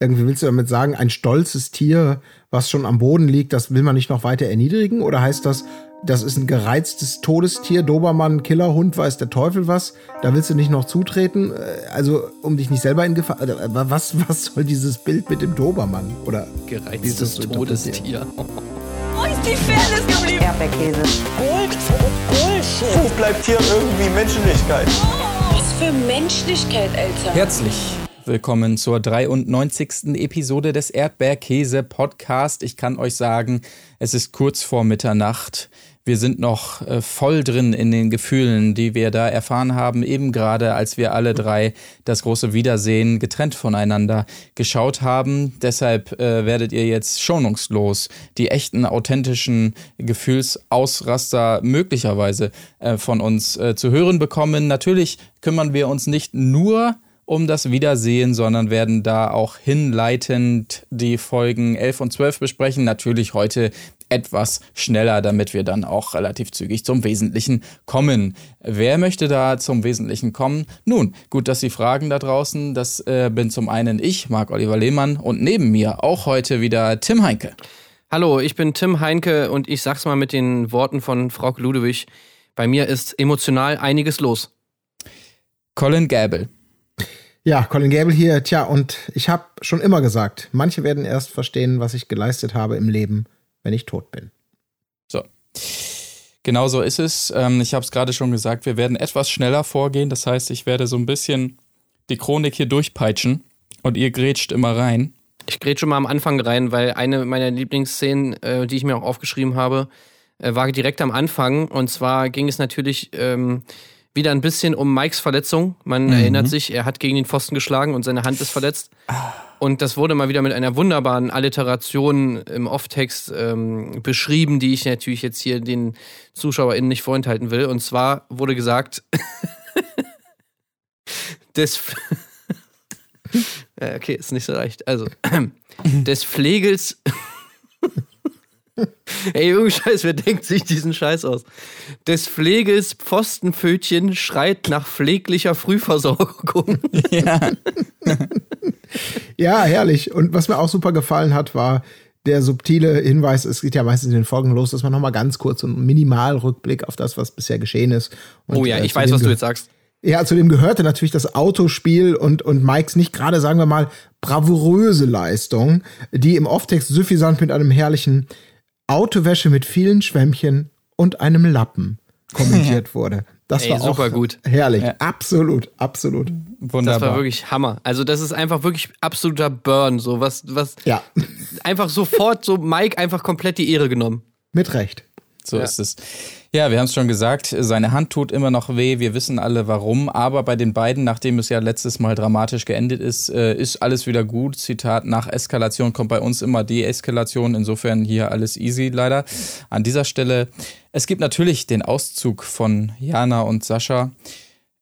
Irgendwie willst du damit sagen, ein stolzes Tier, was schon am Boden liegt, das will man nicht noch weiter erniedrigen? Oder heißt das, das ist ein gereiztes Todestier, Dobermann, Killerhund, weiß der Teufel was? Da willst du nicht noch zutreten? Äh, also, um dich nicht selber in Gefahr. Äh, was, was soll dieses Bild mit dem Dobermann? Oder gereiztes Todestier. Wo ist die Fairness geblieben? Erdbeerkäse. Gold, Bullshit. Wo bleibt hier irgendwie Menschlichkeit? Was für Menschlichkeit, Alter. Herzlich willkommen zur 93. Episode des Erdbeerkäse Podcast. Ich kann euch sagen, es ist kurz vor Mitternacht. Wir sind noch äh, voll drin in den Gefühlen, die wir da erfahren haben, eben gerade als wir alle drei das große Wiedersehen getrennt voneinander geschaut haben. Deshalb äh, werdet ihr jetzt schonungslos die echten, authentischen Gefühlsausraster möglicherweise äh, von uns äh, zu hören bekommen. Natürlich kümmern wir uns nicht nur um das Wiedersehen, sondern werden da auch hinleitend die Folgen 11 und 12 besprechen. Natürlich heute etwas schneller, damit wir dann auch relativ zügig zum Wesentlichen kommen. Wer möchte da zum Wesentlichen kommen? Nun, gut, dass Sie fragen da draußen. Das äh, bin zum einen ich, Marc Oliver Lehmann, und neben mir auch heute wieder Tim Heinke. Hallo, ich bin Tim Heinke und ich sag's mal mit den Worten von Frau Ludewig. Bei mir ist emotional einiges los. Colin Gäbel. Ja, Colin Gable hier. Tja, und ich habe schon immer gesagt, manche werden erst verstehen, was ich geleistet habe im Leben, wenn ich tot bin. So. Genau so ist es. Ähm, ich habe es gerade schon gesagt, wir werden etwas schneller vorgehen. Das heißt, ich werde so ein bisschen die Chronik hier durchpeitschen und ihr grätscht immer rein. Ich grätsche mal am Anfang rein, weil eine meiner Lieblingsszenen, äh, die ich mir auch aufgeschrieben habe, äh, war direkt am Anfang. Und zwar ging es natürlich ähm, wieder ein bisschen um Mikes Verletzung. Man mhm. erinnert sich, er hat gegen den Pfosten geschlagen und seine Hand ist verletzt. Und das wurde mal wieder mit einer wunderbaren Alliteration im Off-Text ähm, beschrieben, die ich natürlich jetzt hier den ZuschauerInnen nicht vorenthalten will. Und zwar wurde gesagt, des. okay, ist nicht so leicht. Also, des Pflegels. Ey, Junge Scheiß, wer denkt sich diesen Scheiß aus? Des Pfleges Pfostenpfötchen schreit nach pfleglicher Frühversorgung. Ja. ja, herrlich. Und was mir auch super gefallen hat, war der subtile Hinweis, es geht ja meistens in den Folgen los, dass man nochmal ganz kurz einen Minimalrückblick auf das, was bisher geschehen ist. Und, oh ja, ich äh, weiß, was du jetzt sagst. Ja, zudem gehörte natürlich das Autospiel und, und Mikes nicht gerade, sagen wir mal, bravouröse Leistung, die im Off-Text suffisant mit einem herrlichen Autowäsche mit vielen Schwämmchen und einem Lappen kommentiert wurde. Das Ey, war super auch gut. Herrlich. Ja. Absolut, absolut. Wunderbar. Das war wirklich Hammer. Also, das ist einfach wirklich absoluter Burn. So was, was. Ja. Einfach sofort so Mike einfach komplett die Ehre genommen. Mit Recht. So ja. ist es. Ja, wir haben es schon gesagt, seine Hand tut immer noch weh, wir wissen alle warum, aber bei den beiden, nachdem es ja letztes Mal dramatisch geendet ist, äh, ist alles wieder gut. Zitat, nach Eskalation kommt bei uns immer Deeskalation, insofern hier alles easy leider. An dieser Stelle, es gibt natürlich den Auszug von Jana und Sascha.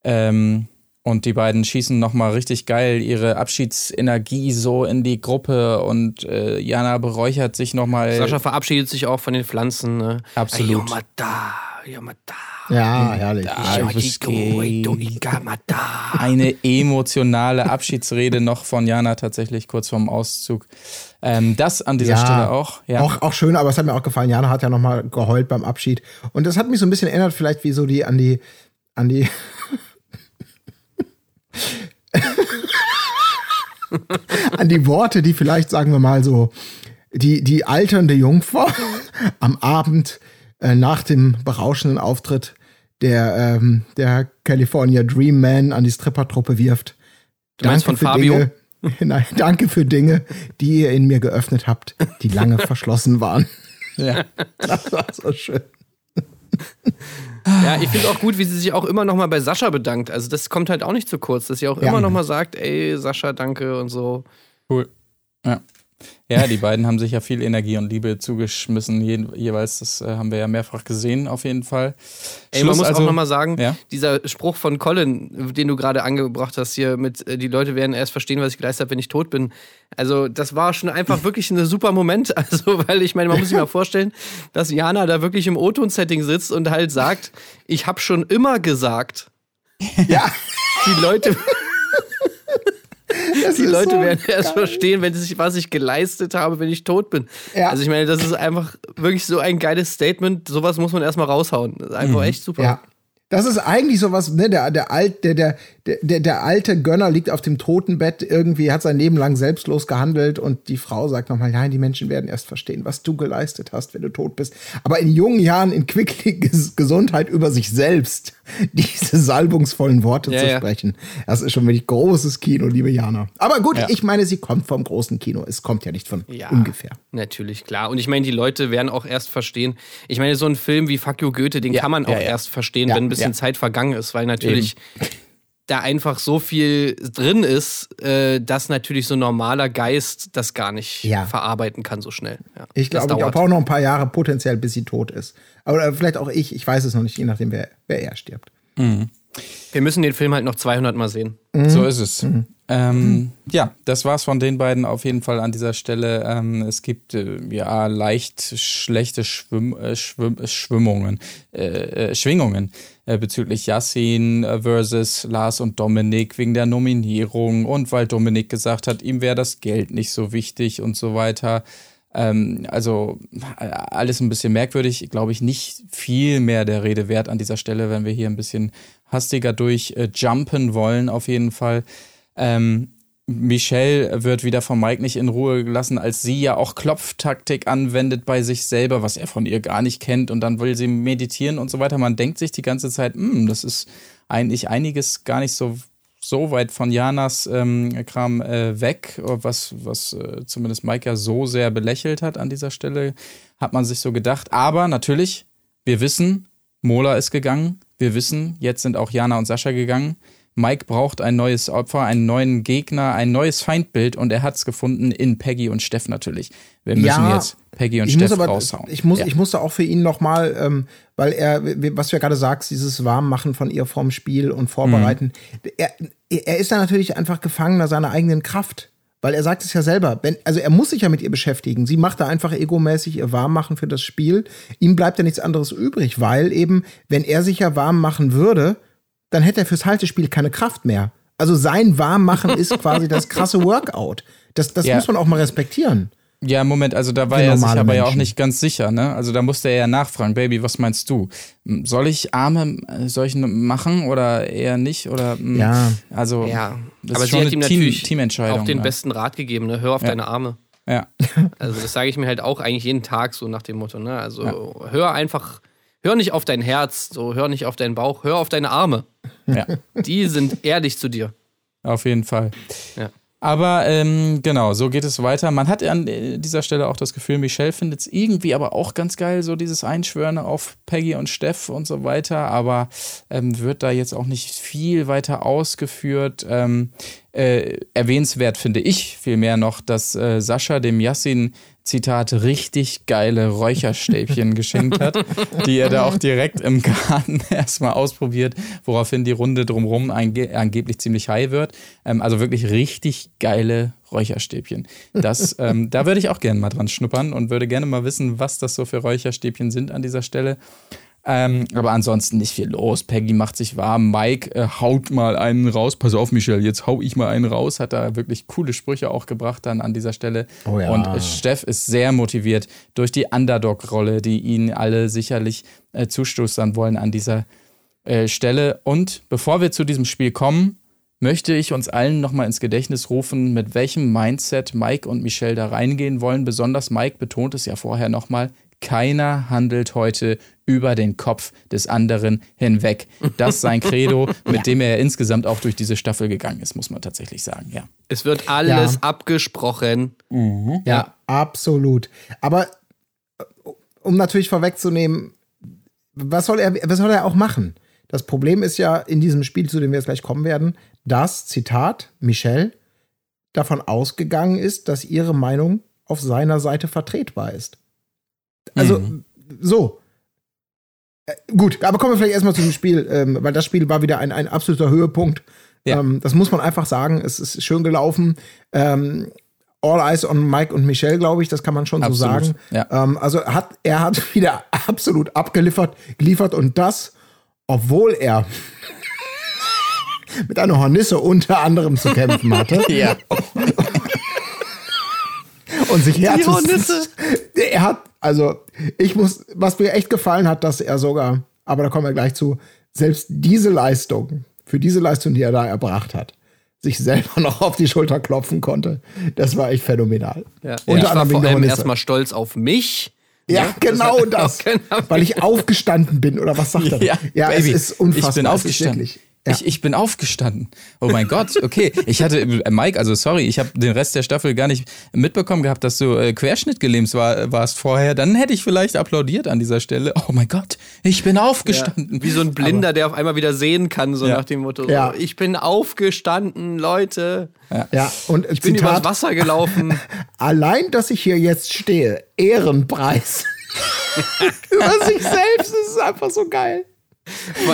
Ähm, und die beiden schießen nochmal richtig geil ihre Abschiedsenergie so in die Gruppe und äh, Jana beräuchert sich nochmal. Sascha verabschiedet sich auch von den Pflanzen. Ne? Absolut. Ja, herrlich. Eine emotionale Abschiedsrede noch von Jana tatsächlich kurz vorm Auszug. Ähm, das an dieser ja, Stelle auch, ja. auch. Auch schön, aber es hat mir auch gefallen. Jana hat ja nochmal geheult beim Abschied. Und das hat mich so ein bisschen erinnert, vielleicht wie so die an die, an die an die Worte, die vielleicht, sagen wir mal so, die, die alternde Jungfrau am Abend äh, nach dem berauschenden Auftritt der, ähm, der California Dream Man an die Strippertruppe wirft. Danke von Fabio? Dinge, nein, danke für Dinge, die ihr in mir geöffnet habt, die lange verschlossen waren. Ja. Das war so schön. Ja, ich finde auch gut, wie sie sich auch immer noch mal bei Sascha bedankt. Also das kommt halt auch nicht zu kurz, dass sie auch ja. immer noch mal sagt, ey, Sascha, danke und so. Cool. Ja. Ja, die beiden haben sich ja viel Energie und Liebe zugeschmissen, je, jeweils. Das äh, haben wir ja mehrfach gesehen, auf jeden Fall. Ey, Schluss man muss also, auch nochmal sagen, ja? dieser Spruch von Colin, den du gerade angebracht hast, hier mit, äh, die Leute werden erst verstehen, was ich geleistet habe, wenn ich tot bin. Also, das war schon einfach wirklich ein super Moment. Also, weil ich meine, man muss sich mal vorstellen, dass Jana da wirklich im O-Ton-Setting sitzt und halt sagt, ich habe schon immer gesagt. Ja. Die Leute. Die ist Leute so werden erst geil. verstehen, wenn sich, was ich geleistet habe, wenn ich tot bin. Ja. Also ich meine, das ist einfach wirklich so ein geiles Statement. Sowas muss man erstmal raushauen. Das ist einfach echt super. Ja. Das ist eigentlich sowas, ne, der, der, alt, der, der, der, der alte Gönner liegt auf dem Totenbett, irgendwie hat sein Leben lang selbstlos gehandelt und die Frau sagt nochmal, nein, die Menschen werden erst verstehen, was du geleistet hast, wenn du tot bist. Aber in jungen Jahren in quickliges Gesundheit über sich selbst diese salbungsvollen Worte Ja, zu ja. sprechen, das ist schon wirklich großes Kino, liebe Jana. Aber gut, Ja. ich meine, sie kommt vom großen Kino, es kommt ja nicht von Ja. ungefähr. Natürlich, klar. Und ich meine, die Leute werden auch erst verstehen. Ich meine, so ein Film wie Fuck You Goethe, den kann man auch erst verstehen, wenn ein bisschen. Zeit vergangen ist, weil natürlich da einfach so viel drin ist, äh, dass natürlich so ein normaler Geist das gar nicht Ja. verarbeiten kann so schnell. Ja, Ich glaube, ich dauert. brauche noch ein paar Jahre potenziell, bis sie tot ist. Aber vielleicht auch ich, ich weiß es noch nicht, je nachdem, wer, wer eher stirbt. Wir müssen den Film halt noch 200 Mal sehen. So ist es. Ähm, ja, das war's von den beiden auf jeden Fall an dieser Stelle. Ähm, es gibt äh, ja leicht schlechte Schwimm, äh, Schwimm, Schwimmungen, äh, äh, Schwingungen äh, bezüglich Yassin versus Lars und Dominik wegen der Nominierung und weil Dominik gesagt hat, ihm wäre das Geld nicht so wichtig und so weiter. Ähm, also alles ein bisschen merkwürdig, glaube ich, nicht viel mehr der Rede wert an dieser Stelle, wenn wir hier ein bisschen hastiger durch äh, wollen, auf jeden Fall. Ähm, Michelle wird wieder von Mike nicht in Ruhe gelassen, als sie ja auch Klopftaktik anwendet bei sich selber, was er von ihr gar nicht kennt. Und dann will sie meditieren und so weiter. Man denkt sich die ganze Zeit, "Hm, das ist eigentlich einiges gar nicht so, so weit von Janas ähm, Kram äh, weg, was, was äh, zumindest Mike ja so sehr belächelt hat an dieser Stelle, hat man sich so gedacht. Aber natürlich, wir wissen, Mola ist gegangen. Wir wissen, jetzt sind auch Jana und Sascha gegangen. Mike braucht ein neues Opfer, einen neuen Gegner, ein neues Feindbild und er hat es gefunden in Peggy und Steff natürlich. Wir müssen Ja, jetzt Peggy und Steff aber, raushauen. Ich, muss, ja. ich musste auch für ihn nochmal, ähm, weil er, was du ja gerade sagst, dieses Warmmachen von ihr vorm Spiel und Vorbereiten. Mhm. Er, er ist da natürlich einfach Gefangener seiner eigenen Kraft. Weil er sagt es ja selber, wenn, also er muss sich ja mit ihr beschäftigen. Sie macht da einfach egomäßig ihr Warmmachen für das Spiel. Ihm bleibt ja nichts anderes übrig, weil eben, wenn er sich ja warm machen würde, dann hätte er fürs Haltespiel keine Kraft mehr. Also sein Warmmachen ist quasi das krasse Workout. Das, das Ja. muss man auch mal respektieren. Ja, Moment, also da war er sich aber ja auch Menschen. nicht ganz sicher, ne? Also da musste er ja nachfragen, Baby, was meinst du? Soll ich Arme solchen machen oder eher nicht? Oder hm, Ja. also Ja, das aber ist sie schon hat ihm eine Team, natürlich Teamentscheidung. auch den ne? besten Rat gegeben, ne? Hör auf Ja. deine Arme. Ja. Also das sage ich mir halt auch eigentlich jeden Tag so nach dem Motto, ne? Also hör einfach, hör nicht auf dein Herz, so hör nicht auf deinen Bauch, hör auf deine Arme. ja. Die sind ehrlich zu dir. Auf jeden Fall. Ja. Aber ähm, genau, so geht es weiter. Man hat an äh, dieser Stelle auch das Gefühl, Michelle findet es irgendwie aber auch ganz geil, so dieses Einschwören auf Peggy und Steff und so weiter, aber ähm, wird da jetzt auch nicht viel weiter ausgeführt. Ähm, äh, erwähnenswert finde ich vielmehr noch, dass äh, Sascha dem Yassin Zitat, richtig geile Räucherstäbchen geschenkt hat, die er da auch direkt im Garten erstmal ausprobiert, woraufhin die Runde drumherum ange angeblich ziemlich high wird. Ähm, also wirklich richtig geile Räucherstäbchen. Das, ähm, da würde ich auch gerne mal dran schnuppern und würde gerne mal wissen, was das so für Räucherstäbchen sind an dieser Stelle. Ähm, aber ansonsten nicht viel los. Peggy macht sich warm. Mike äh, haut mal einen raus. Pass auf, Michelle, jetzt hau ich mal einen raus. Hat da wirklich coole Sprüche auch gebracht dann an dieser Stelle. Oh ja. Und äh, Steff ist sehr motiviert durch die Underdog-Rolle, die ihnen alle sicherlich äh, zustoßern wollen an dieser äh, Stelle. Und bevor wir zu diesem Spiel kommen, möchte ich uns allen nochmal ins Gedächtnis rufen, mit welchem Mindset Mike und Michelle da reingehen wollen. Besonders Mike betont es ja vorher nochmal, keiner handelt heute über den Kopf des anderen hinweg. Das ist sein Credo, mit dem er insgesamt auch durch diese Staffel gegangen ist, muss man tatsächlich sagen, ja. Es wird alles Ja. abgesprochen. Ja, absolut. Aber um natürlich vorwegzunehmen, was soll er, was soll er auch machen? Das Problem ist ja in diesem Spiel, zu dem wir jetzt gleich kommen werden, dass, Zitat, Michelle davon ausgegangen ist, dass ihre Meinung auf seiner Seite vertretbar ist. Also, so. Äh, gut, aber kommen wir vielleicht erstmal zu dem Spiel, ähm, weil das Spiel war wieder ein, ein absoluter Höhepunkt. Ja. Ähm, das muss man einfach sagen. Es ist schön gelaufen. Ähm, All Eyes on Mike und Michelle, glaube ich, das kann man schon so Absolut, sagen. ja. Ähm, also hat, er hat wieder absolut abgeliefert geliefert und das, obwohl er mit einer Hornisse unter anderem zu kämpfen hatte. Ja. Und sich herzus... Hornisse. Er hat, also, ich muss, was mir echt gefallen hat, dass er sogar, aber da kommen wir gleich zu, selbst diese Leistung, für diese Leistung, die er da erbracht hat, sich selber noch auf die Schulter klopfen konnte, das war echt phänomenal. Ja. Unter ich war anderem vor allem erstmal stolz auf mich. Ja, Ja, genau das das. keiner Weil ich aufgestanden bin, oder was sagt er? Ja, ja Baby, es ist unfassbar. Ich bin aufgestanden. Ja. Ich, ich bin aufgestanden. Oh mein Gott, okay. Ich hatte, äh, Mike, also sorry, ich habe den Rest der Staffel gar nicht mitbekommen gehabt, dass du äh, querschnittgelähmt war, warst vorher. Dann hätte ich vielleicht applaudiert an dieser Stelle. Oh mein Gott, ich bin aufgestanden. Wie so ein Blinder, der auf einmal wieder sehen kann, so Ja. nach dem Motto: Ja. so, Ich bin aufgestanden, Leute. ja, und Ich bin übers Zitat, Wasser gelaufen. allein, dass ich hier jetzt stehe, Ehrenpreis. Über sich selbst, das ist einfach so geil.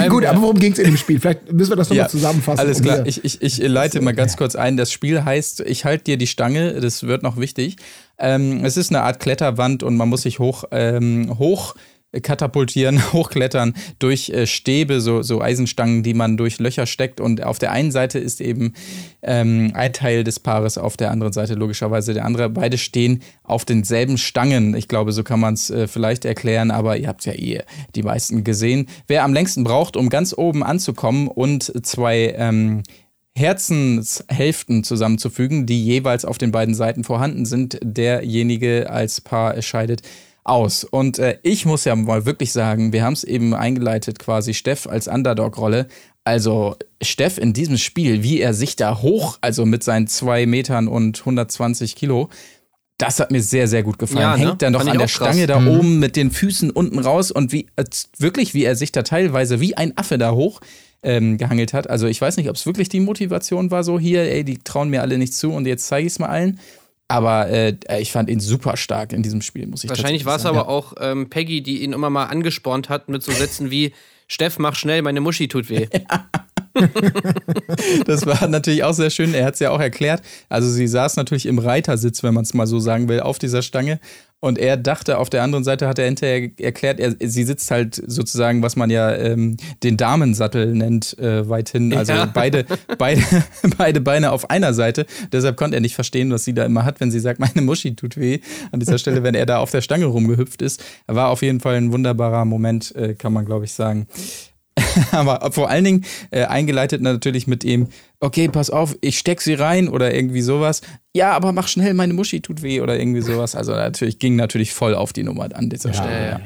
Gut, ja. aber worum ging es in dem Spiel? Vielleicht müssen wir das nochmal zusammenfassen. Alles um klar. Ich, ich, ich leite mal ganz kurz ein. Das Spiel heißt, ich halte dir die Stange. Das wird noch wichtig. Ähm, es ist eine Art Kletterwand und man muss sich hoch, ähm, hoch katapultieren, hochklettern durch äh, Stäbe, so, so Eisenstangen, die man durch Löcher steckt. Und auf der einen Seite ist eben ähm, ein Teil des Paares, auf der anderen Seite logischerweise der andere. Beide stehen auf denselben Stangen. Ich glaube, so kann man es äh, vielleicht erklären, aber ihr habt ja eh die meisten gesehen. Wer am längsten braucht, um ganz oben anzukommen und zwei ähm, Herzenshälften zusammenzufügen, die jeweils auf den beiden Seiten vorhanden sind, derjenige als Paar scheidet aus. Und äh, ich muss ja mal wirklich sagen, wir haben es eben eingeleitet, quasi Steff als Underdog-Rolle. Also Steff in diesem Spiel, wie er sich da hoch, also mit seinen zwei Metern und 120 Kilo, das hat mir sehr, sehr gut gefallen. Ja, ne? Hängt dann noch an der auch krass. Stange da oben mit den Füßen unten raus und wie als, wirklich, wie er sich da teilweise wie ein Affe da hoch ähm, gehangelt hat. Also ich weiß nicht, ob es wirklich die Motivation war, so hier, ey, die trauen mir alle nicht zu und jetzt zeige ich es mal allen. Aber äh, ich fand ihn super stark in diesem Spiel, muss ich Wahrscheinlich war es aber auch ähm, Peggy, die ihn immer mal angespornt hat mit so Sätzen wie: Steff, mach schnell, meine Muschi tut weh. Das war natürlich auch sehr schön. Er hat es ja auch erklärt. Also sie saß natürlich im Reitersitz, wenn man es mal so sagen will, auf dieser Stange. Und er dachte, auf der anderen Seite hat er hinterher erklärt, er, sie sitzt halt sozusagen, was man ja ähm, den Damensattel nennt, äh, weit hin. Also Ja. beide, beide, beide Beine auf einer Seite. Deshalb konnte er nicht verstehen, was sie da immer hat, wenn sie sagt, meine Muschi tut weh. An dieser Stelle, wenn er da auf der Stange rumgehüpft ist. War auf jeden Fall ein wunderbarer Moment, äh, kann man, glaube ich, sagen. Aber vor allen Dingen äh, eingeleitet natürlich mit ihm, okay, pass auf, ich steck sie rein oder irgendwie sowas. Ja, aber mach schnell, meine Muschi tut weh oder irgendwie sowas. Also natürlich ging natürlich voll auf die Nummer an dieser Stelle. Ja.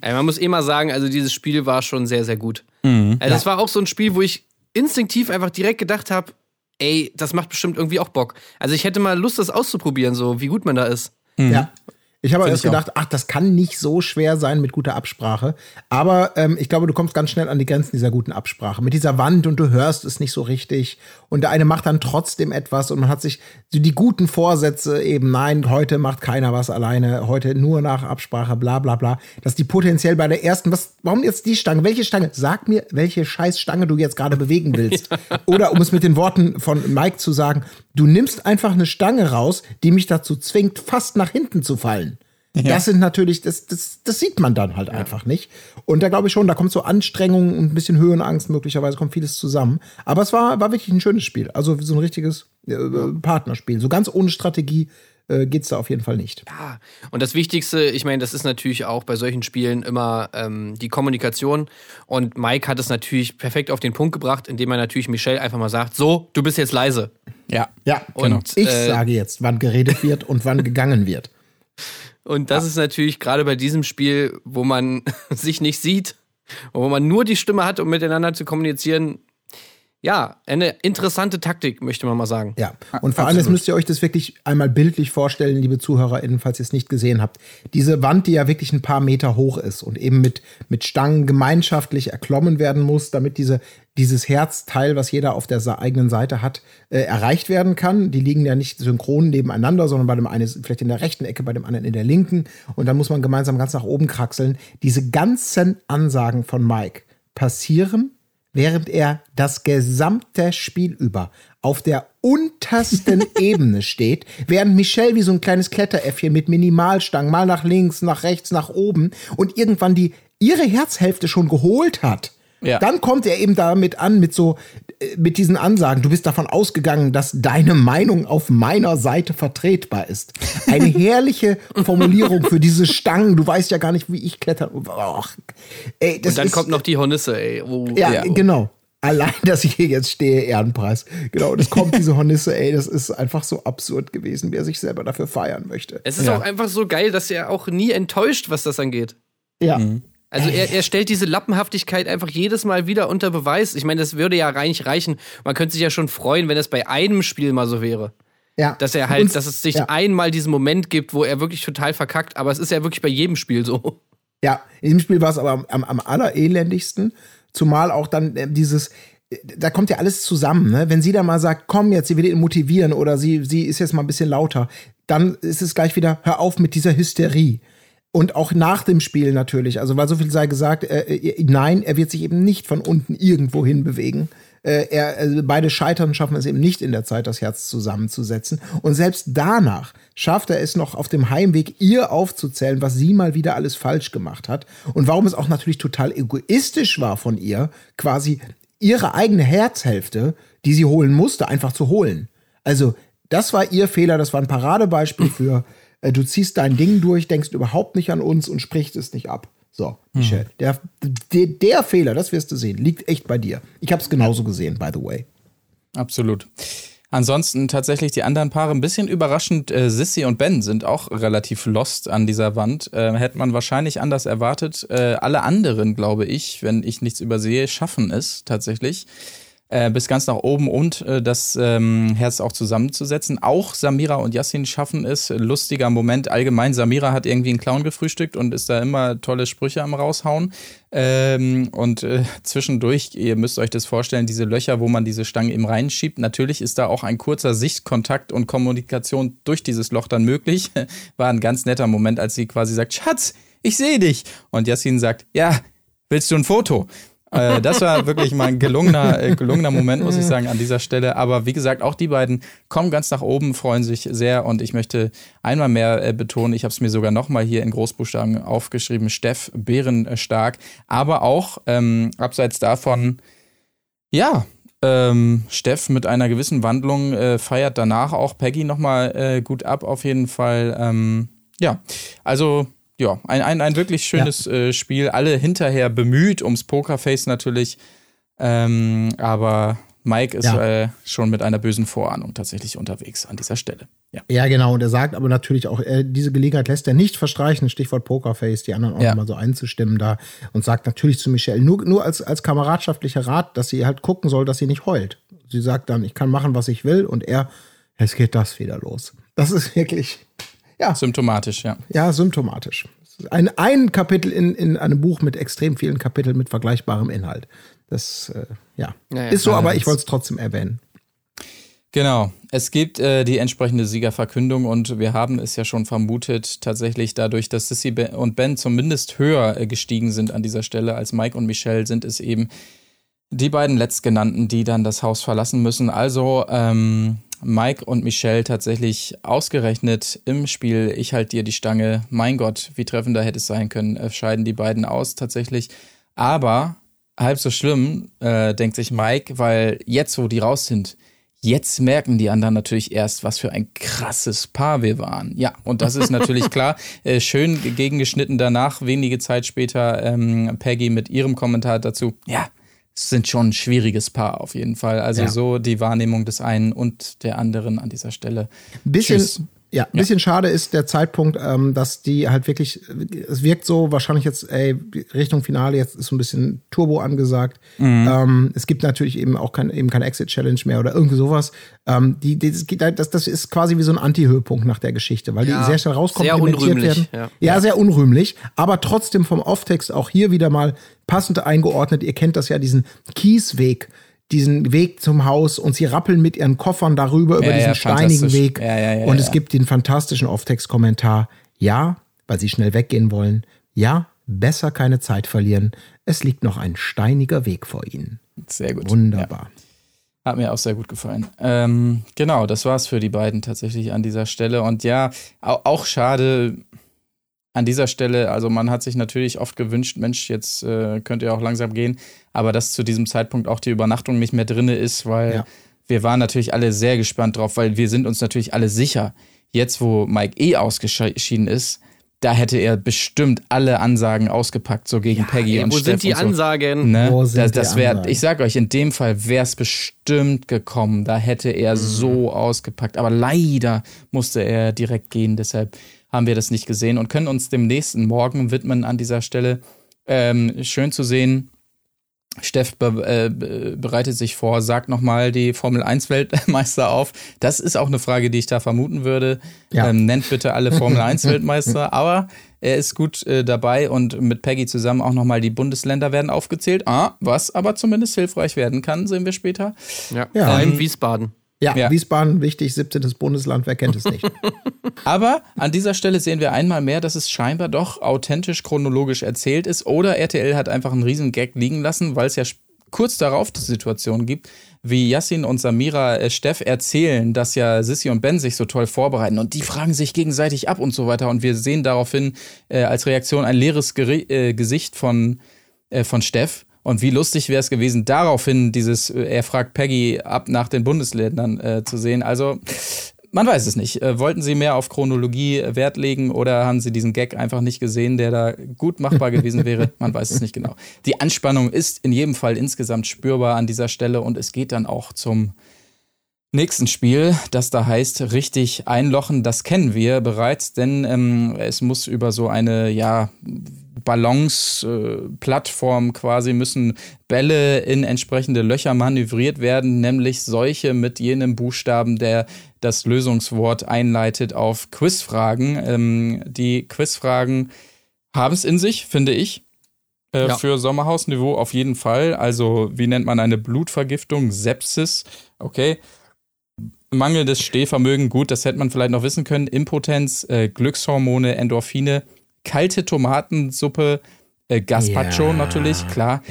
Ey, man muss eh mal sagen, also dieses Spiel war schon sehr, sehr gut. Mhm. Also das war auch so ein Spiel, wo ich instinktiv einfach direkt gedacht habe, ey, das macht bestimmt irgendwie auch Bock. Also ich hätte mal Lust, das auszuprobieren, so wie gut man da ist. Ja. Ich habe erst auch. gedacht, ach, das kann nicht so schwer sein mit guter Absprache. Aber ähm, ich glaube, du kommst ganz schnell an die Grenzen dieser guten Absprache. Mit dieser Wand und du hörst es nicht so richtig. Und der eine macht dann trotzdem etwas und man hat sich so die guten Vorsätze eben, nein, heute macht keiner was alleine, heute nur nach Absprache, bla bla bla. Dass die potenziell bei der ersten, was, warum jetzt die Stange? Welche Stange? Sag mir, welche scheiß Stange du jetzt gerade bewegen willst. Oder um es mit den Worten von Mike zu sagen, du nimmst einfach eine Stange raus, die mich dazu zwingt, fast nach hinten zu fallen. Das sind natürlich, das, das, das sieht man dann halt einfach nicht. Und da glaube ich schon, da kommt so Anstrengung und ein bisschen Höhenangst, möglicherweise kommt vieles zusammen. Aber es war, war wirklich ein schönes Spiel. Also so ein richtiges äh, Partnerspiel. So ganz ohne Strategie äh, geht's da auf jeden Fall nicht. Ja. Und das Wichtigste, ich meine, das ist natürlich auch bei solchen Spielen immer ähm, die Kommunikation. Und Mike hat es natürlich perfekt auf den Punkt gebracht, indem er natürlich Michelle einfach mal sagt: So, du bist jetzt leise. Ja. Ja, Und, ich äh, sage jetzt, wann geredet wird und wann gegangen wird. Und das ist natürlich gerade bei diesem Spiel, wo man sich nicht sieht, wo man nur die Stimme hat, um miteinander zu kommunizieren, ja, eine interessante Taktik, möchte man mal sagen. Ja, und vor allem jetzt müsst ihr euch das wirklich einmal bildlich vorstellen, liebe ZuhörerInnen, falls ihr es nicht gesehen habt. Diese Wand, die ja wirklich ein paar Meter hoch ist und eben mit, mit Stangen gemeinschaftlich erklommen werden muss, damit diese, dieses Herzteil, was jeder auf der eigenen Seite hat, äh, erreicht werden kann. Die liegen ja nicht synchron nebeneinander, sondern bei dem einen ist vielleicht in der rechten Ecke, bei dem anderen in der linken. Und dann muss man gemeinsam ganz nach oben kraxeln. Diese ganzen Ansagen von Mike passieren während er das gesamte Spiel über auf der untersten Ebene steht, während Michelle wie so ein kleines Kletteräffchen mit Minimalstangen mal nach links, nach rechts, nach oben und irgendwann die ihre Herzhälfte schon geholt hat Ja. Dann kommt er eben damit an, mit so, äh, mit diesen Ansagen, du bist davon ausgegangen, dass deine Meinung auf meiner Seite vertretbar ist. Eine herrliche Formulierung für diese Stangen. Du weißt ja gar nicht, wie ich klettern. Och, ey, das Und dann ist, kommt noch die Hornisse, ey. Oh. ja, Ja. genau. Allein, dass ich hier jetzt stehe, Ehrenpreis. Genau, das kommt diese Hornisse, ey, das ist einfach so absurd gewesen, wer sich selber dafür feiern möchte. Es ist Ja. auch einfach so geil, dass er auch nie enttäuscht, was das angeht. Ja. Also er, er stellt diese Lappenhaftigkeit einfach jedes Mal wieder unter Beweis. Ich meine, das würde ja eigentlich reichen. Man könnte sich ja schon freuen, wenn es bei einem Spiel mal so wäre. Ja. Dass er halt, Und- dass es sich ja. einmal diesen Moment gibt, wo er wirklich total verkackt. Aber es ist ja wirklich bei jedem Spiel so. Ja, in diesem Spiel war es aber am, am, am allerelendigsten. Zumal auch dann äh, dieses, äh, da kommt ja alles zusammen, ne? Wenn sie da mal sagt, komm jetzt, sie will ihn motivieren oder sie, sie ist jetzt mal ein bisschen lauter, dann ist es gleich wieder, hör auf mit dieser Hysterie. Und auch nach dem Spiel natürlich, also weil so viel sei gesagt, äh, äh, nein, er wird sich eben nicht von unten irgendwo hin bewegen. Äh, er, also beide scheitern, schaffen es eben nicht in der Zeit, das Herz zusammenzusetzen. Und selbst danach schafft er es noch auf dem Heimweg, ihr aufzuzählen, was sie mal wieder alles falsch gemacht hat. Und warum es auch natürlich total egoistisch war von ihr, quasi ihre eigene Herzhälfte, die sie holen musste, einfach zu holen. Also, das war ihr Fehler, das war ein Paradebeispiel für, du ziehst dein Ding durch, denkst überhaupt nicht an uns und sprichst es nicht ab. So, Michelle, der, der, der Fehler, das wirst du sehen, liegt echt bei dir. Ich habe es genauso gesehen, by the way. Absolut. Ansonsten tatsächlich die anderen Paare ein bisschen überraschend. Äh, Sissy und Ben sind auch relativ lost an dieser Wand. Äh, hätte man wahrscheinlich anders erwartet. Äh, alle anderen, glaube ich, wenn ich nichts übersehe, schaffen es tatsächlich. Äh, bis ganz nach oben und äh, das ähm, Herz auch zusammenzusetzen. Auch Samira und Yassin schaffen es. Lustiger Moment allgemein. Samira hat irgendwie einen Clown gefrühstückt und ist da immer tolle Sprüche am raushauen. Ähm, und äh, zwischendurch, ihr müsst euch das vorstellen, diese Löcher, wo man diese Stange eben reinschiebt. Natürlich ist da auch ein kurzer Sichtkontakt und Kommunikation durch dieses Loch dann möglich. War ein ganz netter Moment, als sie quasi sagt, Schatz, ich sehe dich. Und Yassin sagt, ja, willst du ein Foto? Äh, das war wirklich mal ein gelungener, äh, gelungener Moment, muss ich sagen, an dieser Stelle. Aber wie gesagt, auch die beiden kommen ganz nach oben, freuen sich sehr. Und ich möchte einmal mehr äh, betonen, ich habe es mir sogar nochmal hier in Großbuchstaben aufgeschrieben, Steff bärenstark. Aber auch ähm, abseits davon, ja, ähm, Steff mit einer gewissen Wandlung äh, feiert danach auch Peggy nochmal äh, gut ab, auf jeden Fall. Ähm, ja, also ja, ein, ein, ein wirklich schönes äh, Spiel. Alle hinterher bemüht ums Pokerface natürlich. Ähm, aber Mike ist Ja. äh, schon mit einer bösen Vorahnung tatsächlich unterwegs an dieser Stelle. Ja. Ja, genau. Und er sagt aber natürlich auch, äh, diese Gelegenheit lässt er nicht verstreichen, Stichwort Pokerface, die anderen auch Ja. nochmal so einzustimmen da und sagt natürlich zu Michelle, nur, nur als, als kameradschaftlicher Rat, dass sie halt gucken soll, dass sie nicht heult. Sie sagt dann, ich kann machen, was ich will und er, es geht das wieder los. Das ist wirklich, ja, Symptomatisch, ja. ja, symptomatisch. Ein, ein Kapitel in, in einem Buch mit extrem vielen Kapiteln mit vergleichbarem Inhalt. Das, äh, ja, Ja, ja. ist so, aber ich wollte es trotzdem erwähnen. Genau. Es gibt äh, die entsprechende Siegerverkündung und wir haben es ja schon vermutet, tatsächlich dadurch, dass Sissy und Ben zumindest höher äh, gestiegen sind an dieser Stelle als Mike und Michelle, sind es eben die beiden Letztgenannten, die dann das Haus verlassen müssen. Also ähm, Mike und Michelle tatsächlich ausgerechnet im Spiel Ich halt dir die Stange. Mein Gott, wie treffender hätte es sein können, äh, scheiden die beiden aus tatsächlich. Aber halb so schlimm, äh, denkt sich Mike, weil jetzt, wo die raus sind, Jetzt merken die anderen natürlich erst, was für ein krasses Paar wir waren. Ja, und das ist natürlich klar. Äh, schön gegengeschnitten danach, wenige Zeit später, ähm, Peggy mit ihrem Kommentar dazu. Ja, sind schon ein schwieriges Paar auf jeden Fall. Also Ja. so die Wahrnehmung des einen und der anderen an dieser Stelle. Bisschen, Tschüss. Ja, ein bisschen schade ist der Zeitpunkt, ähm, dass die halt wirklich, es wirkt so wahrscheinlich jetzt, ey, Richtung Finale, jetzt ist so ein bisschen Turbo angesagt. Ähm, es gibt natürlich eben auch kein, eben keine Exit-Challenge mehr oder irgendwie sowas. Ähm, die, die, das, geht halt- das, das ist quasi wie so ein Anti-Höhepunkt nach der Geschichte, weil Ja, die sehr schnell rauskommen, sehr unrühmlich, werden. ja. Ja, sehr unrühmlich, aber trotzdem vom Off-Text auch hier wieder mal passend eingeordnet. Ihr kennt das ja, diesen Kiesweg, diesen Weg zum Haus und sie rappeln mit ihren Koffern darüber über Ja, diesen ja, steinigen. Weg. Ja, und es gibt den fantastischen Off-Text-Kommentar. Ja, weil sie schnell weggehen wollen. Ja, besser keine Zeit verlieren. Es liegt noch ein steiniger Weg vor ihnen. Sehr gut. Wunderbar. Hat mir auch sehr gut gefallen. Ähm, genau, das war's für die beiden tatsächlich an dieser Stelle. Und ja, au- auch schade. an dieser Stelle, also man hat sich natürlich oft gewünscht, Mensch, jetzt äh, könnt ihr auch langsam gehen, aber dass zu diesem Zeitpunkt auch die Übernachtung nicht mehr drinne ist, weil Ja. wir waren natürlich alle sehr gespannt drauf, weil wir sind uns natürlich alle sicher, jetzt wo Mike eh ausgeschieden ist, da hätte er bestimmt alle Ansagen ausgepackt, so gegen Peggy Ey, und wo Steff sind die so. Ansagen? Ne? Wo sind das das wär, ich sag euch, in dem Fall wäre es bestimmt gekommen. Da hätte er so ausgepackt. Aber leider musste er direkt gehen. Deshalb haben wir das nicht gesehen und können uns dem nächsten Morgen widmen an dieser Stelle. Ähm, schön zu sehen. Steff be äh, be- bereitet sich vor, sagt nochmal die Formel 1 Weltmeister auf. Das ist auch eine Frage, die ich da vermuten würde. Ja. Ähm, nennt bitte alle Formel 1 Weltmeister. Aber er ist gut äh, dabei und mit Peggy zusammen auch nochmal die Bundesländer werden aufgezählt. Ah, was aber zumindest hilfreich werden kann, sehen wir später. Ja, Ja. vor allem Ähm, Wiesbaden. Ja, Ja. Wiesbaden, wichtig, 17. Bundesland, wer kennt es nicht? Aber an dieser Stelle sehen wir einmal mehr, dass es scheinbar doch authentisch chronologisch erzählt ist oder RTL hat einfach einen riesen Gag liegen lassen, weil es ja kurz darauf die Situation gibt, wie Yassin und Samira äh, Steff erzählen, dass ja Sissy und Ben sich so toll vorbereiten und die fragen sich gegenseitig ab und so weiter und wir sehen daraufhin äh, als Reaktion ein leeres Geri äh, Gesicht von, äh, von Steff. Und wie lustig wäre es gewesen, daraufhin dieses, äh, er fragt Peggy ab nach den Bundesländern äh, zu sehen. Also man weiß es nicht. Äh, wollten Sie mehr auf Chronologie äh, Wert legen oder haben Sie diesen Gag einfach nicht gesehen, der da gut machbar gewesen wäre? Man weiß es nicht genau. Die Anspannung ist in jedem Fall insgesamt spürbar an dieser Stelle und es geht dann auch zum nächsten Spiel, das da heißt richtig einlochen. Das kennen wir bereits, denn ähm, es muss über so eine, ja, Balance-Plattform quasi müssen Bälle in entsprechende Löcher manövriert werden, nämlich solche mit jenem Buchstaben, der das Lösungswort einleitet auf Quizfragen. Ähm, die Quizfragen haben es in sich, finde ich. Äh, Ja. Für Sommerhausniveau auf jeden Fall. Also, wie nennt man eine Blutvergiftung? Sepsis. Okay. Mangelndes Stehvermögen, gut, das hätte man vielleicht noch wissen können. Impotenz, äh, Glückshormone, Endorphine, kalte Tomatensuppe, äh, Gazpacho Ja, natürlich, klar.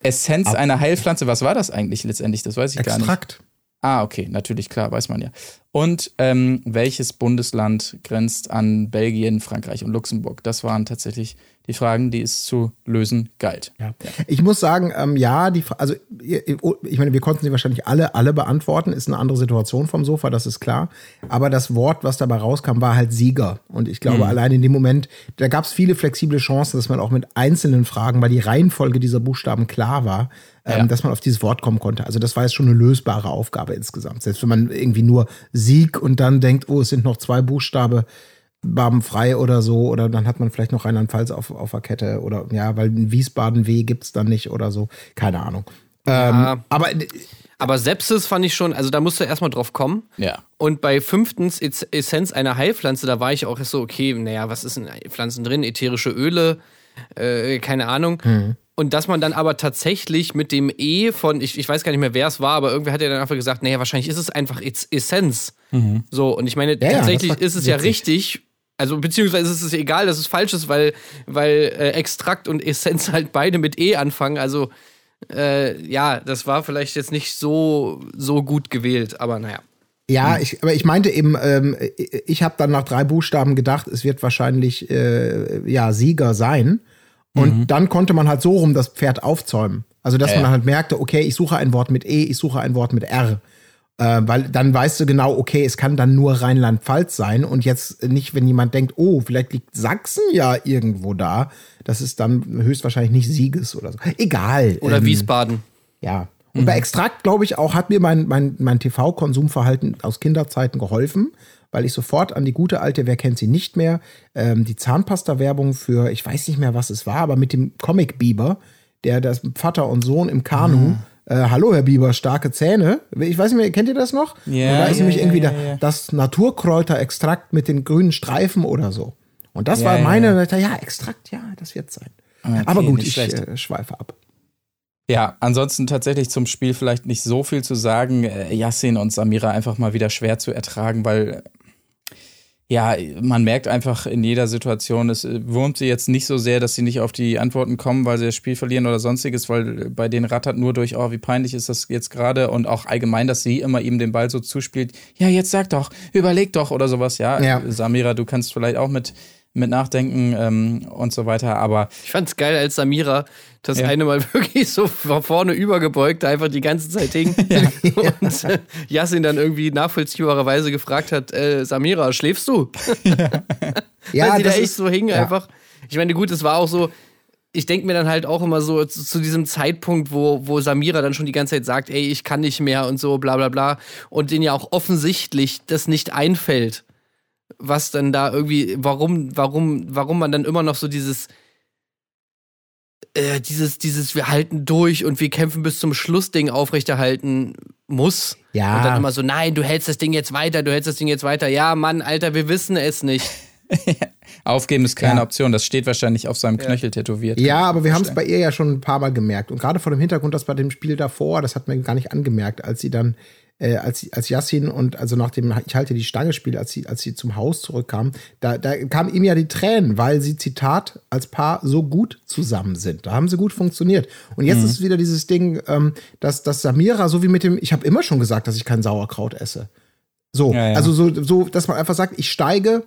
Essenz einer Heilpflanze, was war das eigentlich letztendlich? Das weiß ich gar nicht. Extrakt. Ah, okay, natürlich, klar, weiß man ja. Und ähm, welches Bundesland grenzt an Belgien, Frankreich und Luxemburg? Das waren tatsächlich die Fragen, die es zu lösen galt. Ja. Ich muss sagen, ähm, ja, die, also ihr- ich meine, wir konnten sie wahrscheinlich alle, alle beantworten. Ist eine andere Situation vom Sofa, das ist klar. Aber das Wort, was dabei rauskam, war halt Sieger. Und ich glaube, allein in dem Moment, da gab es viele flexible Chancen, dass man auch mit einzelnen Fragen, weil die Reihenfolge dieser Buchstaben klar war, ähm, Ja. dass man auf dieses Wort kommen konnte. Also das war jetzt schon eine lösbare Aufgabe insgesamt. Selbst wenn man irgendwie nur Sieg und dann denkt, oh, es sind noch zwei Buchstabe, barbenfrei oder so, oder dann hat man vielleicht noch Rheinland-Pfalz auf, auf der Kette oder ja, weil in Wiesbaden W gibt's dann nicht oder so. Keine Ahnung. Ähm, Ja. aber äh, Aber Sepsis fand ich schon, also da musst du erstmal drauf kommen. Ja. Und bei fünftens Es- Essenz einer Heilpflanze, da war ich auch erst so, okay, naja, was ist in Pflanzen drin? Ätherische Öle, äh, keine Ahnung. Mhm. Und dass man dann aber tatsächlich mit dem E von, ich, ich weiß gar nicht mehr, wer es war, aber irgendwer hat ja dann einfach gesagt, naja, wahrscheinlich ist es einfach Es- Essenz. So, und ich meine, ja, tatsächlich war ist es ja witzig. richtig. Also, beziehungsweise ist es egal, dass es falsch ist, weil, weil äh, Extrakt und Essenz halt beide mit E anfangen. Also, äh, ja, das war vielleicht jetzt nicht so, so gut gewählt, aber naja. ja, ich, aber ich meinte eben, ähm, ich habe dann nach drei Buchstaben gedacht, es wird wahrscheinlich äh, ja Sieger sein. Und dann konnte man halt so rum das Pferd aufzäumen. Also, dass Ja. man halt merkte, okay, ich suche ein Wort mit E, ich suche ein Wort mit R. Äh, weil dann weißt du genau, okay, es kann dann nur Rheinland-Pfalz sein und jetzt nicht, wenn jemand denkt, oh, vielleicht liegt Sachsen ja irgendwo da, das ist dann höchstwahrscheinlich nicht Sieges oder so. Egal. Oder ähm, Wiesbaden. Ja. Und bei Extrakt, glaube ich, auch hat mir mein, mein, mein TV-Konsumverhalten aus Kinderzeiten geholfen, weil ich sofort an die gute alte, wer kennt sie nicht mehr, ähm, die Zahnpasta-Werbung für, ich weiß nicht mehr, was es war, aber mit dem Comic-Biber, der das Vater und Sohn im Kanu. Äh, Hallo, Herr Bieber, starke Zähne. Ich weiß nicht mehr, kennt ihr das noch? Ja, Und da ist ja, nämlich ja, irgendwie ja, da- das Naturkräuterextrakt mit den grünen Streifen oder so. Und das war meine, ja. Extrakt, ja, das wird sein. Okay, aber gut, ich äh, schweife ab. Ja, ansonsten tatsächlich zum Spiel vielleicht nicht so viel zu sagen. Äh, Yassin und Samira einfach mal wieder schwer zu ertragen, weil äh, ja, man merkt einfach in jeder Situation, es äh, wurmt sie jetzt nicht so sehr, dass sie nicht auf die Antworten kommen, weil sie das Spiel verlieren oder sonstiges, weil bei denen rattert nur durch, oh, wie peinlich ist das jetzt gerade und auch allgemein, dass sie immer ihm den Ball so zuspielt, ja, jetzt sag doch, überleg doch oder sowas, ja. Ja. Samira, du kannst vielleicht auch mit mit Nachdenken ähm, und so weiter. Aber Ich fand's geil, als Samira das Ja. eine Mal wirklich so vor- vorne übergebeugt einfach die ganze Zeit hing. Und äh, Yassin dann irgendwie nachvollziehbarerweise gefragt hat, äh, Samira, schläfst du? Ja, Weil sie da echt ist- so hing ja. einfach. Ich meine, gut, es war auch so, ich denke mir dann halt auch immer so zu, zu diesem Zeitpunkt, wo, wo Samira dann schon die ganze Zeit sagt, ey, ich kann nicht mehr und so, bla bla bla. Und denen ja auch offensichtlich das nicht einfällt, was dann da irgendwie, warum, warum, warum man dann immer noch so dieses, äh, dieses, dieses, wir halten durch und wir kämpfen bis zum Schluss Ding aufrechterhalten muss. Ja. Und dann immer so, nein, du hältst das Ding jetzt weiter, du hältst das Ding jetzt weiter. Ja, Mann, Alter, wir wissen es nicht. aufgeben ist keine Ja. Option. Das steht wahrscheinlich auf seinem Knöchel tätowiert. Ja, aber wir haben es bei ihr ja schon ein paar Mal gemerkt. Und gerade vor dem Hintergrund, dass bei dem Spiel davor, das hat man gar nicht angemerkt, als sie dann, äh, als, als Yassin und also nach dem Ich halte die Stange Spiel, als sie, als sie zum Haus zurückkam, da, da kamen ihm ja die Tränen, weil sie, Zitat, als Paar so gut zusammen sind. Da haben sie gut funktioniert. Und Mhm. jetzt ist wieder dieses Ding, ähm, dass, dass Samira, so wie mit dem, ich habe immer schon gesagt, dass ich kein Sauerkraut esse. So, Ja, ja. also so, so, dass man einfach sagt, ich steige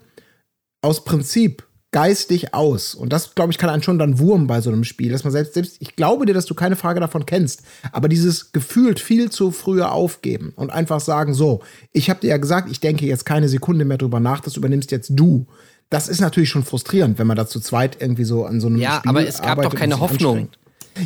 aus Prinzip geistig aus. Und das, glaube ich, kann einen schon dann Wurm bei so einem Spiel, dass man selbst, selbst, ich glaube dir, dass du keine Frage davon kennst, aber dieses gefühlt viel zu früher aufgeben und einfach sagen, so, ich habe dir ja gesagt, ich denke jetzt keine Sekunde mehr drüber nach, das übernimmst jetzt du. Das ist natürlich schon frustrierend, wenn man da zu zweit irgendwie so an so einem Ja, Spiel aber es gab doch keine Hoffnung.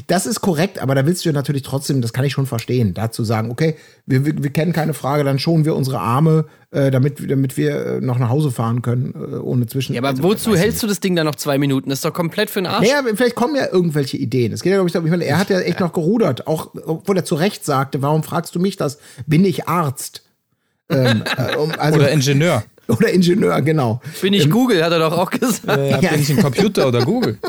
Das ist korrekt, aber da willst du ja natürlich trotzdem, das kann ich schon verstehen, dazu sagen, okay, wir, wir, wir kennen keine Frage, dann schonen wir unsere Arme, äh, damit, damit wir äh, noch nach Hause fahren können, äh, ohne zwischen. Ja, aber also, wozu hältst du das Ding dann noch zwei Minuten? Das ist doch komplett für den Arsch. naja, vielleicht kommen ja irgendwelche Ideen. Es geht ja, glaube ich, darum, ich meine, er hat ja echt noch gerudert, auch obwohl er zu Recht sagte, warum fragst du mich das? Bin ich Arzt? ähm, äh, also, Oder Ingenieur. oder Ingenieur, genau. Bin ich Google, hat er doch auch gesagt. Äh, bin ich ein Computer oder Google?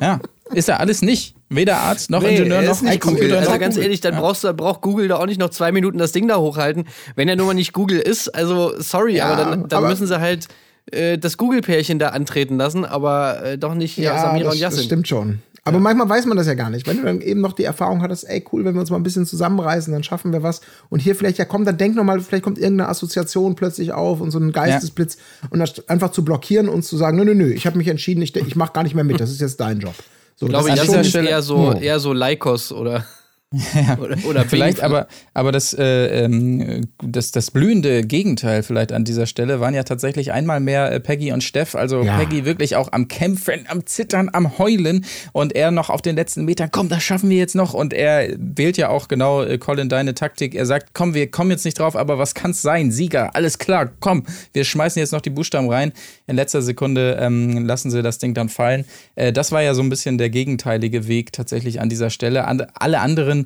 Ja. Ist er alles nicht. Weder Arzt noch Ingenieur er noch nicht Computer Google. Also noch ganz Google. ehrlich, dann brauchst du, braucht Google da auch nicht noch zwei Minuten das Ding da hochhalten. Wenn er nun mal nicht Google ist, also sorry, Ja, aber dann, dann aber- müssen sie halt äh, das Google-Pärchen da antreten lassen, aber äh, doch nicht ja, Samira das, und das Yassin. stimmt schon. Aber manchmal weiß man das ja gar nicht. Wenn du dann eben noch die Erfahrung hattest, ey, cool, wenn wir uns mal ein bisschen zusammenreißen, dann schaffen wir was. Und hier vielleicht, ja komm, dann denk noch mal, vielleicht kommt irgendeine Assoziation plötzlich auf und so ein Geistesblitz. Und das einfach zu blockieren und zu sagen, nö, nö, nö, ich habe mich entschieden, ich, ich mache gar nicht mehr mit, das ist jetzt dein Job. So, Ich glaube, Yassin dieser ist eher so, eher so Lycos oder, oder, oder Vielleicht, aber, aber das, äh, ähm, das, das blühende Gegenteil vielleicht an dieser Stelle waren ja tatsächlich einmal mehr äh, Peggy und Steff. Also Ja. Peggy wirklich auch am Kämpfen, am Zittern, am Heulen und er noch auf den letzten Metern, komm, das schaffen wir jetzt noch. Und er wählt ja auch genau, äh, Colin, deine Taktik. Er sagt, komm, wir kommen jetzt nicht drauf, aber was kann's sein? Sieger, alles klar, komm, wir schmeißen jetzt noch die Buchstaben rein. In letzter Sekunde ähm, lassen sie das Ding dann fallen. Äh, das war ja so ein bisschen der gegenteilige Weg tatsächlich an dieser Stelle. An, alle anderen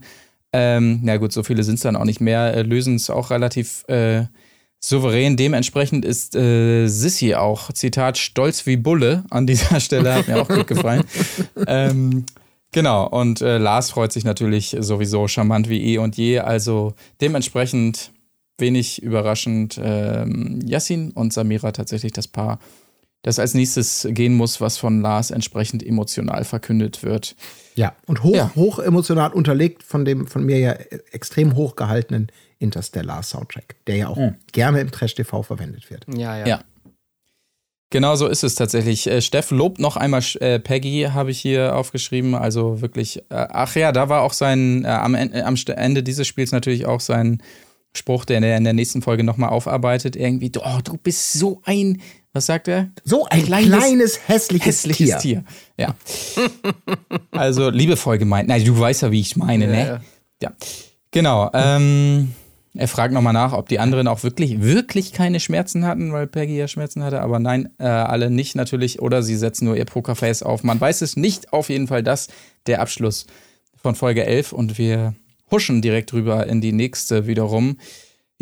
ähm, na gut, so viele sind es dann auch nicht mehr, äh, lösen es auch relativ äh, souverän. Dementsprechend ist äh, Sissy auch, Zitat, stolz wie Bulle an dieser Stelle, hat mir auch gut gefallen. ähm, genau, und äh, Lars freut sich natürlich sowieso charmant wie eh und je. Also dementsprechend wenig überraschend ähm, Yassin und Samira tatsächlich das Paar, das als nächstes gehen muss, was von Lars entsprechend emotional verkündet wird. Ja, und hoch, Ja. hoch emotional unterlegt von dem von mir ja extrem hoch gehaltenen Interstellar Soundtrack, der ja auch gerne im Trash TV verwendet wird. ja, ja. Ja. Genau so ist es tatsächlich. Äh, Steff lobt noch einmal äh, Peggy, habe ich hier aufgeschrieben. Also wirklich, äh, ach ja, da war auch sein, äh, am, am Ende dieses Spiels natürlich auch sein Spruch, der in der, in der nächsten Folge nochmal aufarbeitet. Irgendwie, oh, du bist so ein, was sagt er? So ein kleines, hässliches, hässliches Tier. Tier. Ja. also liebevoll gemeint. Nein, du weißt ja, wie ich meine, ne? ja. Ja. Genau. Ähm, er fragt nochmal nach, ob die anderen auch wirklich, wirklich keine Schmerzen hatten, weil Peggy ja Schmerzen hatte. Aber nein, äh, alle nicht natürlich. Oder sie setzen nur ihr Pokerface auf. Man weiß es nicht. Auf jeden Fall das der Abschluss von Folge 11. Und wir huschen direkt rüber in die nächste wiederum.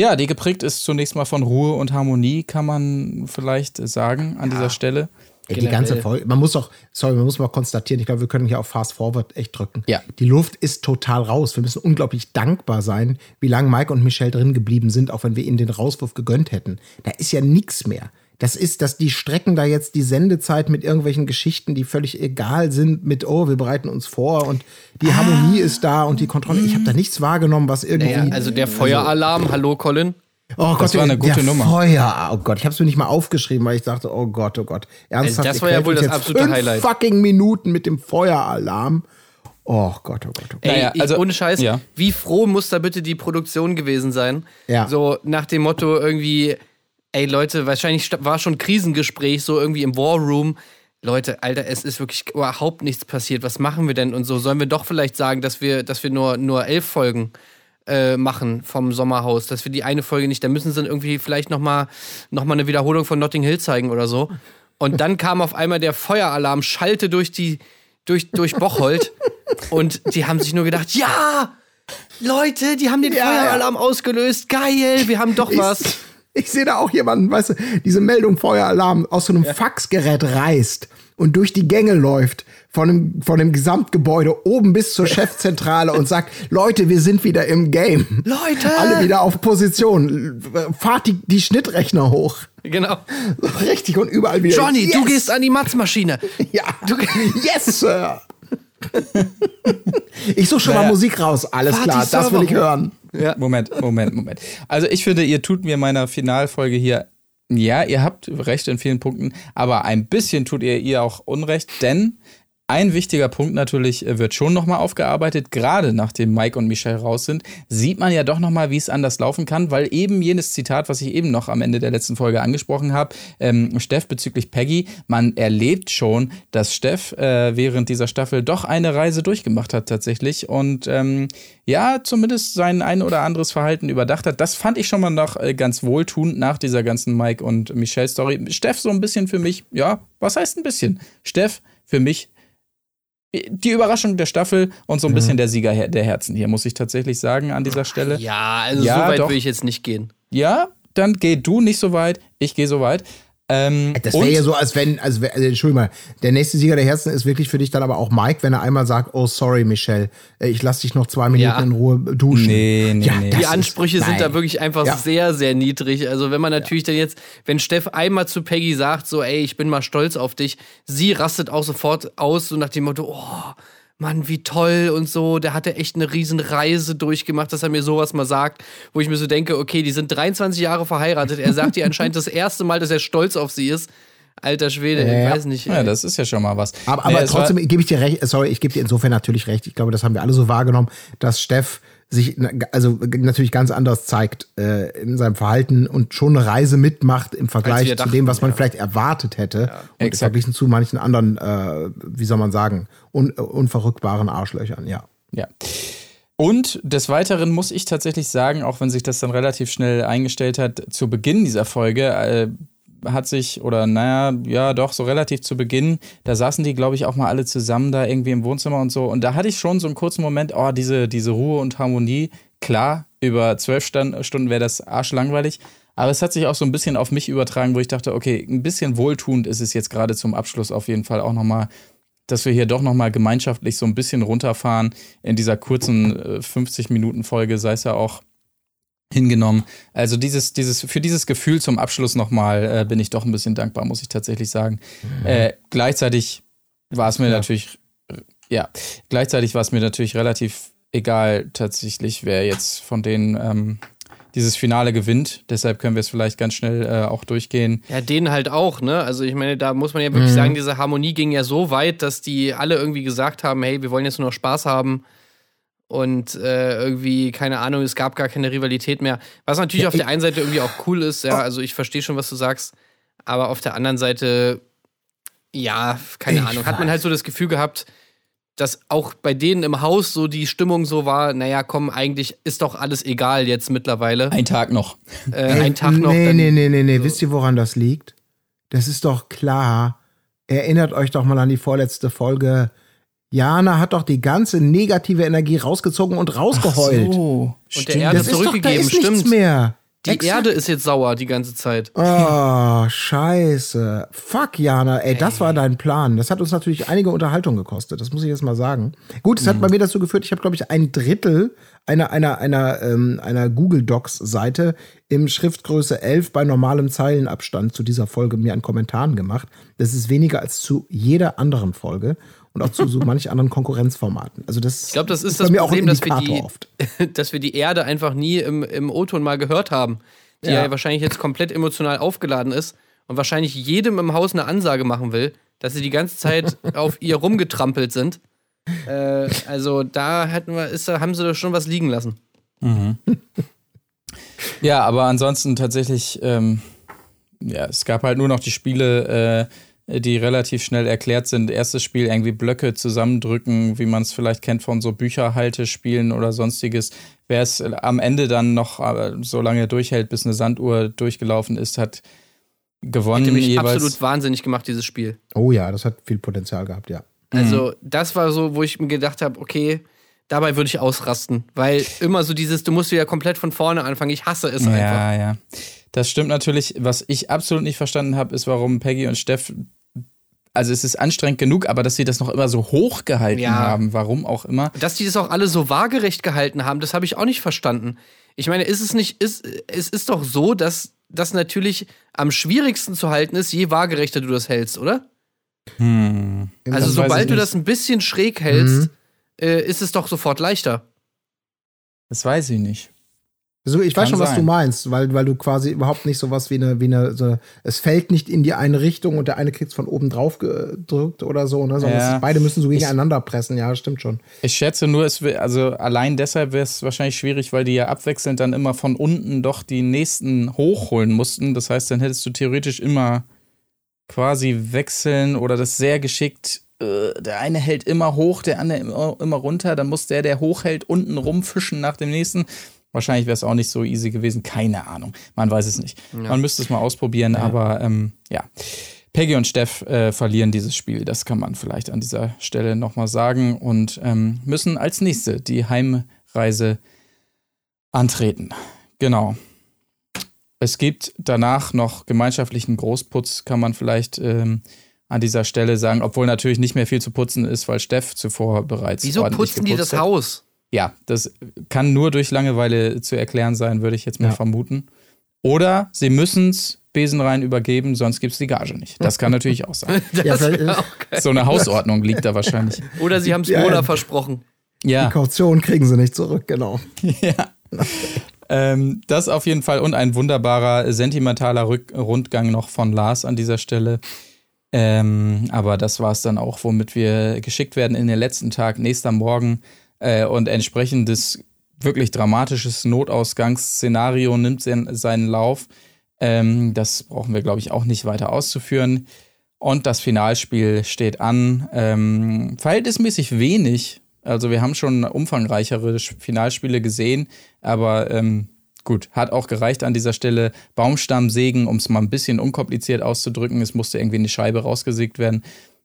Ja, die geprägt ist zunächst mal von Ruhe und Harmonie, kann man vielleicht sagen an dieser Stelle. Ey, die ganze Folge, man muss doch, sorry, man muss mal konstatieren, ich glaube, wir können hier auf Fast Forward echt drücken. Ja. Die Luft ist total raus. Wir müssen unglaublich dankbar sein, wie lange Mike und Michelle drin geblieben sind, auch wenn wir ihnen den Rauswurf gegönnt hätten. Da ist ja nichts mehr. Das ist, dass die strecken da jetzt die Sendezeit mit irgendwelchen Geschichten, die völlig egal sind, mit, oh, wir bereiten uns vor und die Harmonie ist da und die Kontrolle. Ich habe da nichts wahrgenommen, was irgendwie. Naja, also der Feueralarm, hallo Colin. Oh Gott, Das war eine gute der Nummer. Feuer. Oh Gott, ich habe es mir nicht mal aufgeschrieben, weil ich dachte, oh Gott, oh Gott. Ernsthaft, das ihr war ja wohl das absolute fünf Highlight. fucking Minuten mit dem Feueralarm. Oh Gott, oh Gott, oh Gott. Ey, Naja, ich, also- ohne Scheiß, ja. wie froh muss da bitte die Produktion gewesen sein? Ja. So nach dem Motto irgendwie, ey Leute, wahrscheinlich war schon Krisengespräch, so irgendwie im War Room. Leute, Alter, es ist wirklich überhaupt nichts passiert. Was machen wir denn und so? Sollen wir doch vielleicht sagen, dass wir, dass wir nur, nur elf Folgen äh, machen vom Sommerhaus, dass wir die eine Folge nicht, da müssen sie dann irgendwie vielleicht nochmal noch mal eine Wiederholung von Notting Hill zeigen oder so. Und dann kam auf einmal der Feueralarm, schallte durch die, durch, durch Bocholt und die haben sich nur gedacht, ja, Leute, die haben den Ja, Feueralarm ausgelöst, geil, wir haben doch was. Ich, sehe da auch jemanden, weißt du, diese Meldung Feueralarm aus so einem Faxgerät reißt und durch die Gänge läuft von dem, von dem Gesamtgebäude oben bis zur Chefzentrale und sagt, Leute, wir sind wieder im Game. Leute! Alle wieder auf Position. Fahrt die, die Schnittrechner hoch. Genau. Richtig und überall wieder. Johnny, du Yes! gehst an die Matzmaschine. Ja. yes, Sir. Ich suche schon mal Naja. Musik raus. Alles die klar, das will ich Server hören. Moment, Moment, Moment. Also ich finde, ihr tut mir meiner Finalfolge hier, ja, ihr habt recht in vielen Punkten, aber ein bisschen tut ihr ihr auch Unrecht, denn ein wichtiger Punkt natürlich äh, wird schon nochmal aufgearbeitet, gerade nachdem Mike und Michelle raus sind, sieht man ja doch nochmal, wie es anders laufen kann, weil eben jenes Zitat, was ich eben noch am Ende der letzten Folge angesprochen habe, ähm, Steff bezüglich Peggy, man erlebt schon, dass Steff äh, während dieser Staffel doch eine Reise durchgemacht hat tatsächlich und ähm, ja, zumindest sein ein oder anderes Verhalten überdacht hat. Das fand ich schon mal noch äh, ganz wohltuend nach dieser ganzen Mike und Michelle Story. Steff so ein bisschen für mich, ja, was heißt ein bisschen? Steff für mich die Überraschung der Staffel und so ein bisschen der Sieger der Herzen hier, muss ich tatsächlich sagen an dieser Stelle. Ja, also Ja, so weit doch. will ich jetzt nicht gehen. Ja, dann geh du nicht so weit, ich gehe so weit. Ähm, Das und- wäre ja so, als wenn, also, also Entschuldigung mal, der nächste Sieger der Herzen ist wirklich für dich dann aber auch Mike, wenn er einmal sagt, oh sorry Michelle, äh, ich lass dich noch zwei Minuten Ja. in Ruhe duschen. Nee, nee, ja, nee. das Die ist- Ansprüche sind nein. da wirklich einfach Ja. sehr, sehr niedrig. Also wenn man natürlich dann jetzt, wenn Steff einmal zu Peggy sagt, so, ey, ich bin mal stolz auf dich, sie rastet auch sofort aus, so nach dem Motto, oh, Mann, wie toll und so, der hat ja echt eine riesen Reise durchgemacht, dass er mir sowas mal sagt, wo ich mir so denke, okay, die sind 23 Jahre verheiratet, er sagt ihr anscheinend das erste Mal, dass er stolz auf sie ist. Alter Schwede, Ja. ich weiß nicht. Ja, das ist ja schon mal was. Aber, Nee, aber war- trotzdem gebe ich dir recht, sorry, ich gebe dir insofern natürlich recht. Ich glaube, das haben wir alle so wahrgenommen, dass Steff sich also natürlich ganz anders zeigt äh, in seinem Verhalten und schon eine Reise mitmacht im Vergleich wir zu dachten, dem, was man ja. vielleicht erwartet hätte. und Exakt. verglichen zu manchen anderen, äh, wie soll man sagen, un, unverrückbaren Arschlöchern, ja. Ja. Und des Weiteren muss ich tatsächlich sagen, auch wenn sich das dann relativ schnell eingestellt hat, zu Beginn dieser Folge äh, hat sich, oder naja, ja doch, so relativ zu Beginn, da saßen die, glaube ich, auch mal alle zusammen da irgendwie im Wohnzimmer und so. Und da hatte ich schon so einen kurzen Moment, oh, diese, diese Ruhe und Harmonie. Klar, über zwölf Stunden wäre das arschlangweilig. Aber es hat sich auch so ein bisschen auf mich übertragen, wo ich dachte, okay, ein bisschen wohltuend ist es jetzt gerade zum Abschluss auf jeden Fall auch nochmal dass wir hier doch nochmal gemeinschaftlich so ein bisschen runterfahren in dieser kurzen äh, 50-Minuten-Folge, sei es ja auch hingenommen. Also dieses, dieses, für dieses Gefühl zum Abschluss nochmal äh, bin ich doch ein bisschen dankbar, muss ich tatsächlich sagen. Äh, gleichzeitig war es mir natürlich, äh, ja, gleichzeitig war es mir natürlich relativ egal tatsächlich, wer jetzt von denen ähm, dieses Finale gewinnt. Deshalb können wir es vielleicht ganz schnell äh, auch durchgehen. Ja, denen halt auch, ne? Also ich meine, da muss man ja wirklich sagen, diese Harmonie ging ja so weit, dass die alle irgendwie gesagt haben, hey, wir wollen jetzt nur noch Spaß haben. Und äh, irgendwie, keine Ahnung, es gab gar keine Rivalität mehr. Was natürlich Ja, auf der einen Seite irgendwie auch cool ist, ja, also ich verstehe schon, was du sagst. Aber auf der anderen Seite, ja, keine Ahnung, hat man halt so das Gefühl gehabt, dass auch bei denen im Haus so die Stimmung so war, naja, komm, eigentlich ist doch alles egal jetzt mittlerweile. Ein Tag noch. Äh, ein Tag noch. Nee, dann- nee, nee, nee, nee. Wisst ihr, woran das liegt? Das ist doch klar. Erinnert euch doch mal an die vorletzte Folge. Jana hat doch die ganze negative Energie rausgezogen und rausgeheult. So, Und der Erde das ist doch, da zurückgegeben, ist nichts stimmt. mehr. Die Exakt. Erde ist jetzt sauer die ganze Zeit. Oh, scheiße. Fuck, Jana. Ey, das war dein Plan. Das hat uns natürlich einige Unterhaltung gekostet. Das muss ich jetzt mal sagen. Gut, es hat bei mir dazu geführt, ich habe, glaube ich, ein Drittel einer, einer, einer, ähm, einer Google Docs-Seite im Schriftgröße 11 bei normalem Zeilenabstand zu dieser Folge mir an Kommentaren gemacht. Das ist weniger als zu jeder anderen Folge und auch zu so manch anderen Konkurrenzformaten. Also das Ich glaube, das ist bei das mir auch ein Problem, dass wir, die, oft. dass wir die Erde einfach nie im, im O-Ton mal gehört haben. die ja. ja wahrscheinlich jetzt komplett emotional aufgeladen ist und wahrscheinlich jedem im Haus eine Ansage machen will, dass sie die ganze Zeit auf ihr rumgetrampelt sind. Äh, also da hätten wir, ist, haben sie da schon was liegen lassen. Mhm. ja, aber ansonsten tatsächlich, ähm, ja, es gab halt nur noch die Spiele, äh, die relativ schnell erklärt sind. Erstes Spiel irgendwie Blöcke zusammendrücken, wie man es vielleicht kennt von so Bücherhaltespielen oder sonstiges. Wer es am Ende dann noch äh, so lange durchhält, bis eine Sanduhr durchgelaufen ist, hat gewonnen. Hätte mich jeweils. absolut wahnsinnig gemacht, dieses Spiel. Oh ja, das hat viel Potenzial gehabt, ja. Also, mhm. das war so, wo ich mir gedacht habe, okay, dabei würde ich ausrasten. Weil immer so dieses, du musst wieder komplett von vorne anfangen. Ich hasse es ja, einfach. Ja, ja. Das stimmt natürlich. Was ich absolut nicht verstanden habe, ist, warum Peggy und Steff. Also es ist anstrengend genug, aber dass sie das noch immer so hoch gehalten ja. haben, warum auch immer. Dass die das auch alle so waagerecht gehalten haben, das habe ich auch nicht verstanden. Ich meine, ist es nicht, ist, es ist doch so, dass das natürlich am schwierigsten zu halten ist, je waagerechter du das hältst, oder? Hm. Also das sobald du das ein bisschen schräg hältst, mhm. äh, ist es doch sofort leichter. Das weiß ich nicht. So, ich Kann weiß schon, sein. was du meinst, weil, weil du quasi überhaupt nicht so was wie eine, wie eine, so, es fällt nicht in die eine Richtung und der eine kriegt es von oben drauf gedrückt oder so, ne? Sondern ja. beide müssen so gegeneinander ich, pressen, ja, stimmt schon. Ich schätze nur, es also allein deshalb wäre es wahrscheinlich schwierig, weil die ja abwechselnd dann immer von unten doch die nächsten hochholen mussten. Das heißt, dann hättest du theoretisch immer quasi wechseln oder das sehr geschickt. Äh, der eine hält immer hoch, der andere immer, immer runter. Dann muss der, der hochhält, unten rumfischen nach dem nächsten. Wahrscheinlich wäre es auch nicht so easy gewesen. Keine Ahnung. Man weiß es nicht. Ja. Man müsste es mal ausprobieren, ja. aber ähm, ja. Peggy und Steff äh, verlieren dieses Spiel. Das kann man vielleicht an dieser Stelle nochmal sagen und ähm, müssen als nächste die Heimreise antreten. Genau. Es gibt danach noch gemeinschaftlichen Großputz, kann man vielleicht ähm, an dieser Stelle sagen, obwohl natürlich nicht mehr viel zu putzen ist, weil Steff zuvor bereits. Wieso putzen die das hat. Haus? Ja, das kann nur durch Langeweile zu erklären sein, würde ich jetzt mal ja. vermuten. Oder sie müssen es besenrein übergeben, sonst gibt es die Gage nicht. Das kann natürlich auch sein. ja, so eine Hausordnung liegt da wahrscheinlich. Oder sie haben es ja, Mola versprochen. Ja. Die Kaution kriegen sie nicht zurück, genau. ja. Ähm, das auf jeden Fall und ein wunderbarer, sentimentaler Rück Rundgang noch von Lars an dieser Stelle. Ähm, aber das war es dann auch, womit wir geschickt werden in den letzten Tag, nächster Morgen. Äh, und entsprechendes wirklich dramatisches Notausgangsszenario nimmt seinen Lauf. Ähm, das brauchen wir, glaube ich, auch nicht weiter auszuführen. Und das Finalspiel steht an. Ähm, verhältnismäßig wenig also wir haben schon umfangreichere Finalspiele gesehen, aber ähm, gut, hat auch gereicht an dieser Stelle. Baumstammsägen, um es mal ein bisschen unkompliziert auszudrücken, es musste irgendwie eine Scheibe rausgesägt werden.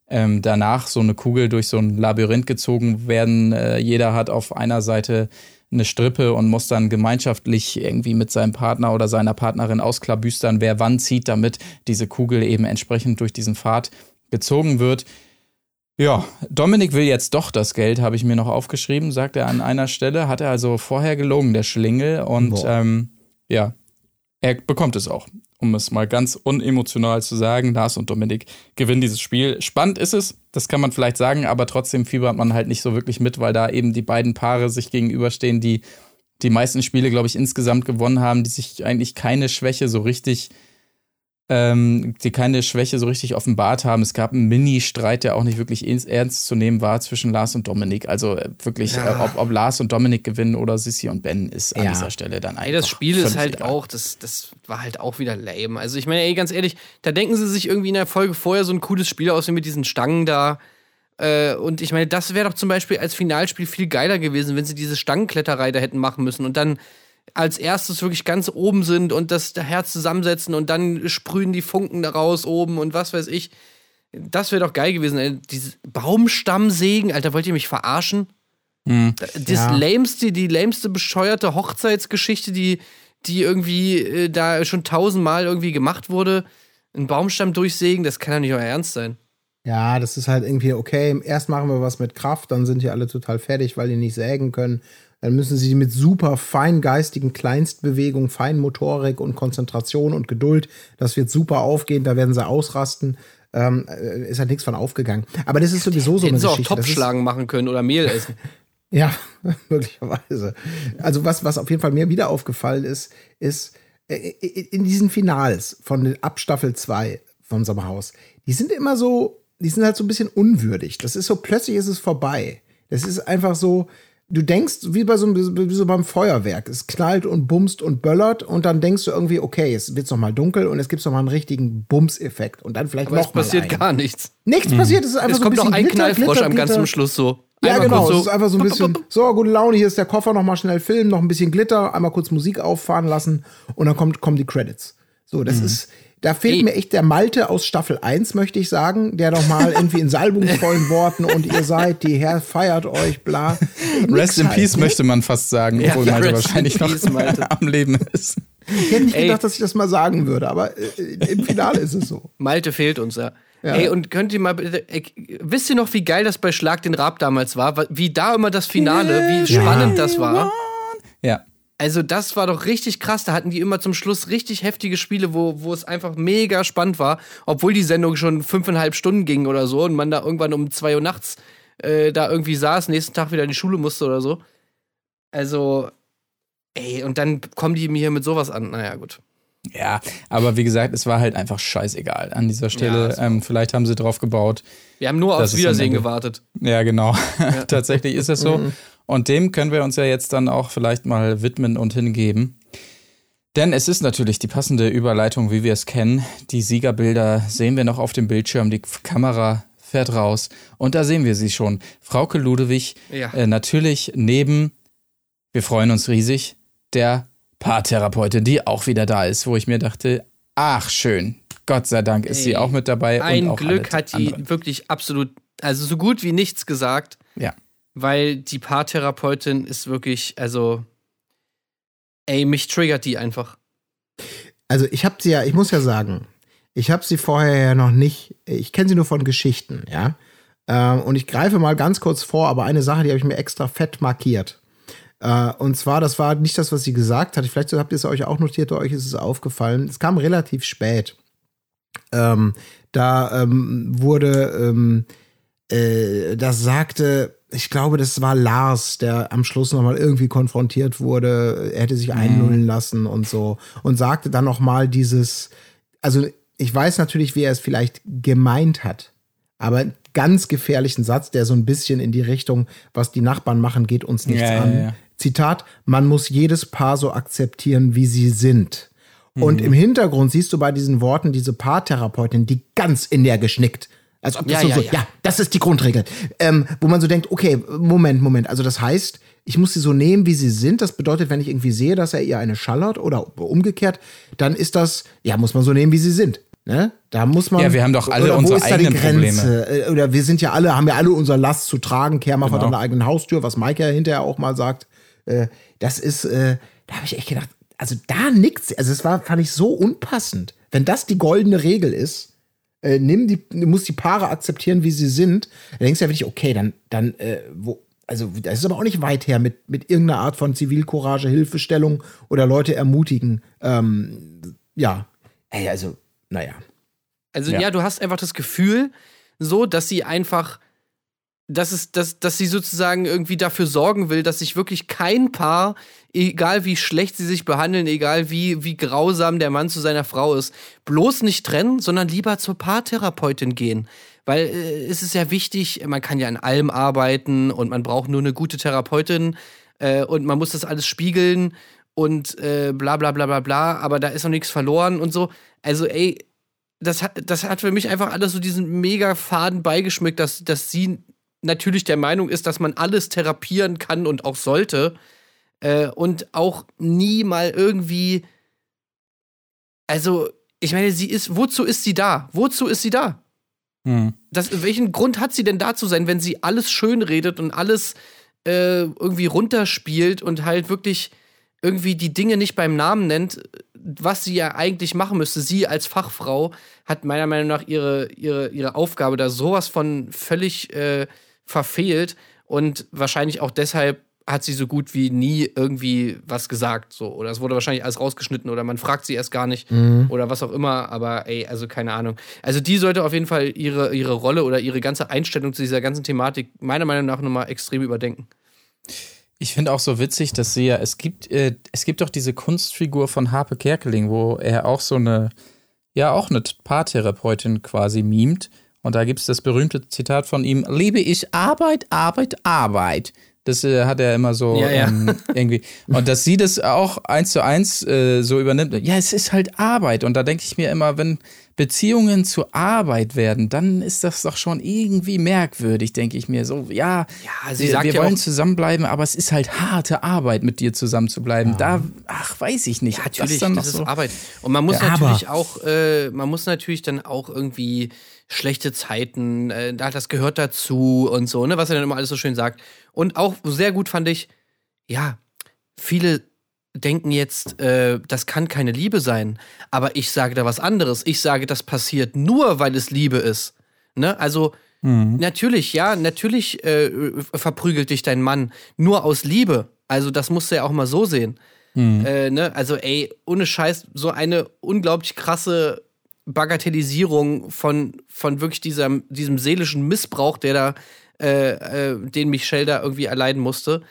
Ähm, danach so eine Kugel durch so ein Labyrinth gezogen werden. Äh, jeder hat auf einer Seite eine Strippe und muss dann gemeinschaftlich irgendwie mit seinem Partner oder seiner Partnerin ausklabüstern, wer wann zieht, damit diese Kugel eben entsprechend durch diesen Pfad gezogen wird. Ja, Dominik will jetzt doch das Geld, habe ich mir noch aufgeschrieben, sagt er an einer Stelle. Hat er also vorher gelogen, der Schlingel. Und ähm, ja, er bekommt es auch. Um es mal ganz unemotional zu sagen, Lars und Dominik gewinnen dieses Spiel. Spannend ist es, das kann man vielleicht sagen, aber trotzdem fiebert man halt nicht so wirklich mit, weil da eben die beiden Paare sich gegenüberstehen, die die meisten Spiele, glaube ich, insgesamt gewonnen haben, die sich eigentlich keine Schwäche so richtig ähm, die keine Schwäche so richtig offenbart haben. Es gab einen Mini-Streit, der auch nicht wirklich ernst zu nehmen war zwischen Lars und Dominik. Also äh, wirklich, ja. äh, ob, ob, Lars und Dominik gewinnen oder Sissy und Ben ist an ja. dieser Stelle dann einfach. Ey, das Spiel ist halt egal. auch, das, das war halt auch wieder lame. Also ich meine, ey, ganz ehrlich, da denken sie sich irgendwie in der Folge vorher so ein cooles Spiel aus wie mit diesen Stangen da. Äh, und ich meine, das wäre doch zum Beispiel als Finalspiel viel geiler gewesen, wenn sie diese Stangenkletterei da hätten machen müssen und dann als erstes wirklich ganz oben sind und das Herz zusammensetzen und dann sprühen die Funken da raus oben und was weiß ich. Das wäre doch geil gewesen. Ey. Diese Baumstammsägen, Alter, wollt ihr mich verarschen? Mhm. Das ja. lämste, die lämste bescheuerte Hochzeitsgeschichte, die, die irgendwie äh, da schon tausendmal irgendwie gemacht wurde. Ein Baumstamm durchsägen, das kann ja nicht euer Ernst sein. Ja, das ist halt irgendwie okay. Erst machen wir was mit Kraft, dann sind die alle total fertig, weil die nicht sägen können. Dann müssen sie mit super feingeistigen Kleinstbewegungen, Feinmotorik und Konzentration und Geduld, das wird super aufgehen, da werden sie ausrasten. Ähm, äh, ist halt nichts von aufgegangen. Aber das ist sowieso so eine Hätten Geschichte. sie auch Topfschlagen machen können oder Mehl essen. ja, möglicherweise. Also was, was auf jeden Fall mir wieder aufgefallen ist, ist, äh, in diesen Finals von ab Staffel 2 von Sommerhaus, die sind immer so, die sind halt so ein bisschen unwürdig. Das ist so, plötzlich ist es vorbei. Das ist einfach so, du denkst, wie bei so, wie so beim Feuerwerk. Es knallt und bumst und böllert und dann denkst du irgendwie, okay, es wird noch mal dunkel und es gibt noch mal einen richtigen Bums-Effekt und dann vielleicht Aber noch es passiert mal einen. gar nichts. Nichts passiert, es ist einfach Es so kommt ein noch bisschen ein Glitter, Knallfrosch Glitter, am ganz Glitter. zum Schluss so. Ja, Einmal genau. kurz Es ist einfach so ein bisschen, so, gute Laune, hier ist der Koffer, noch mal schnell filmen, noch ein bisschen Glitter, einmal kurz Musik auffahren lassen und dann kommt, kommen die Credits. So, das ist, da fehlt Ey. mir echt der Malte aus Staffel 1, möchte ich sagen, der noch mal irgendwie in salbungsvollen Worten und ihr seid, die Herr feiert euch, bla. Rest in halt, Peace möchte man fast sagen, Ja, obwohl Malte wahrscheinlich noch peace, Malte. am Leben ist. Ich hätte nicht Ey. gedacht, dass ich das mal sagen würde, aber äh, im Finale ist es so. Malte fehlt uns, ja. Ja. Ey, und könnt ihr mal bitte, ey, wisst ihr noch, wie geil das bei Schlag den Rab damals war? Wie da immer das Finale, wie spannend das war? Ja. Also, das war doch richtig krass. Da hatten die immer zum Schluss richtig heftige Spiele, wo, wo es einfach mega spannend war, obwohl die Sendung schon fünfeinhalb Stunden ging oder so und man da irgendwann um zwei Uhr nachts äh, da irgendwie saß, nächsten Tag wieder in die Schule musste oder so. Also, ey, und dann kommen die mir hier mit sowas an. Naja, gut. Ja, aber wie gesagt, es war halt einfach scheißegal an dieser Ja, Stelle. war- ähm, vielleicht haben sie drauf gebaut. Wir haben nur Das aufs Wiedersehen gewartet. Ja, genau. Tatsächlich ist es so. Und dem können wir uns ja jetzt dann auch vielleicht mal widmen und hingeben. Denn es ist natürlich die passende Überleitung, wie wir es kennen. Die Siegerbilder sehen wir noch auf dem Bildschirm. Die Kamera fährt raus. Und da sehen wir sie schon. Frauke Ludewig, Ja. äh, natürlich neben, wir freuen uns riesig, der Paartherapeutin, die auch wieder da ist, wo ich mir dachte, ach schön, Gott sei Dank ist sie Ey, auch mit dabei. Ein und auch Glück hat die anderen. wirklich absolut, also so gut wie nichts gesagt, Ja. Weil die Paartherapeutin ist wirklich, also, ey, mich triggert die einfach. Also ich habe sie ja, ich muss ja sagen, ich habe sie vorher ja noch nicht, ich kenne sie nur von Geschichten, ja. Ähm, und ich greife mal ganz kurz vor, aber eine Sache, die habe ich mir extra fett markiert. Äh, und zwar, das war nicht das, was sie gesagt hat. Vielleicht habt ihr es euch auch notiert, euch ist es aufgefallen. Es kam relativ spät. Ähm, da ähm, wurde, ähm, äh, das sagte, ich glaube, das war Lars, der am Schluss nochmal irgendwie konfrontiert wurde. Er hätte sich einnullen lassen und so. Und sagte dann nochmal dieses, also ich weiß natürlich, wie er es vielleicht gemeint hat. Aber einen ganz gefährlichen Satz, der so ein bisschen in die Richtung, was die Nachbarn machen, geht uns nichts Ja, ja, an. ja. Zitat, man muss jedes Paar so akzeptieren, wie sie sind. Und Mhm. im Hintergrund siehst du bei diesen Worten diese Paartherapeutin, die ganz energisch nickt. Als ob das Ja, so, ja, ja. ja, das ist die Grundregel. Ähm, wo man so denkt, okay, Moment, Moment. Also das heißt, ich muss sie so nehmen, wie sie sind. Das bedeutet, wenn ich irgendwie sehe, dass er ihr eine schallert oder umgekehrt, dann ist das, ja, muss man so nehmen, wie sie sind. Ne? Da muss man. Ja, wir haben doch alle unsere eigenen Grenze? Äh, Oder wir sind ja alle, haben ja alle unser Last zu tragen, kehr mal vor Genau. deiner eigenen Haustür, was Mike ja hinterher auch mal sagt. Äh, das ist, äh, da habe ich echt gedacht, also da nickt sie. Also es war, fand ich so unpassend. Wenn das die goldene Regel ist, äh, nimm die, du musst die Paare akzeptieren, wie sie sind, dann denkst du ja wirklich, okay, dann, dann, äh, wo, also das ist aber auch nicht weit her mit, mit irgendeiner Art von Zivilcourage, Hilfestellung oder Leute ermutigen. Ähm, ja, ey, also, naja. Also Ja. ja. du hast einfach das Gefühl, so, dass sie einfach, dass es, dass, dass sie sozusagen irgendwie dafür sorgen will, dass sich wirklich kein Paar, egal wie schlecht sie sich behandeln, egal wie, wie grausam der Mann zu seiner Frau ist, bloß nicht trennen, sondern lieber zur Paartherapeutin gehen. Weil äh, es ist ja wichtig, man kann ja an allem arbeiten und man braucht nur eine gute Therapeutin äh, und man muss das alles spiegeln und äh, bla bla bla bla bla, aber da ist noch nichts verloren und so. Also, ey, das hat, das hat für mich einfach alles so diesen mega faden beigeschmückt, dass, dass sie natürlich der Meinung ist, dass man alles therapieren kann und auch sollte. Äh, und auch nie mal irgendwie. Also, ich meine, sie ist, wozu ist sie da? Wozu ist sie da? Hm. Das, welchen Grund hat sie denn da zu sein, wenn sie alles schön redet und alles äh, irgendwie runterspielt und halt wirklich irgendwie die Dinge nicht beim Namen nennt, was sie ja eigentlich machen müsste? Sie als Fachfrau hat meiner Meinung nach ihre, ihre, ihre Aufgabe da sowas von völlig äh, verfehlt und wahrscheinlich auch deshalb hat sie so gut wie nie irgendwie was gesagt. So. Oder es wurde wahrscheinlich alles rausgeschnitten oder man fragt sie erst gar nicht oder was auch immer. Aber ey, also keine Ahnung. Also die sollte auf jeden Fall ihre, ihre Rolle oder ihre ganze Einstellung zu dieser ganzen Thematik meiner Meinung nach nochmal extrem überdenken. Ich finde auch so witzig, dass sie ja, es gibt, äh, es gibt doch diese Kunstfigur von Harpe Kerkeling, wo er auch so eine, ja, auch eine Paartherapeutin quasi mimt. Und da gibt es das berühmte Zitat von ihm: Liebe ich Arbeit, Arbeit, Arbeit. Das äh, hat er immer so Ja, ja. Ähm, irgendwie. Und dass sie das auch eins zu eins äh, so übernimmt. Ja, es ist halt Arbeit. Und da denke ich mir immer, wenn Beziehungen zur Arbeit werden, dann ist das doch schon irgendwie merkwürdig, denke ich mir. So, ja, Ja, sie wir, sagt wir ja wollen auch- zusammenbleiben, aber es ist halt harte Arbeit, mit dir zusammen zu bleiben. Da, ach, weiß ich nicht. Natürlich, das, noch ist so- Arbeit. Und man muss Ja, natürlich auch, äh, man muss natürlich dann auch irgendwie schlechte Zeiten, äh, da- das gehört dazu und so, ne, was er dann immer alles so schön sagt. Und auch sehr gut fand ich, ja, viele denken jetzt, äh, das kann keine Liebe sein, aber ich sage da was anderes. Ich sage, das passiert nur, weil es Liebe ist. Ne? Also natürlich, ja, natürlich äh, verprügelt dich dein Mann nur aus Liebe. Also das musst du ja auch mal so sehen. Äh, ne? Also ey, ohne Scheiß, so eine unglaublich krasse Bagatellisierung von, von wirklich dieser, diesem seelischen Missbrauch, der da, äh, äh, den Michelle da irgendwie erleiden musste.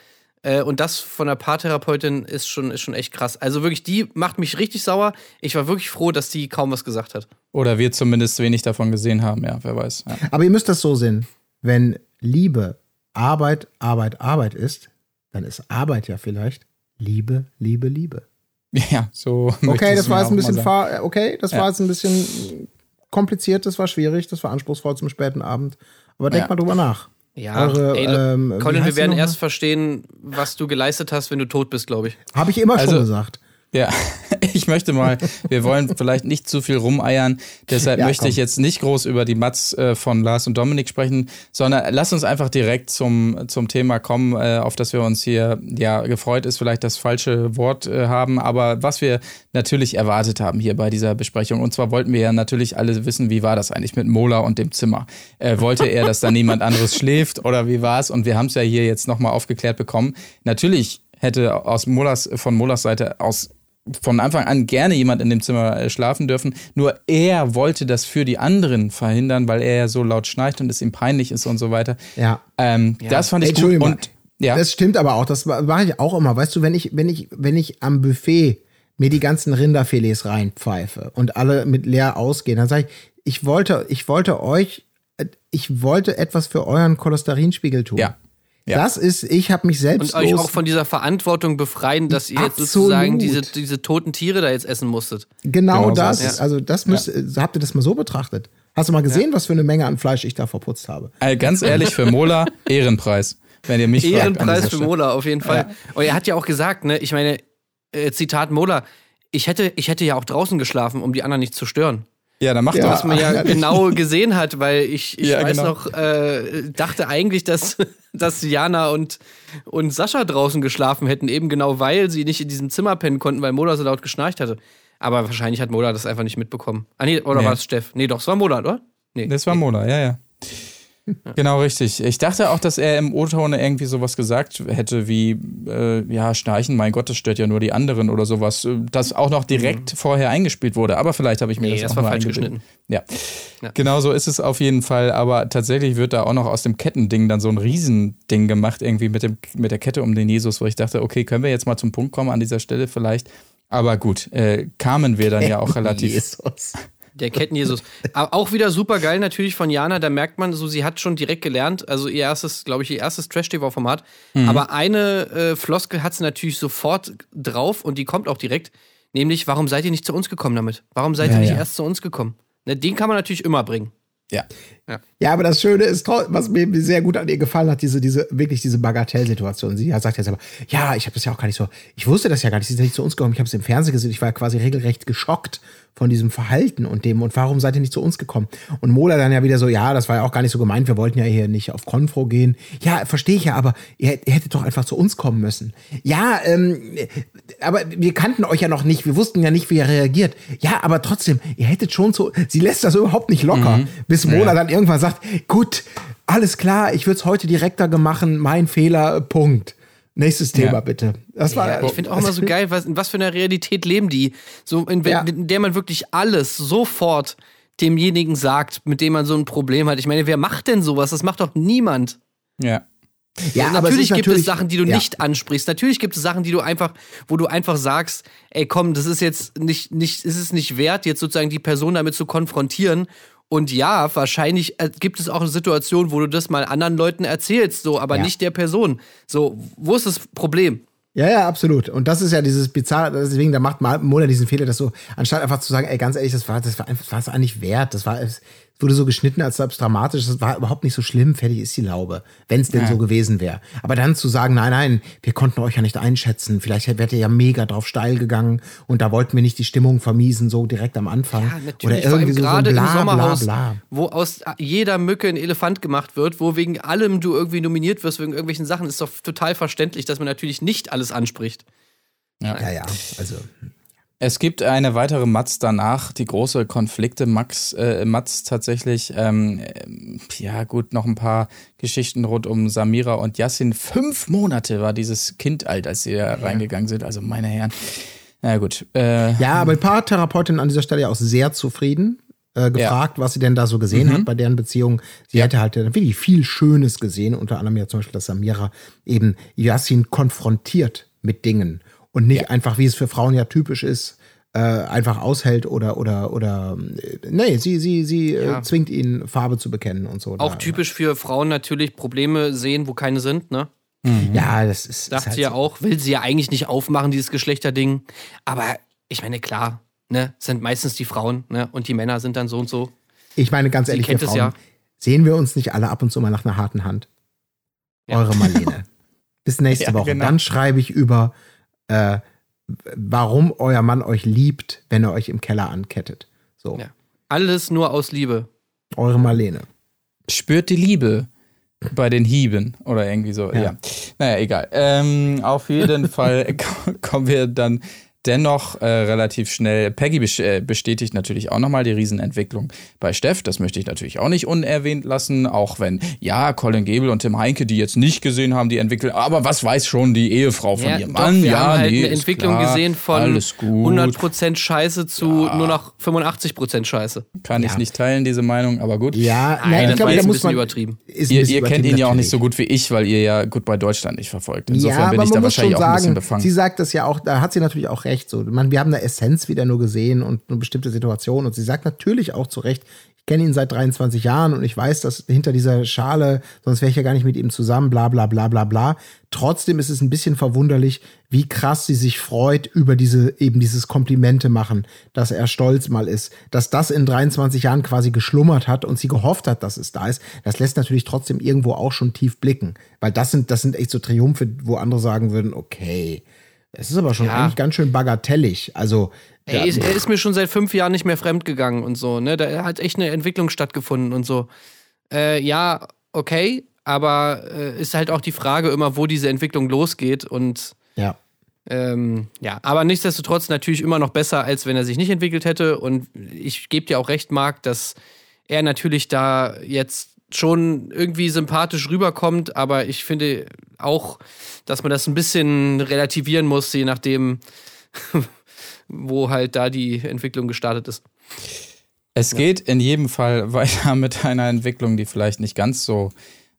Äh, und das von der Paartherapeutin ist schon, ist schon echt krass. Also wirklich, die macht mich richtig sauer. Ich war wirklich froh, dass die kaum was gesagt hat. Oder wir zumindest wenig davon gesehen haben, ja, wer weiß. Ja. Aber ihr müsst das so sehen. Wenn Liebe Arbeit, Arbeit, Arbeit ist, dann ist Arbeit ja vielleicht Liebe, Liebe, Liebe. Ja, so. Okay, das war jetzt ein bisschen fahr, okay, das Ja. war jetzt ein bisschen kompliziert, das war schwierig, das war anspruchsvoll zum späten Abend. Aber denkt Ja. mal drüber nach. Ja, Eure, ey, ähm, Colin, wir werden erst verstehen, was du geleistet hast, wenn du tot bist, glaube ich. Habe ich immer Also- schon gesagt. Ja, ich möchte mal, wir wollen vielleicht nicht zu viel rumeiern, deshalb Ja, möchte komm. ich jetzt nicht groß über die Mats äh, von Lars und Dominik sprechen, sondern lass uns einfach direkt zum, zum Thema kommen, äh, auf das wir uns hier, ja, gefreut ist vielleicht das falsche Wort äh, haben, aber was wir natürlich erwartet haben hier bei dieser Besprechung. Und zwar wollten wir ja natürlich alle wissen, wie war das eigentlich mit Mola und dem Zimmer? Wollte er, dass da niemand anderes schläft oder wie war es? Und wir haben es ja hier jetzt nochmal aufgeklärt bekommen. Natürlich hätte aus Molas, von Molas Seite aus von Anfang an gerne jemand in dem Zimmer äh, schlafen dürfen. Nur er wollte das für die anderen verhindern, weil er ja so laut schnarcht und es ihm peinlich ist und so weiter. Ja. Ähm, Das fand ich gut. Entschuldigung. Und ja, Das stimmt aber auch. Das ma- mache ich auch immer. Weißt du, wenn ich, wenn ich, wenn ich am Buffet mir die ganzen Rinderfilets reinpfeife und alle mit leer ausgehen, dann sage ich, ich wollte, ich wollte euch, äh, ich wollte etwas für euren Cholesterinspiegel tun. Ja. Ja. Das ist, ich habe mich Und selbst euch auch von dieser Verantwortung befreien, dass ihr jetzt sozusagen Absolut. diese, diese toten Tiere da jetzt essen musstet. genau, Genau so das. ist es. Also das müsst, habt ihr das mal so betrachtet? Hast du mal gesehen, was für eine Menge an Fleisch ich da verputzt habe? äh, ganz ehrlich, für Mola Ehrenpreis, wenn ihr mich fragt. Ehrenpreis dieser für. Mola, auf jeden Fall. Und er hat ja auch gesagt, ne, ich meine, äh, Zitat Mola, ich hätte, ich hätte ja auch draußen geschlafen, um die anderen nicht zu stören. Ja, dann macht Ja. doch. Was man ja genau gesehen hat, weil ich, ich Ja, weiß genau. noch, äh, dachte eigentlich, dass, dass Jana und, und Sascha draußen geschlafen hätten, eben genau weil sie nicht in diesem Zimmer pennen konnten, weil Mola so laut geschnarcht hatte. Aber wahrscheinlich hat Mola das einfach nicht mitbekommen. Ah, nee, oder Nee. war es Steff? Nee, doch, es war Mola, oder? Nee. Das war Mola, ja, ja. Genau, richtig. Ich dachte auch, dass er im O-Ton irgendwie sowas gesagt hätte wie, äh, ja, Schnarchen, mein Gott, das stört ja nur die anderen oder sowas. äh, Das auch noch direkt vorher eingespielt wurde. Aber vielleicht habe ich mir Nee, das, das auch war nur falsch eingebildet. geschnitten. Ja. Genau so ist es auf jeden Fall. Aber tatsächlich wird da auch noch aus dem Kettending dann so ein Riesending gemacht, irgendwie mit, dem, mit der Kette um den Jesus, wo ich dachte, okay, können wir jetzt mal zum Punkt kommen an dieser Stelle vielleicht. Aber gut, äh, kamen wir dann ja auch relativ. Jesus. Der Kettenjesus. Aber auch wieder super geil natürlich von Jana. Da merkt man so, sie hat schon direkt gelernt. Also ihr erstes, glaube ich, ihr erstes Trash-TV-Format. Mhm. Aber eine äh, Floskel hat sie natürlich sofort drauf und die kommt auch direkt. Nämlich, warum seid ihr nicht zu uns gekommen damit? Warum seid Ja, ihr nicht ja. erst zu uns gekommen? Ne, den kann man natürlich immer bringen. Ja. Ja, aber das Schöne ist, was mir sehr gut an ihr gefallen hat, diese, diese, wirklich diese Bagatellsituation. Sie sagt jetzt aber, ja, ich habe das ja auch gar nicht so, ich wusste das ja gar nicht, sie ist ja nicht zu uns gekommen, ich habe es im Fernsehen gesehen, ich war ja quasi regelrecht geschockt von diesem Verhalten und dem, und warum seid ihr nicht zu uns gekommen? Und Mola dann ja wieder so, ja, das war ja auch gar nicht so gemeint, wir wollten ja hier nicht auf Konfro gehen. Ja, verstehe ich ja, aber ihr, ihr hättet doch einfach zu uns kommen müssen. Ja, ähm, aber wir kannten euch ja noch nicht, wir wussten ja nicht, wie ihr reagiert. Ja, aber trotzdem, ihr hättet schon so, sie lässt das überhaupt nicht locker, bis Mola dann irgendwann sagt, gut, alles klar, ich würde es heute direkter machen, mein Fehler, Punkt. Nächstes Thema Ja. bitte. Das war, Ja, ich finde auch immer so geil, was, in was für einer Realität leben die. So, in, Ja. in der man wirklich alles sofort demjenigen sagt, mit dem man so ein Problem hat. Ich meine, wer macht denn sowas? Das macht doch niemand. Ja. Ja, aber natürlich, es gibt es natürlich- Sachen, die du ja. nicht ansprichst. Natürlich gibt es Sachen, die du einfach, wo du einfach sagst, ey, komm, das ist jetzt nicht, nicht, ist es nicht wert, jetzt sozusagen die Person damit zu konfrontieren. Und ja, wahrscheinlich äh, gibt es auch eine Situation, wo du das mal anderen Leuten erzählst, so, aber Ja. nicht der Person. So, wo ist das Problem? Ja, ja, absolut. Und das ist ja dieses bizarre, deswegen, da macht Mona diesen Fehler, dass so, anstatt einfach zu sagen, ey, ganz ehrlich, das war, das war einfach, das war es eigentlich wert. Das war, es wurde so geschnitten, als ob es dramatisch, das war überhaupt nicht so schlimm, fertig ist die Laube. Wenn es denn so gewesen wäre. Aber dann zu sagen, nein, nein, wir konnten euch ja nicht einschätzen, vielleicht wärt ihr ja mega drauf steil gegangen und da wollten wir nicht die Stimmung vermiesen, so direkt am Anfang. Ja, natürlich, Oder irgendwie so, so ein gerade bla, im Sommerhaus, bla, bla. wo aus jeder Mücke ein Elefant gemacht wird, wo wegen allem du irgendwie nominiert wirst, wegen irgendwelchen Sachen, ist doch total verständlich, dass man natürlich nicht alles anspricht. Ja, ja, also. Es gibt eine weitere Matz danach, die große Konflikte. Max, äh, Matz tatsächlich, ähm, ähm, ja gut, noch ein paar Geschichten rund um Samira und Yassin. Fünf Monate war dieses Kind alt, als sie da reingegangen sind. Also meine Herren. Na gut. Äh, Ja, aber ein paar Therapeutinnen an dieser Stelle ja auch sehr zufrieden. Äh, gefragt, was sie denn da so gesehen Mhm. hat bei deren Beziehung. Sie hätte halt äh, wirklich viel Schönes gesehen, unter anderem ja zum Beispiel, dass Samira eben Yassin konfrontiert mit Dingen und nicht einfach, wie es für Frauen ja typisch ist, äh, einfach aushält oder oder oder äh, nee, sie sie sie Ja. äh, zwingt ihn Farbe zu bekennen und so. Auch Da- typisch für Frauen natürlich Probleme sehen, wo keine sind, ne? Ja, das ist, Sagt ist halt sie ja so. auch, will sie ja eigentlich nicht aufmachen, dieses Geschlechterding. Aber ich meine, klar, ne, sind meistens die Frauen, ne? Und die Männer sind dann so und so. Ich meine ganz ehrlich, wir Frauen, ja. sehen wir uns nicht alle ab und zu mal nach einer harten Hand? Ja. Eure Marlene. Bis nächste Ja, Woche. genau. Dann schreibe ich über, äh, warum euer Mann euch liebt, wenn er euch im Keller ankettet. So, Ja. Alles nur aus Liebe. eure Marlene. spürt die Liebe bei den Hieben oder irgendwie so. Ja. Ja. Naja, egal. Ähm, auf jeden Fall ko- kommen wir dann dennoch äh, relativ schnell. Peggy äh, bestätigt natürlich auch nochmal die Riesenentwicklung bei Steff. Das möchte ich natürlich auch nicht unerwähnt lassen, auch wenn, ja, Colin Gable und Tim Heinke, die jetzt nicht gesehen haben, die entwickeln, aber was weiß schon die Ehefrau von Ja, ihrem doch, Mann? wir ja, haben halt nee, eine Entwicklung klar, gesehen von alles gut. 100% Scheiße zu nur noch 85% Scheiße. Kann ich nicht teilen, diese Meinung, aber gut. Ja, Nein, nein, das ich glaube, da ein muss bisschen man. übertrieben. ist ein Ihr, ihr kennt übertrieben, ihn ja auch nicht natürlich. so gut wie ich, weil ihr ja gut bei Deutschland nicht verfolgt. Insofern ja, bin ich da wahrscheinlich auch ein bisschen sagen, befangen. sie sagt das ja auch, da hat sie natürlich auch recht. So, man, wir haben eine Essenz wieder nur gesehen und eine bestimmte Situation. Und sie sagt natürlich auch zu Recht, ich kenne ihn seit 23 Jahren und ich weiß, dass hinter dieser Schale, sonst wäre ich ja gar nicht mit ihm zusammen, bla bla bla bla bla. Trotzdem ist es ein bisschen verwunderlich, wie krass sie sich freut über diese, eben dieses Komplimente machen, dass er stolz mal ist, dass das in 23 Jahren quasi geschlummert hat und sie gehofft hat, dass es da ist. Das lässt natürlich trotzdem irgendwo auch schon tief blicken. Weil das sind, das sind echt so Triumphe, wo andere sagen würden, okay. Es ist aber schon Ja. eigentlich ganz schön bagatellig. Also, Er ist, er ist mir schon seit fünf Jahren nicht mehr fremd gegangen und so, ne? Da hat echt eine Entwicklung stattgefunden und so. Äh, ja, okay, aber äh, ist halt auch die Frage immer, wo diese Entwicklung losgeht und ja. ähm, ja, aber nichtsdestotrotz natürlich immer noch besser, als wenn er sich nicht entwickelt hätte. Und ich gebe dir auch recht, Marc, dass er natürlich da jetzt schon irgendwie sympathisch rüberkommt, aber ich finde auch, dass man das ein bisschen relativieren muss, je nachdem, wo halt da die Entwicklung gestartet ist. Es geht in jedem Fall weiter mit einer Entwicklung, die vielleicht nicht ganz so,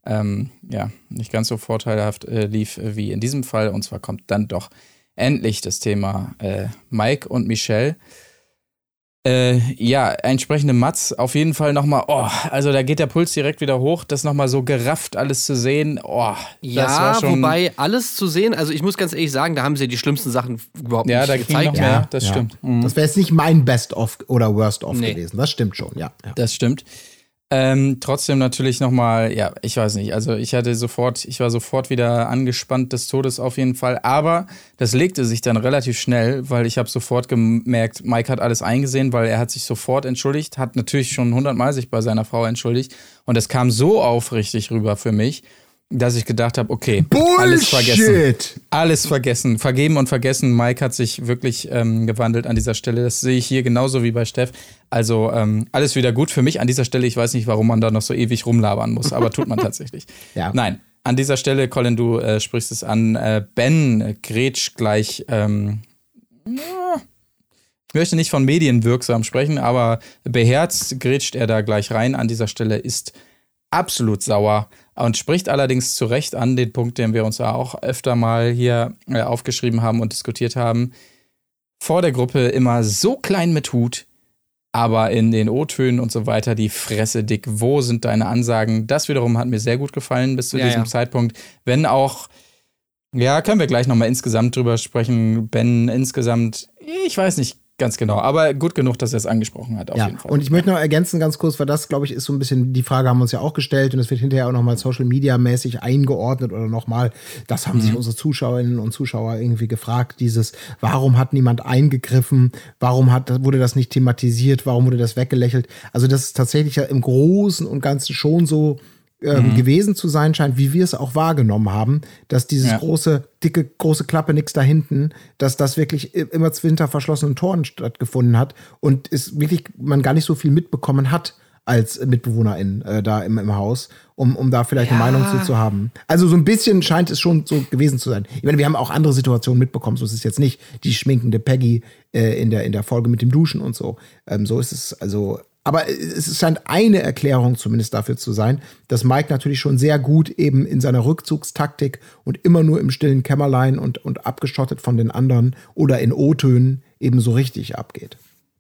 ähm, ja, nicht ganz so vorteilhaft äh, lief wie in diesem Fall. Und zwar kommt dann doch endlich das Thema äh, Mike und Michelle. Äh, ja, entsprechende Mats auf jeden Fall nochmal, oh, also da geht der Puls direkt wieder hoch, das nochmal so gerafft alles zu sehen, oh, das Ja, war schon, wobei alles zu sehen, also ich muss ganz ehrlich sagen, da haben sie ja die schlimmsten Sachen überhaupt ja, nicht da ging gezeigt. noch mehr, das stimmt. Mhm. Das wäre jetzt nicht mein Best-of oder Worst-of Nee. gewesen. Das stimmt schon, ja. ja. Das stimmt. Ähm, trotzdem natürlich nochmal, ja, ich weiß nicht, also ich hatte sofort, ich war sofort wieder angespannt des Todes auf jeden Fall, aber das legte sich dann relativ schnell, weil ich habe sofort gemerkt, Mike hat alles eingesehen, weil er hat sich sofort entschuldigt, hat natürlich schon hundertmal sich bei seiner Frau entschuldigt. Und es kam so aufrichtig rüber für mich, dass ich gedacht habe, okay, alles vergessen. Bullshit! Alles vergessen, vergeben und vergessen. Mike hat sich wirklich ähm, gewandelt an dieser Stelle. Das sehe ich hier genauso wie bei Steff. Also ähm, alles wieder gut für mich an dieser Stelle. Ich weiß nicht, warum man da noch so ewig rumlabern muss, aber tut man tatsächlich. Ja. Nein, an dieser Stelle, Colin, du äh, sprichst es an. Äh, ben grätsch gleich. Ähm, ja, ich möchte nicht von medienwirksam sprechen, aber beherzt grätscht er da gleich rein. An dieser Stelle ist absolut sauer und spricht allerdings zu Recht an den Punkt, den wir uns auch öfter mal hier äh, aufgeschrieben haben und diskutiert haben. Vor der Gruppe immer so klein mit Hut, aber in den O-Tönen und so weiter die Fresse dick. Wo sind deine Ansagen? Das wiederum hat mir sehr gut gefallen bis zu Ja, diesem ja. Zeitpunkt. Wenn auch, ja, können wir gleich nochmal insgesamt drüber sprechen. Ben insgesamt, ich weiß nicht ganz genau, aber gut genug, dass er es angesprochen hat, auf Ja, jeden Fall. und ich möchte noch ergänzen ganz kurz, weil das, glaube ich, ist so ein bisschen, die Frage haben wir uns ja auch gestellt und es wird hinterher auch nochmal Social Media mäßig eingeordnet oder nochmal, das haben sich Mhm. unsere Zuschauerinnen und Zuschauer irgendwie gefragt, dieses, warum hat niemand eingegriffen, warum hat, wurde das nicht thematisiert, warum wurde das weggelächelt? Also das ist tatsächlich ja im Großen und Ganzen schon so Mhm. ähm, gewesen zu sein scheint, wie wir es auch wahrgenommen haben, dass dieses Ja. große, dicke, große Klappe nix da hinten, dass das wirklich immer zwinter verschlossenen Toren stattgefunden hat und es wirklich man gar nicht so viel mitbekommen hat als Mitbewohnerin äh, da im, im Haus, um, um da vielleicht eine Meinung zu, zu haben. Also so ein bisschen scheint es schon so gewesen zu sein. Ich meine, wir haben auch andere Situationen mitbekommen, so ist es jetzt nicht die schminkende Peggy äh, in, der, in der Folge mit dem Duschen und so. Ähm, so ist es also aber es scheint eine Erklärung zumindest dafür zu sein, dass Mike natürlich schon sehr gut eben in seiner Rückzugstaktik und immer nur im stillen Kämmerlein und, und abgeschottet von den anderen oder in O-Tönen eben so richtig abgeht.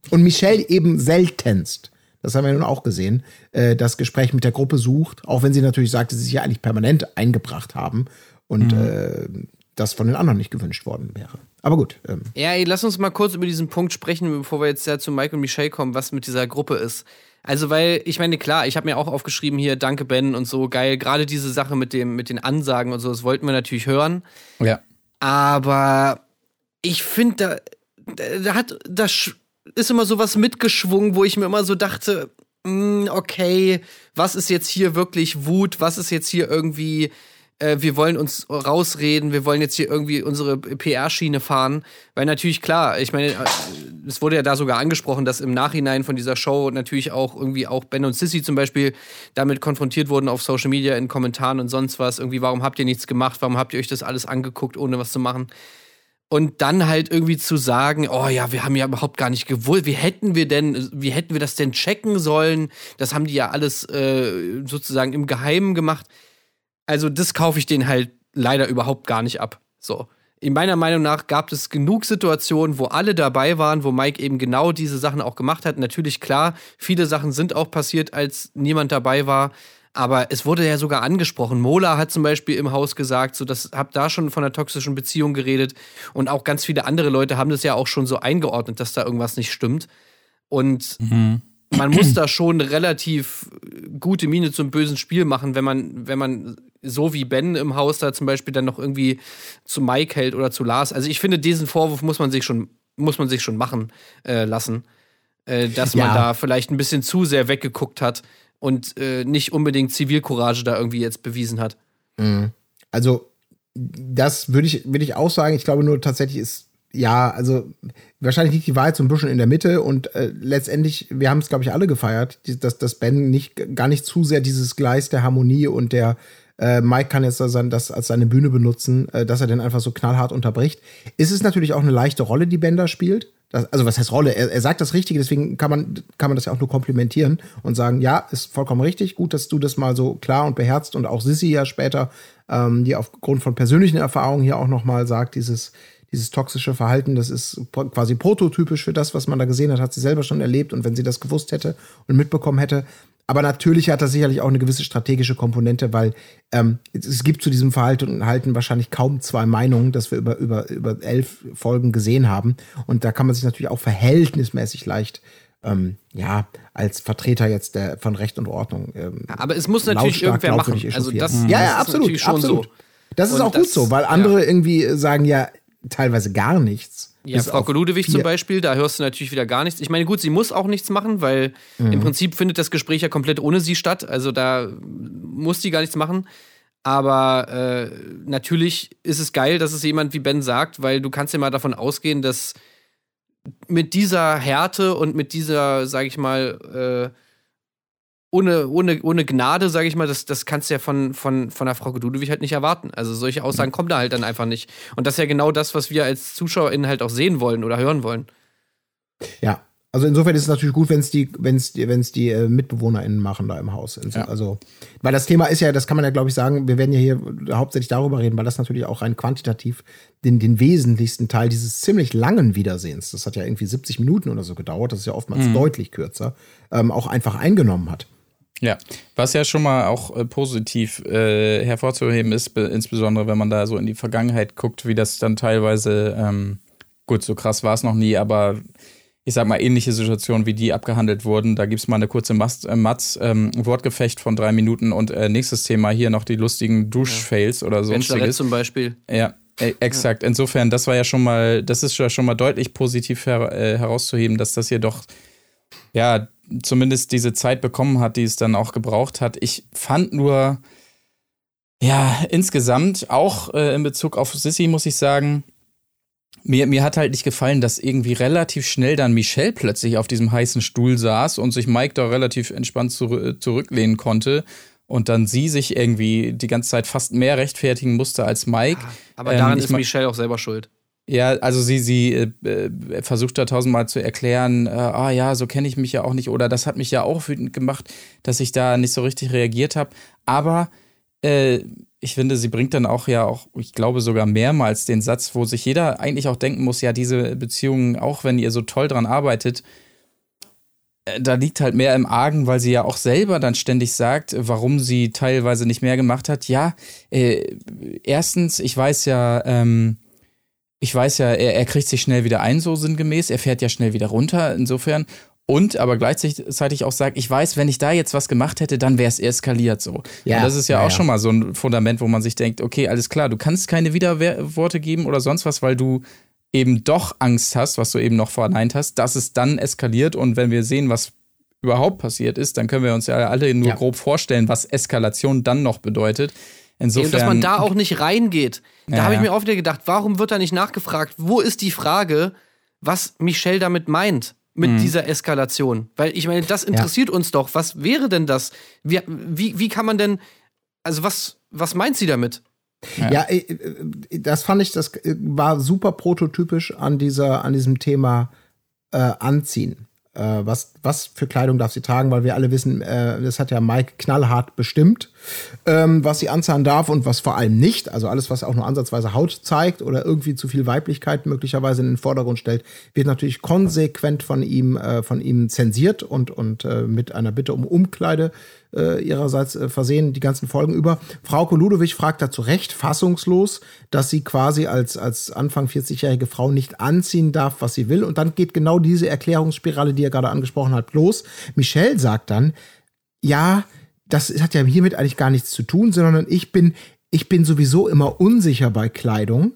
Und Michelle eben seltenst, das haben wir nun auch gesehen, äh, das Gespräch mit der Gruppe sucht, auch wenn sie natürlich sagt, dass sie sich ja eigentlich permanent eingebracht haben und äh, das von den anderen nicht gewünscht worden wäre. Aber gut, ähm, Ja, ey, lass uns mal kurz über diesen Punkt sprechen, bevor wir jetzt ja zu Mike und Michelle kommen, was mit dieser Gruppe ist. Also, weil, ich meine, klar, ich habe mir auch aufgeschrieben hier, danke Ben und so, geil. Gerade diese Sache mit, dem, mit den Ansagen und so, das wollten wir natürlich hören. ja. Aber ich finde, da, da hat, da sch- ist immer so was mitgeschwungen, wo ich mir immer so dachte, mm, okay, was ist jetzt hier wirklich Wut? Was ist jetzt hier irgendwie, äh, wir wollen uns rausreden, wir wollen jetzt hier irgendwie unsere PR-Schiene fahren? Weil natürlich, klar, ich meine, äh, es wurde ja da sogar angesprochen, dass im Nachhinein von dieser Show natürlich auch irgendwie auch Ben und Sissy zum Beispiel damit konfrontiert wurden auf Social Media in Kommentaren und sonst was. Irgendwie, warum habt ihr nichts gemacht? Warum habt ihr euch das alles angeguckt, ohne was zu machen? Und dann halt irgendwie zu sagen, oh ja, wir haben ja überhaupt gar nicht gewusst, wie hätten wir denn, wie hätten wir das denn checken sollen? Das haben die ja alles äh, sozusagen im Geheimen gemacht. Also das kaufe ich denen halt leider überhaupt gar nicht ab. So. In meiner Meinung nach gab es genug Situationen, wo alle dabei waren, wo Mike eben genau diese Sachen auch gemacht hat. Natürlich klar, viele Sachen sind auch passiert, als niemand dabei war. Aber es wurde ja sogar angesprochen. Mola hat zum Beispiel im Haus gesagt, so das habt da schon von einer toxischen Beziehung geredet. Und auch ganz viele andere Leute haben das ja auch schon so eingeordnet, dass da irgendwas nicht stimmt. Und man muss da schon relativ gute Miene zum bösen Spiel machen, wenn man, wenn man so wie Ben im Haus da zum Beispiel dann noch irgendwie zu Mike hält oder zu Lars. Also ich finde, diesen Vorwurf muss man sich schon, muss man sich schon machen äh, lassen. Äh, dass man Ja. da vielleicht ein bisschen zu sehr weggeguckt hat und äh, nicht unbedingt Zivilcourage da irgendwie jetzt bewiesen hat. Also, das würde ich, würde ich auch sagen. Ich glaube nur tatsächlich ist, ja, also wahrscheinlich liegt die Wahrheit so ein bisschen in der Mitte und äh, letztendlich, wir haben es, glaube ich, alle gefeiert, dass, dass Ben nicht, gar nicht zu sehr dieses Gleis der Harmonie und der äh, Mike kann jetzt sein, das als seine Bühne benutzen, äh, dass er den einfach so knallhart unterbricht. Ist es natürlich auch eine leichte Rolle, die Ben da spielt. Das, also was heißt Rolle? Er, er sagt das Richtige, deswegen kann man, kann man das ja auch nur komplimentieren und sagen, ja, ist vollkommen richtig, gut, dass du das mal so klar und beherzt und auch Sissy ja später, ähm, die aufgrund von persönlichen Erfahrungen hier auch nochmal sagt, dieses, dieses toxische Verhalten, das ist quasi prototypisch für das, was man da gesehen hat, hat sie selber schon erlebt und wenn sie das gewusst hätte und mitbekommen hätte. Aber natürlich hat das sicherlich auch eine gewisse strategische Komponente, weil ähm, es, gibt zu diesem Verhalten und Halten wahrscheinlich kaum zwei Meinungen, das wir über, über, über elf Folgen gesehen haben. Und da kann man sich natürlich auch verhältnismäßig leicht, ähm, ja, als Vertreter jetzt der, von Recht und Ordnung. Ähm, Aber es muss natürlich irgendwer machen. Also das, ja, ja, absolut, absolut. so. Das ist Und auch gut das- so, weil ja. andere irgendwie sagen ja teilweise gar nichts. Ja, Frau Ludewig zum Beispiel, da hörst du natürlich wieder gar nichts. Ich meine, gut, sie muss auch nichts machen, weil Mhm. im Prinzip findet das Gespräch ja komplett ohne sie statt. Also da muss sie gar nichts machen. Aber äh, natürlich ist es geil, dass es jemand wie Ben sagt, weil du kannst ja mal davon ausgehen, dass mit dieser Härte und mit dieser, sag ich mal, äh, ohne, ohne, ohne Gnade, sage ich mal, das, das kannst du ja von, von, von der Frau Ludwig halt nicht erwarten. Also solche Aussagen kommen da halt dann einfach nicht. Und das ist ja genau das, was wir als ZuschauerInnen halt auch sehen wollen oder hören wollen. Ja, Also insofern ist es natürlich gut, wenn es die, wenn es die, äh, MitbewohnerInnen machen da im Haus. Also, Ja. also, weil das Thema ist ja, das kann man ja, glaube ich, sagen, wir werden ja hier hauptsächlich darüber reden, weil das natürlich auch rein quantitativ den, den wesentlichsten Teil dieses ziemlich langen Wiedersehens, das hat ja irgendwie 70 Minuten oder so gedauert, das ist ja oftmals deutlich kürzer, ähm, auch einfach eingenommen hat. Ja, was ja schon mal auch äh, positiv äh, hervorzuheben ist, be- insbesondere wenn man da so in die Vergangenheit guckt, wie das dann teilweise, ähm, gut, so krass war es noch nie, aber ich sag mal, ähnliche Situationen wie die abgehandelt wurden. Da gibt's mal eine kurze Mast, äh, Matz, ähm, Wortgefecht von drei Minuten und äh, nächstes Thema hier noch die lustigen Duschfails oder Bachelorette sonstiges. zum Beispiel. Ja, e- exakt. Insofern, das war ja schon mal, das ist ja schon mal deutlich positiv her äh, herauszuheben, dass das hier doch, ja, zumindest diese Zeit bekommen hat, die es dann auch gebraucht hat. Ich fand nur, ja, insgesamt, auch äh, in Bezug auf Sissy, muss ich sagen, mir, mir hat halt nicht gefallen, dass irgendwie relativ schnell dann Michelle plötzlich auf diesem heißen Stuhl saß und sich Mike da relativ entspannt zur, zurücklehnen konnte. Und dann sie sich irgendwie die ganze Zeit fast mehr rechtfertigen musste als Mike. Aber Ähm, daran ich ist Michelle auch selber schuld. Ja, also sie, sie äh, äh, versucht da tausendmal zu erklären, äh, ah ja, so kenne ich mich ja auch nicht oder das hat mich ja auch wütend gemacht, dass ich da nicht so richtig reagiert habe. Aber äh, ich finde, sie bringt dann auch ja auch, ich glaube sogar mehrmals den Satz, wo sich jeder eigentlich auch denken muss, ja, diese Beziehung, auch wenn ihr so toll dran arbeitet, äh, da liegt halt mehr im Argen, weil sie ja auch selber dann ständig sagt, warum sie teilweise nicht mehr gemacht hat. Ja, äh, erstens, ich weiß ja, ähm, ich weiß ja, er, er kriegt sich schnell wieder ein, so sinngemäß. Er fährt ja schnell wieder runter, insofern. Und aber gleichzeitig auch sagt, ich weiß, wenn ich da jetzt was gemacht hätte, dann wäre es eskaliert so. Ja, Und das ist ja, ja, auch ja. schon mal so ein Fundament, wo man sich denkt, okay, alles klar, du kannst keine Widerworte geben oder sonst was, weil du eben doch Angst hast, was du eben noch verneint hast, dass es dann eskaliert. Und wenn wir sehen, was überhaupt passiert ist, dann können wir uns ja alle nur Ja. grob vorstellen, was Eskalation dann noch bedeutet. Insofern, und dass man da auch nicht reingeht. Da Ja, habe ich ja. mir auch wieder gedacht, warum wird da nicht nachgefragt? Wo ist die Frage, was Michelle damit meint? Mit Mhm. dieser Eskalation. Weil ich meine, das interessiert uns doch. Was wäre denn das? Wie, wie, wie kann man denn, also was, was meint sie damit? Ja, äh, äh, das fand ich, das äh, war super prototypisch an dieser, an diesem Thema äh, Anziehen. Äh, was, was für Kleidung darf sie tragen, weil wir alle wissen, äh, das hat ja Mike knallhart bestimmt, ähm, was sie anziehen darf und was vor allem nicht. Also alles, was auch nur ansatzweise Haut zeigt oder irgendwie zu viel Weiblichkeit möglicherweise in den Vordergrund stellt, wird natürlich konsequent von ihm, äh, von ihm zensiert und, und äh, mit einer Bitte um Umkleide äh, ihrerseits äh, versehen, die ganzen Folgen über. Frauke Ludowig fragt da zu Recht fassungslos, dass sie quasi als, als Anfang 40-jährige Frau nicht anziehen darf, was sie will. Und dann geht genau diese Erklärungsspirale, die er gerade angesprochen hat, los. Michelle sagt dann, ja, das hat ja hiermit eigentlich gar nichts zu tun, sondern ich bin, ich bin sowieso immer unsicher bei Kleidung.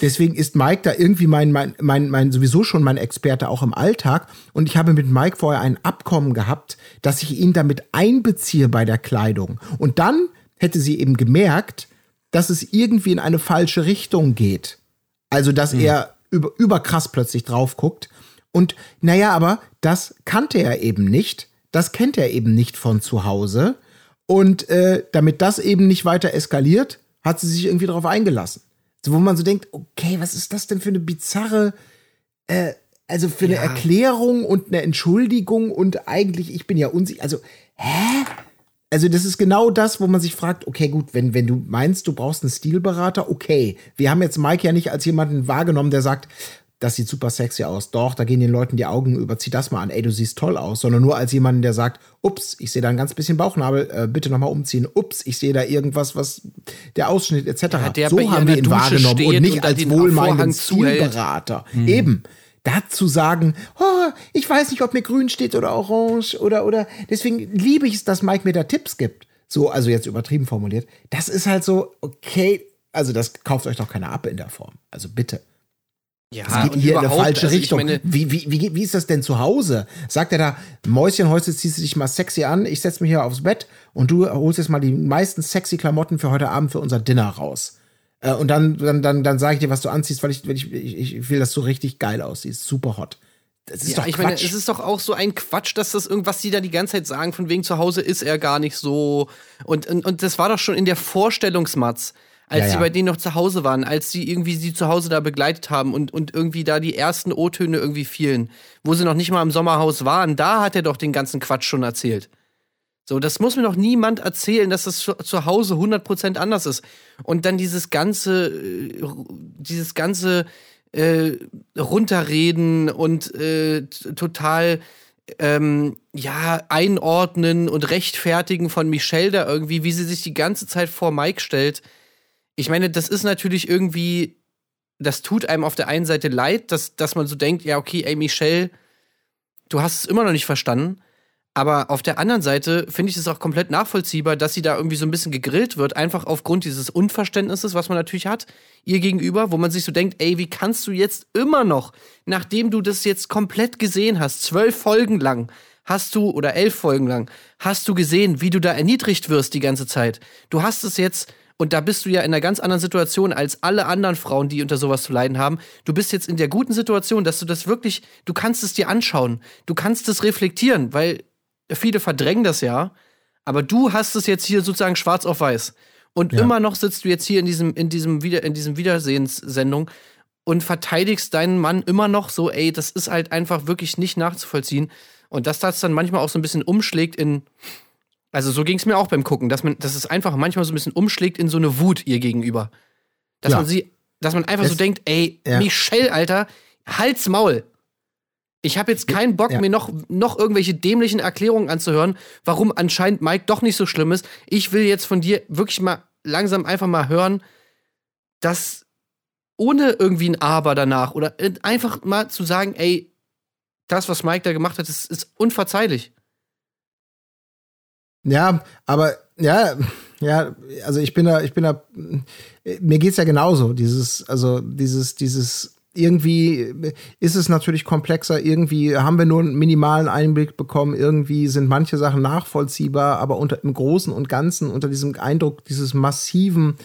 Deswegen ist Mike da irgendwie mein, mein, mein, mein, sowieso schon mein Experte auch im Alltag. Und ich habe mit Mike vorher ein Abkommen gehabt, dass ich ihn damit einbeziehe bei der Kleidung. Und dann hätte sie eben gemerkt, dass es irgendwie in eine falsche Richtung geht. Also, dass er über, überkrass plötzlich drauf guckt. Und naja, aber das kannte er eben nicht. Das kennt er eben nicht von zu Hause. Und äh, damit das eben nicht weiter eskaliert, hat sie sich irgendwie darauf eingelassen. So, wo man so denkt, okay, was ist das denn für eine bizarre, äh, also für eine Erklärung und eine Entschuldigung und eigentlich, ich bin ja unsicher, also, hä? Also das ist genau das, wo man sich fragt, okay, gut, wenn, wenn du meinst, du brauchst einen Stilberater, okay. Wir haben jetzt Mike ja nicht als jemanden wahrgenommen, der sagt, das sieht super sexy aus. Doch, da gehen den Leuten die Augen über, zieh das mal an, ey, du siehst toll aus. Sondern nur als jemanden, der sagt, ups, ich sehe da ein ganz bisschen Bauchnabel, äh, bitte nochmal umziehen. Ups, ich sehe da irgendwas, was der Ausschnitt etc. Ja, der so haben wir ihn Dusche wahrgenommen und nicht und als den wohlmeinenden zuhält. Stilberater. Eben. Dazu sagen, oh, ich weiß nicht, ob mir grün steht oder orange oder, oder, deswegen liebe ich es, dass Mike mir da Tipps gibt. So, also jetzt übertrieben formuliert. Das ist halt so, okay, also das kauft euch doch keiner ab in der Form. Also bitte. Ja, Es geht hier in eine falsche also ich Richtung. meine, wie, wie, wie, wie ist das denn zu Hause? Sagt er da, Mäuschen, heute ziehst du dich mal sexy an, ich setz mich hier aufs Bett und du holst jetzt mal die meisten sexy Klamotten für heute Abend für unser Dinner raus. Äh, und dann, dann, dann, dann sage ich dir, was du anziehst, weil ich, weil ich, ich, ich will, dass du richtig geil aussiehst. Super hot. Das ist Ja, doch ich meine, Quatsch. es ist doch auch so ein Quatsch, dass das irgendwas die da die ganze Zeit sagen, von wegen zu Hause ist er gar nicht so. Und, und, und das war doch schon in der Vorstellungsmatz. Als Ja, sie ja. bei denen noch zu Hause waren, als sie irgendwie sie zu Hause da begleitet haben und, und irgendwie da die ersten O-Töne irgendwie fielen, wo sie noch nicht mal im Sommerhaus waren, da hat er doch den ganzen Quatsch schon erzählt. So, das muss mir doch niemand erzählen, dass das zu, Hause 100% anders ist. Und dann dieses ganze, äh, dieses ganze äh, runterreden und äh, total ähm, ja, einordnen und rechtfertigen von Michelle da irgendwie, wie sie sich die ganze Zeit vor Mike stellt. Ich meine, das ist natürlich irgendwie, das tut einem auf der einen Seite leid, dass, dass man so denkt, ja, okay, ey, Michelle, du hast es immer noch nicht verstanden. Aber auf der anderen Seite finde ich es auch komplett nachvollziehbar, dass sie da irgendwie so ein bisschen gegrillt wird, einfach aufgrund dieses Unverständnisses, was man natürlich hat, ihr gegenüber, wo man sich so denkt, ey, wie kannst du jetzt immer noch, nachdem du das jetzt komplett gesehen hast, zwölf Folgen lang, hast du, oder elf Folgen lang, hast du gesehen, wie du da erniedrigt wirst die ganze Zeit. Du hast es jetzt, und da bist du ja in einer ganz anderen Situation als alle anderen Frauen, die unter sowas zu leiden haben. Du bist jetzt in der guten Situation, dass du das wirklich, du kannst es dir anschauen, du kannst es reflektieren, weil viele verdrängen das ja, aber du hast es jetzt hier sozusagen schwarz auf weiß. Und Ja. immer noch sitzt du jetzt hier in diesem, in diesem, Wieder in diesem Wiedersehenssendung und verteidigst deinen Mann immer noch so, ey, das ist halt einfach wirklich nicht nachzuvollziehen. Und dass das dann manchmal auch so ein bisschen umschlägt in, also so ging es mir auch beim Gucken, dass man, dass es einfach manchmal so ein bisschen umschlägt in so eine Wut ihr gegenüber. Dass Ja. man sie, dass man einfach so Es- denkt, ey, Ja. Michelle, Alter, halt's Maul. Ich habe jetzt keinen Bock, Ja. mir noch, noch irgendwelche dämlichen Erklärungen anzuhören, warum anscheinend Mike doch nicht so schlimm ist. Ich will jetzt von dir wirklich mal langsam einfach mal hören, dass ohne irgendwie ein Aber danach oder äh, einfach mal zu sagen, ey, das, was Mike da gemacht hat, ist, ist unverzeihlich. Ja, aber ja, ja, also ich bin da, ich bin da, mir geht's ja genauso. Dieses, also dieses, dieses, irgendwie ist es natürlich komplexer, irgendwie haben wir nur einen minimalen Einblick bekommen, irgendwie sind manche Sachen nachvollziehbar, aber unter im Großen und Ganzen, unter diesem Eindruck dieses massiven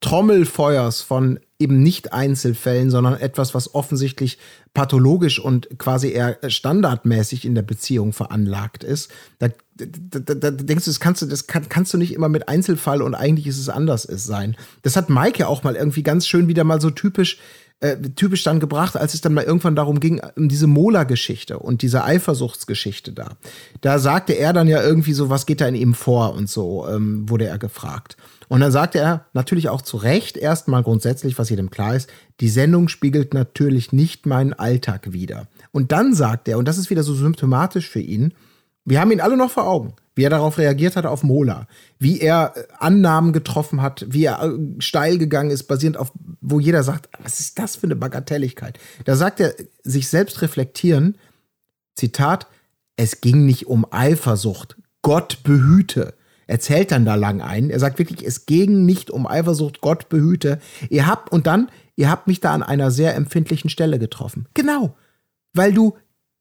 Trommelfeuers von eben nicht Einzelfällen, sondern etwas, was offensichtlich pathologisch und quasi eher standardmäßig in der Beziehung veranlagt ist. Da, da, da, da denkst du, das kannst du, das kann, kannst du nicht immer mit Einzelfall und eigentlich ist es anders ist sein. Das hat Maike ja auch mal irgendwie ganz schön wieder mal so typisch äh, typisch dann gebracht, als es dann mal irgendwann darum ging, um diese Mola-Geschichte und diese Eifersuchtsgeschichte da. Da sagte er dann ja irgendwie so, was geht da in ihm vor und so, ähm, wurde er gefragt. Und dann sagte er natürlich auch zu Recht erstmal grundsätzlich, was jedem klar ist, die Sendung spiegelt natürlich nicht meinen Alltag wider. Und dann sagt er, und das ist wieder so symptomatisch für ihn, wir haben ihn alle noch vor Augen, wie er darauf reagiert hat auf Mola, wie er äh, Annahmen getroffen hat, wie er äh, steil gegangen ist, basierend auf, wo jeder sagt, was ist das für eine Bagatelligkeit? Da sagt er, sich selbst reflektieren, Zitat, es ging nicht um Eifersucht, Gott behüte. Er zählt dann da lang ein. Er sagt wirklich, es ging nicht um Eifersucht, Gott behüte. Ihr habt, und dann, ihr habt mich da an einer sehr empfindlichen Stelle getroffen. Genau. Weil du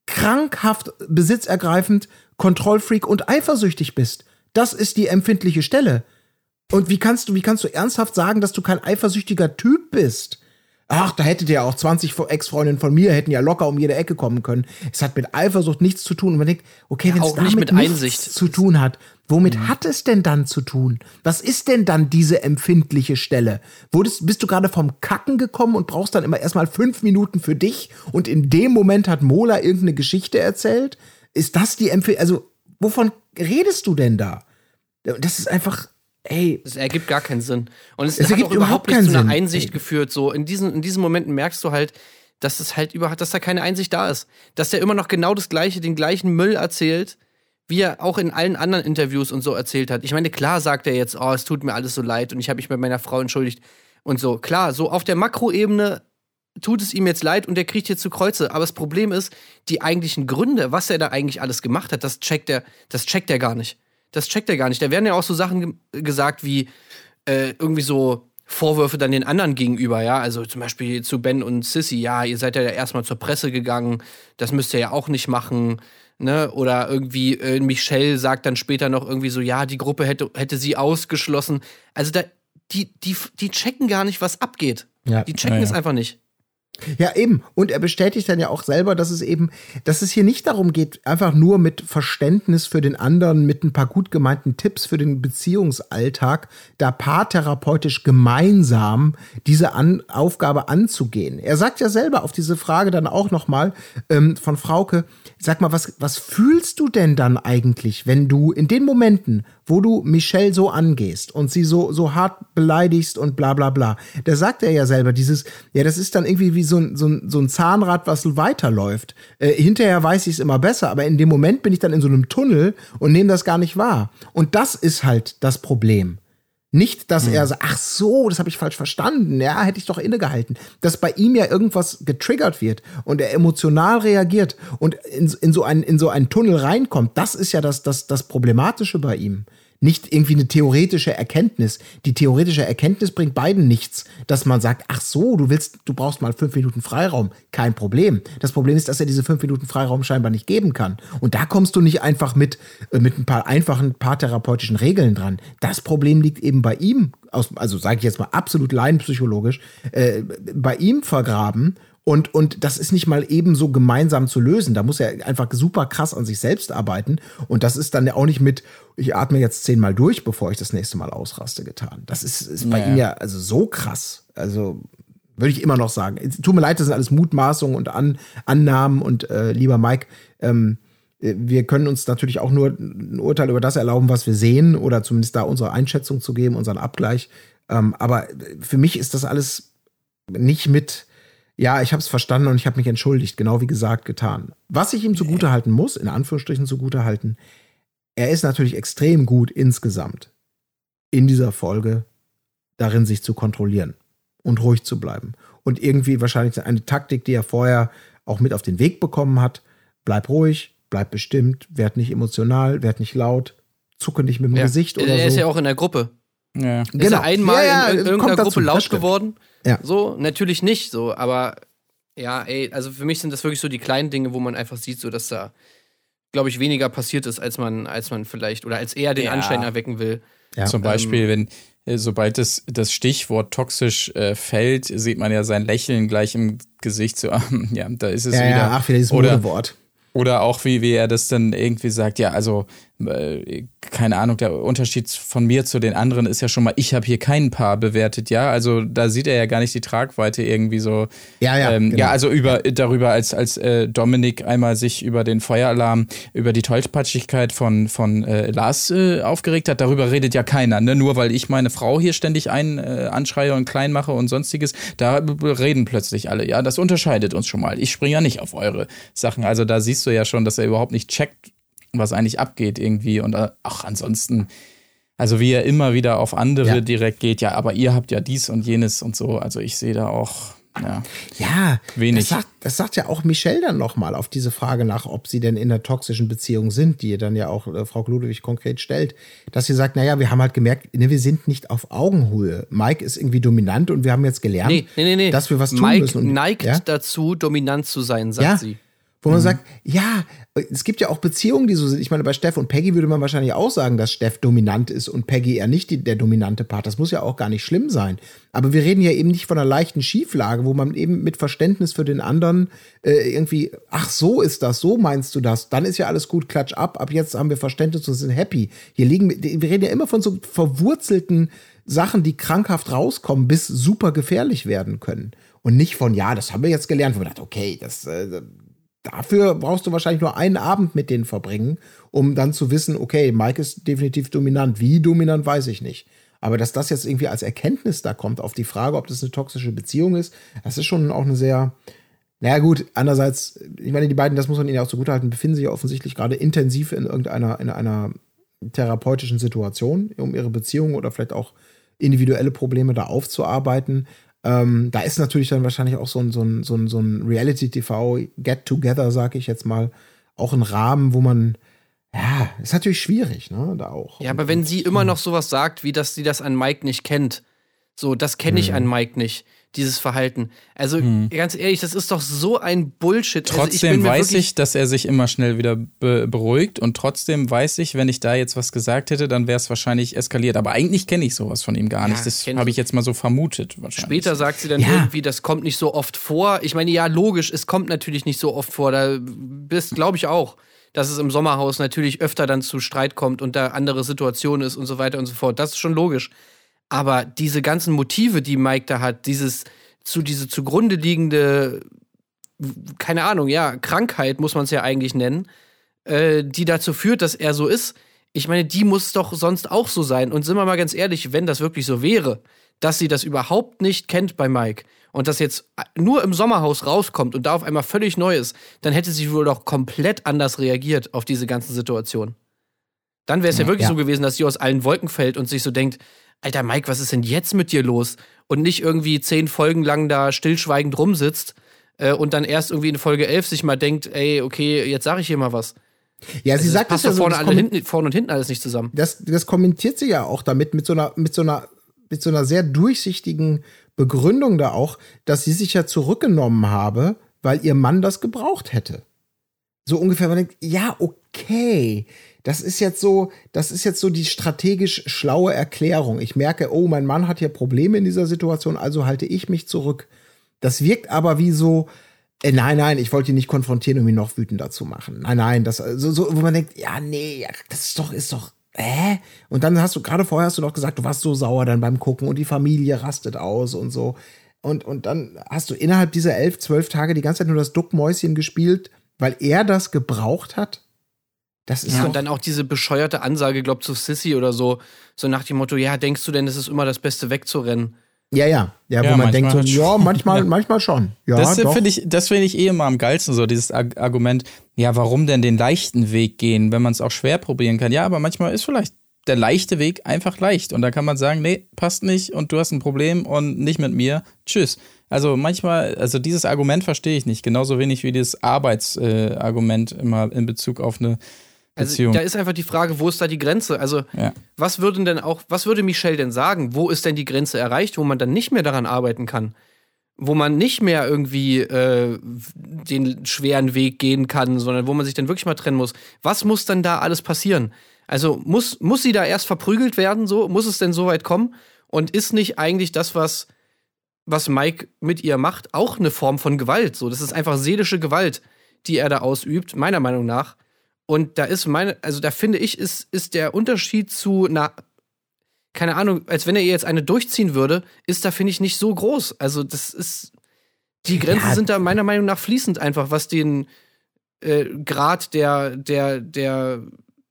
krankhaft besitzergreifend, Kontrollfreak und eifersüchtig bist. Das ist die empfindliche Stelle. Und wie kannst du, wie kannst du ernsthaft sagen, dass du kein eifersüchtiger Typ bist? Ach, da hättet ihr auch 20 Ex-Freundinnen von mir, hätten ja locker um jede Ecke kommen können. Es hat mit Eifersucht nichts zu tun. Und man denkt, okay, wenn es damit mit nichts Einsicht. zu tun hat, womit hat es denn dann zu tun? Was ist denn dann diese empfindliche Stelle? Wurdest, bist du gerade vom Kacken gekommen und brauchst dann immer erstmal fünf Minuten für dich und in dem Moment hat Mola irgendeine Geschichte erzählt? Ist das die Empfehlung? Also, wovon redest du denn da? Das ist einfach, ey, Es ergibt gar keinen Sinn. Und es, Es hat auch überhaupt überhaupt nicht zu einer Sinn. Einsicht Ey. geführt. So in diesen, in diesen Momenten merkst du halt, dass es halt über, dass da keine Einsicht da ist. Dass der immer noch genau das gleiche, den gleichen Müll erzählt, wie er auch in allen anderen Interviews und so erzählt hat. Ich meine, klar sagt er jetzt, oh, es tut mir alles so leid und ich habe mich bei meiner Frau entschuldigt und so. Klar, so auf der Makroebene tut es ihm jetzt leid und er kriegt hier zu Kreuze. Aber das Problem ist, die eigentlichen Gründe, was er da eigentlich alles gemacht hat, das checkt er, das checkt er gar nicht. Das checkt er gar nicht. Da werden ja auch so Sachen ge gesagt wie äh, irgendwie so Vorwürfe dann den anderen gegenüber, ja. Also zum Beispiel zu Ben und Sissy, ja, ihr seid ja erstmal zur Presse gegangen, das müsst ihr ja auch nicht machen. Ne? Oder irgendwie äh, Michelle sagt dann später noch irgendwie so, ja, die Gruppe hätte, hätte sie ausgeschlossen. Also da, die, die, die checken gar nicht, was abgeht. Ja. Die checken Ja, ja. es einfach nicht. Ja, eben. Und er bestätigt dann ja auch selber, dass es eben, dass es hier nicht darum geht, einfach nur mit Verständnis für den anderen, mit ein paar gut gemeinten Tipps für den Beziehungsalltag, da paartherapeutisch gemeinsam diese An Aufgabe anzugehen. Er sagt ja selber auf diese Frage dann auch nochmal ähm, von Frauke, sag mal, was, was fühlst du denn dann eigentlich, wenn du in den Momenten, wo du Michelle so angehst und sie so, so hart beleidigst und bla bla bla, da sagt er ja selber dieses, ja, das ist dann irgendwie wie so ein, so ein, so ein Zahnrad, was weiterläuft. Äh, hinterher weiß ich es immer besser, aber in dem Moment bin ich dann in so einem Tunnel und nehme das gar nicht wahr. Und das ist halt das Problem. Nicht, dass er sagt, ach so, das habe ich falsch verstanden. Ja, hätte ich doch innegehalten. Dass bei ihm ja irgendwas getriggert wird und er emotional reagiert und in, in, so, einen, in so einen Tunnel reinkommt. Das ist ja das, das, das Problematische bei ihm nicht irgendwie eine theoretische Erkenntnis. Die theoretische Erkenntnis bringt beiden nichts, dass man sagt, ach so, du willst, du brauchst mal fünf Minuten Freiraum. Kein Problem. Das Problem ist, dass er diese fünf Minuten Freiraum scheinbar nicht geben kann. Und da kommst du nicht einfach mit, äh, mit ein paar einfachen paartherapeutischen Regeln dran. Das Problem liegt eben bei ihm, aus, also sage ich jetzt mal absolut laienpsychologisch, äh, bei ihm vergraben. Und, und das ist nicht mal eben so gemeinsam zu lösen. Da muss er einfach super krass an sich selbst arbeiten. Und das ist dann auch nicht mit, ich atme jetzt zehnmal durch, bevor ich das nächste Mal ausraste, getan. Das ist, ist bei Ja. ihm ja also so krass. Also würde ich immer noch sagen. Tut mir leid, das sind alles Mutmaßungen und An Annahmen. Und äh, lieber Mike, ähm, äh, wir können uns natürlich auch nur ein Urteil über das erlauben, was wir sehen, oder zumindest da unsere Einschätzung zu geben, unseren Abgleich. Ähm, aber für mich ist das alles nicht mit, ja, ich habe es verstanden und ich habe mich entschuldigt, genau wie gesagt, getan. Was ich ihm zugutehalten muss, in Anführungsstrichen zugutehalten, er ist natürlich extrem gut insgesamt in dieser Folge darin, sich zu kontrollieren und ruhig zu bleiben. Und irgendwie wahrscheinlich eine Taktik, die er vorher auch mit auf den Weg bekommen hat. Bleib ruhig, bleib bestimmt, werd nicht emotional, werd nicht laut, zucke nicht mit dem Ja. Gesicht oder er ist so. ja auch in der Gruppe. Ja. Ist er einmal Genau. Ja, ja, in irgendeiner Gruppe laut stimmt. geworden? Ja. So, natürlich nicht so, aber ja, ey, also für mich sind das wirklich so die kleinen Dinge, wo man einfach sieht, so dass da, glaube ich, weniger passiert ist, als man, als man vielleicht oder als er den Ja. Anschein erwecken will. Ja. Zum Beispiel, wenn äh, sobald das, das Stichwort toxisch äh, fällt, sieht man ja sein Lächeln gleich im Gesicht. So, ah, ja, da ist es ja, wieder. ja, ach, wieder dieses Oder- Modewort. Oder auch wie, wie er das dann irgendwie sagt, ja, also keine Ahnung, der Unterschied von mir zu den anderen ist ja schon mal, ich habe hier kein Paar bewertet, ja, also da sieht er ja gar nicht die Tragweite irgendwie so. Ja, ja, ähm, genau. ja, also über darüber als als äh, Dominik einmal sich über den Feueralarm, über die Tollpatschigkeit von von äh, Lars äh, aufgeregt hat, darüber redet ja keiner, ne? Nur weil ich meine Frau hier ständig ein äh, anschreie und klein mache und sonstiges, da reden plötzlich alle. Ja, das unterscheidet uns schon mal. Ich springe ja nicht auf eure Sachen. Also da siehst du ja schon, dass er überhaupt nicht checkt, was eigentlich abgeht irgendwie und äh, ach ansonsten also wie er immer wieder auf andere Ja. direkt geht, ja, aber ihr habt ja dies und jenes und so. Also ich sehe da auch, ja. Ja, Wenig. Das sagt, das sagt ja auch Michelle dann nochmal auf diese Frage nach, ob sie denn in einer toxischen Beziehung sind, die ihr dann ja auch äh, Frau Ludwig konkret stellt, dass sie sagt, naja, wir haben halt gemerkt, ne, wir sind nicht auf Augenhöhe. Mike ist irgendwie dominant und wir haben jetzt gelernt, Nee, nee, nee, nee. dass wir was tun Mike müssen. Und, neigt ja? dazu, dominant zu sein, sagt Ja. sie. Wo Mhm. man sagt, ja, es gibt ja auch Beziehungen, die so sind. Ich meine, bei Steff und Peggy würde man wahrscheinlich auch sagen, dass Steff dominant ist und Peggy eher nicht die, der dominante Part. Das muss ja auch gar nicht schlimm sein. Aber wir reden ja eben nicht von einer leichten Schieflage, wo man eben mit Verständnis für den anderen äh, irgendwie, ach, so ist das, so meinst du das, dann ist ja alles gut, klatsch ab, ab jetzt haben wir Verständnis und sind happy. Hier liegen, wir reden ja immer von so verwurzelten Sachen, die krankhaft rauskommen, bis super gefährlich werden können. Und nicht von, ja, das haben wir jetzt gelernt, wo man dachte, okay, das, äh, dafür brauchst du wahrscheinlich nur einen Abend mit denen verbringen, um dann zu wissen, okay, Mike ist definitiv dominant. Wie dominant, weiß ich nicht. Aber dass das jetzt irgendwie als Erkenntnis da kommt auf die Frage, ob das eine toxische Beziehung ist, das ist schon auch eine sehr, naja gut, andererseits, ich meine, die beiden, das muss man ihnen ja auch zugutehalten, befinden sich ja offensichtlich gerade intensiv in irgendeiner, in einer therapeutischen Situation, um ihre Beziehung oder vielleicht auch individuelle Probleme da aufzuarbeiten. Ähm, da ist natürlich dann wahrscheinlich auch so ein, so ein, so ein, so ein Reality-TV-Get-Together, sag ich jetzt mal, auch ein Rahmen, wo man, ja, ist natürlich schwierig, ne, da auch. Ja, aber wenn sie immer noch sowas sagt, wie dass sie das an Mike nicht kennt, So, das kenne ich Mhm. an Mike nicht, dieses Verhalten. Also ganz ehrlich, das ist doch so ein Bullshit. also ich Trotzdem weiß ich, dass er sich immer schnell wieder be beruhigt und trotzdem weiß ich, wenn ich da jetzt was gesagt hätte, dann wäre es wahrscheinlich eskaliert. Aber eigentlich kenne ich sowas von ihm gar nicht. Das kennst habe ich jetzt mal so vermutet. Wahrscheinlich. Später sagt sie dann Ja. irgendwie, das kommt nicht so oft vor. Ich meine, ja, logisch, es kommt natürlich nicht so oft vor. Da bist, glaube ich, auch, dass es im Sommerhaus natürlich öfter dann zu Streit kommt und da andere Situationen ist und so weiter und so fort. Das ist schon logisch. Aber diese ganzen Motive, die Mike da hat, dieses zu diese zugrunde liegende, keine Ahnung, ja, Krankheit muss man es ja eigentlich nennen, äh, die dazu führt, dass er so ist. Ich meine, die muss doch sonst auch so sein. Und sind wir mal ganz ehrlich, wenn das wirklich so wäre, dass sie das überhaupt nicht kennt bei Mike und das jetzt nur im Sommerhaus rauskommt und da auf einmal völlig neu ist, dann hätte sie wohl doch komplett anders reagiert auf diese ganze Situation. Dann wäre es ja, wirklich ja. so gewesen, dass sie aus allen Wolken fällt und sich so denkt, Alter Mike, was ist denn jetzt mit dir los? Und nicht irgendwie zehn Folgen lang da stillschweigend rumsitzt äh, und dann erst irgendwie in Folge 11 sich mal denkt, ey, okay, jetzt sage ich hier mal was. Ja, sie Das sagt passt das ja doch so, vorne, das hinten, vorne und hinten alles nicht zusammen. das, das kommentiert sie ja auch damit, mit so einer, mit so einer, mit so einer sehr durchsichtigen Begründung da auch, dass sie sich ja zurückgenommen habe, weil ihr Mann das gebraucht hätte. So ungefähr, man denkt, ja, okay, das ist jetzt so, das ist jetzt so die strategisch schlaue Erklärung. Ich merke, oh, mein Mann hat hier Probleme in dieser Situation, also halte ich mich zurück. Das wirkt aber wie so, äh, nein, nein, ich wollte ihn nicht konfrontieren, um ihn noch wütender zu machen. Nein, nein, das so, so wo man denkt, ja, nee, das ist doch, ist doch, hä? Und dann hast du gerade vorher hast du noch gesagt, du warst so sauer dann beim Gucken und die Familie rastet aus und so. Und, und dann hast du innerhalb dieser elf, zwölf Tage die ganze Zeit nur das Duckmäuschen gespielt, weil er das gebraucht hat. Das ist Ja, und dann auch diese bescheuerte Ansage, glaub zu Sissy oder so, so nach dem Motto, ja, denkst du denn, es ist immer das Beste wegzurennen? ja, ja, ja, Ja, wo man denkt so, manchmal ja, schon. manchmal, Ja. manchmal schon. Ja, das finde ich, das finde ich eh immer am geilsten, so dieses Ar Argument, ja, warum denn den leichten Weg gehen, wenn man es auch schwer probieren kann? Ja, aber manchmal ist vielleicht der leichte Weg einfach leicht. Und da kann man sagen, nee, passt nicht und du hast ein Problem und nicht mit mir. Tschüss. Also manchmal, also dieses Argument verstehe ich nicht, genauso wenig wie dieses Arbeitsargument äh, immer in Bezug auf eine Also Beziehung. da ist einfach die Frage, wo ist da die Grenze? Also Ja. was würden denn auch, was würde Michelle denn sagen? Wo ist denn die Grenze erreicht, wo man dann nicht mehr daran arbeiten kann? Wo man nicht mehr irgendwie äh, den schweren Weg gehen kann, sondern wo man sich dann wirklich mal trennen muss. Was muss dann da alles passieren? Also muss, muss sie da erst verprügelt werden? So muss es denn so weit kommen? Und ist nicht eigentlich das, was was Mike mit ihr macht, auch eine Form von Gewalt? So, das ist einfach seelische Gewalt, die er da ausübt, meiner Meinung nach. Und da ist meine, also da finde ich, ist, ist der Unterschied zu einer, keine Ahnung, als wenn er ihr jetzt eine durchziehen würde, ist da, finde ich, nicht so groß. Also, das ist, die Grenzen Ja. sind da meiner Meinung nach fließend einfach, was den äh, Grad der, der, der,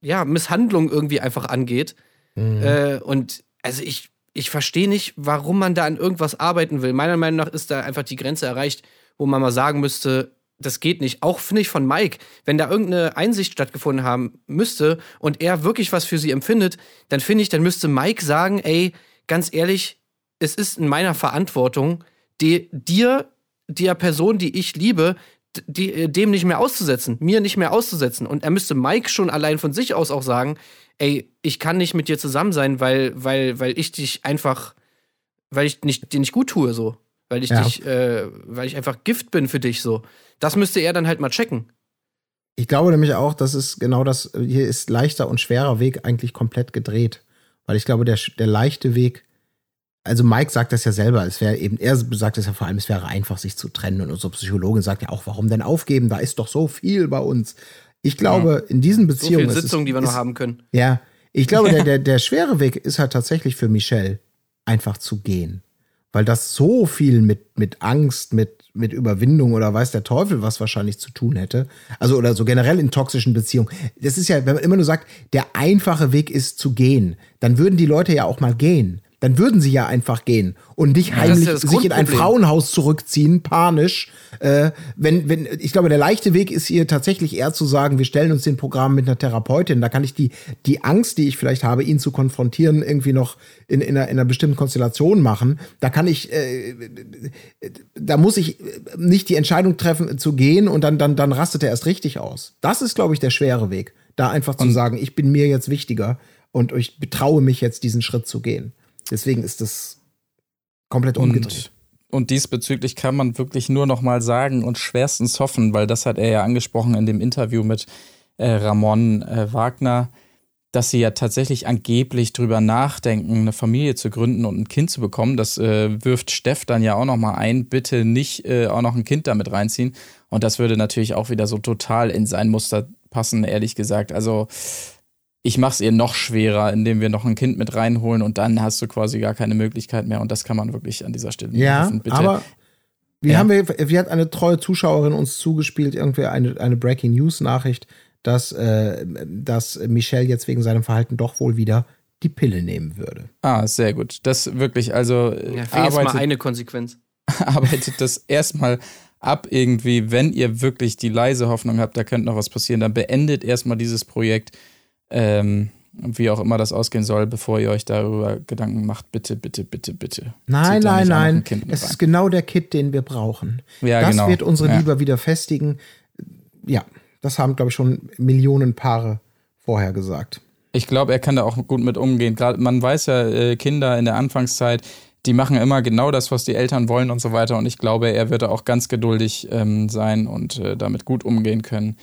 ja, Misshandlung irgendwie einfach angeht. Äh, und also ich, ich verstehe nicht, warum man da an irgendwas arbeiten will. Meiner Meinung nach ist da einfach die Grenze erreicht, wo man mal sagen müsste, das geht nicht. Auch finde ich von Mike, wenn da irgendeine Einsicht stattgefunden haben müsste und er wirklich was für sie empfindet, dann finde ich, dann müsste Mike sagen, ey, ganz ehrlich, es ist in meiner Verantwortung, die, dir, der Person, die ich liebe, die, äh, dem nicht mehr auszusetzen, mir nicht mehr auszusetzen. Und er müsste Mike schon allein von sich aus auch sagen, ey, ich kann nicht mit dir zusammen sein, weil, weil, weil ich dich einfach, weil ich nicht, dir nicht gut tue, so. Weil ich Ja. dich, äh, weil ich einfach Gift bin für dich, so. Das müsste er dann halt mal checken. Ich glaube nämlich auch, dass es genau das, hier ist leichter und schwerer Weg eigentlich komplett gedreht. Weil ich glaube, der, der leichte Weg, also Mike sagt das ja selber, es wäre eben, er sagt es ja vor allem, es wäre einfach, sich zu trennen. Und unsere Psychologin sagt ja auch, warum denn aufgeben? Da ist doch so viel bei uns. Ich glaube, in diesen So Beziehungen. viele es Sitzungen, ist, die wir noch ist, haben können. Ja, ich glaube, der, der, der schwere Weg ist halt tatsächlich für Michelle, einfach zu gehen. Weil das so viel mit, mit Angst, mit, mit Überwindung oder weiß der Teufel was wahrscheinlich zu tun hätte. Also oder so generell in toxischen Beziehungen. Das ist ja, wenn man immer nur sagt, der einfache Weg ist zu gehen, dann würden die Leute ja auch mal gehen. Dann würden sie ja einfach gehen und nicht heimlich ja das sich in ein. Frauenhaus zurückziehen, panisch. Äh, wenn, wenn, ich glaube, der leichte Weg ist hier tatsächlich eher zu sagen, wir stellen uns den Programm mit einer Therapeutin. Da kann ich die, die Angst, die ich vielleicht habe, ihn zu konfrontieren, irgendwie noch in, in, einer, in einer bestimmten Konstellation machen. Da kann ich, äh, da muss ich nicht die Entscheidung treffen, zu gehen und dann, dann, dann rastet er erst richtig aus. Das ist, glaube ich, der schwere Weg. Da einfach zu sagen, ich bin mir jetzt wichtiger und ich betraue mich jetzt, diesen Schritt zu gehen. Deswegen ist das komplett umgedreht. Und, und diesbezüglich kann man wirklich nur noch mal sagen und schwerstens hoffen, weil das hat er ja angesprochen in dem Interview mit äh, Ramon äh, Wagner, dass sie ja tatsächlich angeblich drüber nachdenken, eine Familie zu gründen und ein Kind zu bekommen. Das äh, wirft Steff dann ja auch noch mal ein, bitte nicht äh, auch noch ein Kind damit reinziehen. Und das würde natürlich auch wieder so total in sein Muster passen, ehrlich gesagt. Also ich mache es ihr noch schwerer, indem wir noch ein Kind mit reinholen und dann hast du quasi gar keine Möglichkeit mehr. Und das kann man wirklich an dieser Stelle Ja, hoffen. Bitte. aber wir Ja. haben wir, wir hat eine treue Zuschauerin uns zugespielt, irgendwie eine, eine Breaking News Nachricht, dass, äh, dass Michel jetzt wegen seinem Verhalten doch wohl wieder die Pille nehmen würde. ah, sehr gut. Das wirklich, also äh, Ja, wäre jetzt mal arbeitet, eine Konsequenz. arbeitet das erstmal ab irgendwie, wenn ihr wirklich die leise Hoffnung habt, da könnte noch was passieren, dann beendet erstmal dieses Projekt, ähm, wie auch immer das ausgehen soll, bevor ihr euch darüber Gedanken macht. Bitte, bitte, bitte, bitte. Nein, nein, nein. Es ist genau der Kit, den wir brauchen. Ja, das genau. wird unsere Ja. Liebe wieder festigen. Ja, das haben, glaube ich, schon Millionen Paare vorher gesagt. Ich glaube, er kann da auch gut mit umgehen. Gerade man weiß ja, äh, Kinder in der Anfangszeit, die machen immer genau das, was die Eltern wollen und so weiter. Und ich glaube, er wird da auch ganz geduldig ähm, sein und äh, damit gut umgehen können,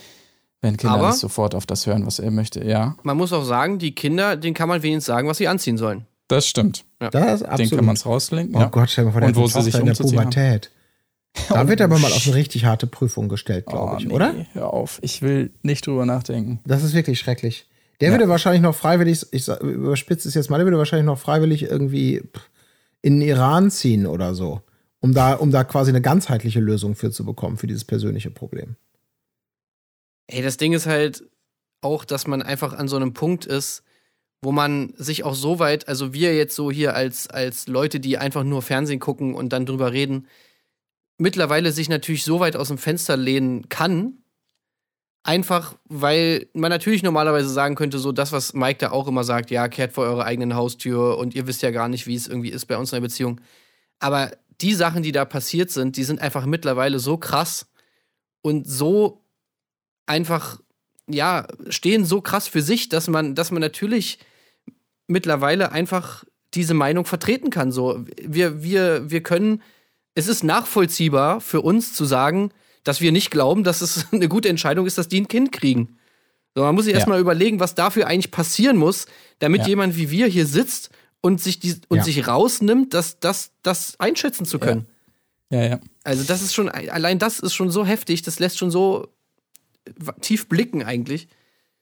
wenn Kinder Aber- nicht sofort auf das hören, was er möchte. Ja, Man muss auch sagen, die Kinder, denen kann man wenigstens sagen, was sie anziehen sollen. das stimmt. Das ist absolut. Den kann man es rauslinken. Oh ja. Gott, stell dir mal vor, der Und wo sie sich in der umzuziehen haben. Pubertät. Da Oh, wird er aber mal auf eine richtig harte Prüfung gestellt, glaube Oh, ich, nee, oder? Hör auf, ich will nicht drüber nachdenken. Das ist wirklich schrecklich. Der würde wahrscheinlich noch freiwillig, ich überspitze es jetzt mal, der würde wahrscheinlich noch freiwillig irgendwie in den Iran ziehen oder so, um da, um da quasi eine ganzheitliche Lösung für zu bekommen, für dieses persönliche Problem. Ey, das Ding ist halt auch, dass man einfach an so einem Punkt ist, wo man sich auch so weit, also wir jetzt so hier als, als Leute, die einfach nur Fernsehen gucken und dann drüber reden, mittlerweile sich natürlich so weit aus dem Fenster lehnen kann, einfach weil man natürlich normalerweise sagen könnte, so das, was Mike da auch immer sagt, ja, kehrt vor eure eigenen Haustür und ihr wisst ja gar nicht, wie es irgendwie ist bei uns in der Beziehung. Aber die Sachen, die da passiert sind, die sind einfach mittlerweile so krass und so einfach, ja, stehen so krass für sich, dass man, dass man natürlich mittlerweile einfach diese Meinung vertreten kann. So, wir, wir, wir können, es ist nachvollziehbar für uns zu sagen, dass wir nicht glauben, dass es eine gute Entscheidung ist, dass die ein Kind kriegen. So, man muss sich Ja. erstmal überlegen, was dafür eigentlich passieren muss, damit Ja. jemand wie wir hier sitzt und sich, die, und Ja. sich rausnimmt, das, das, das einschätzen zu können. Ja, ja. Also das ist schon, allein das ist schon so heftig, das lässt schon so tief blicken eigentlich.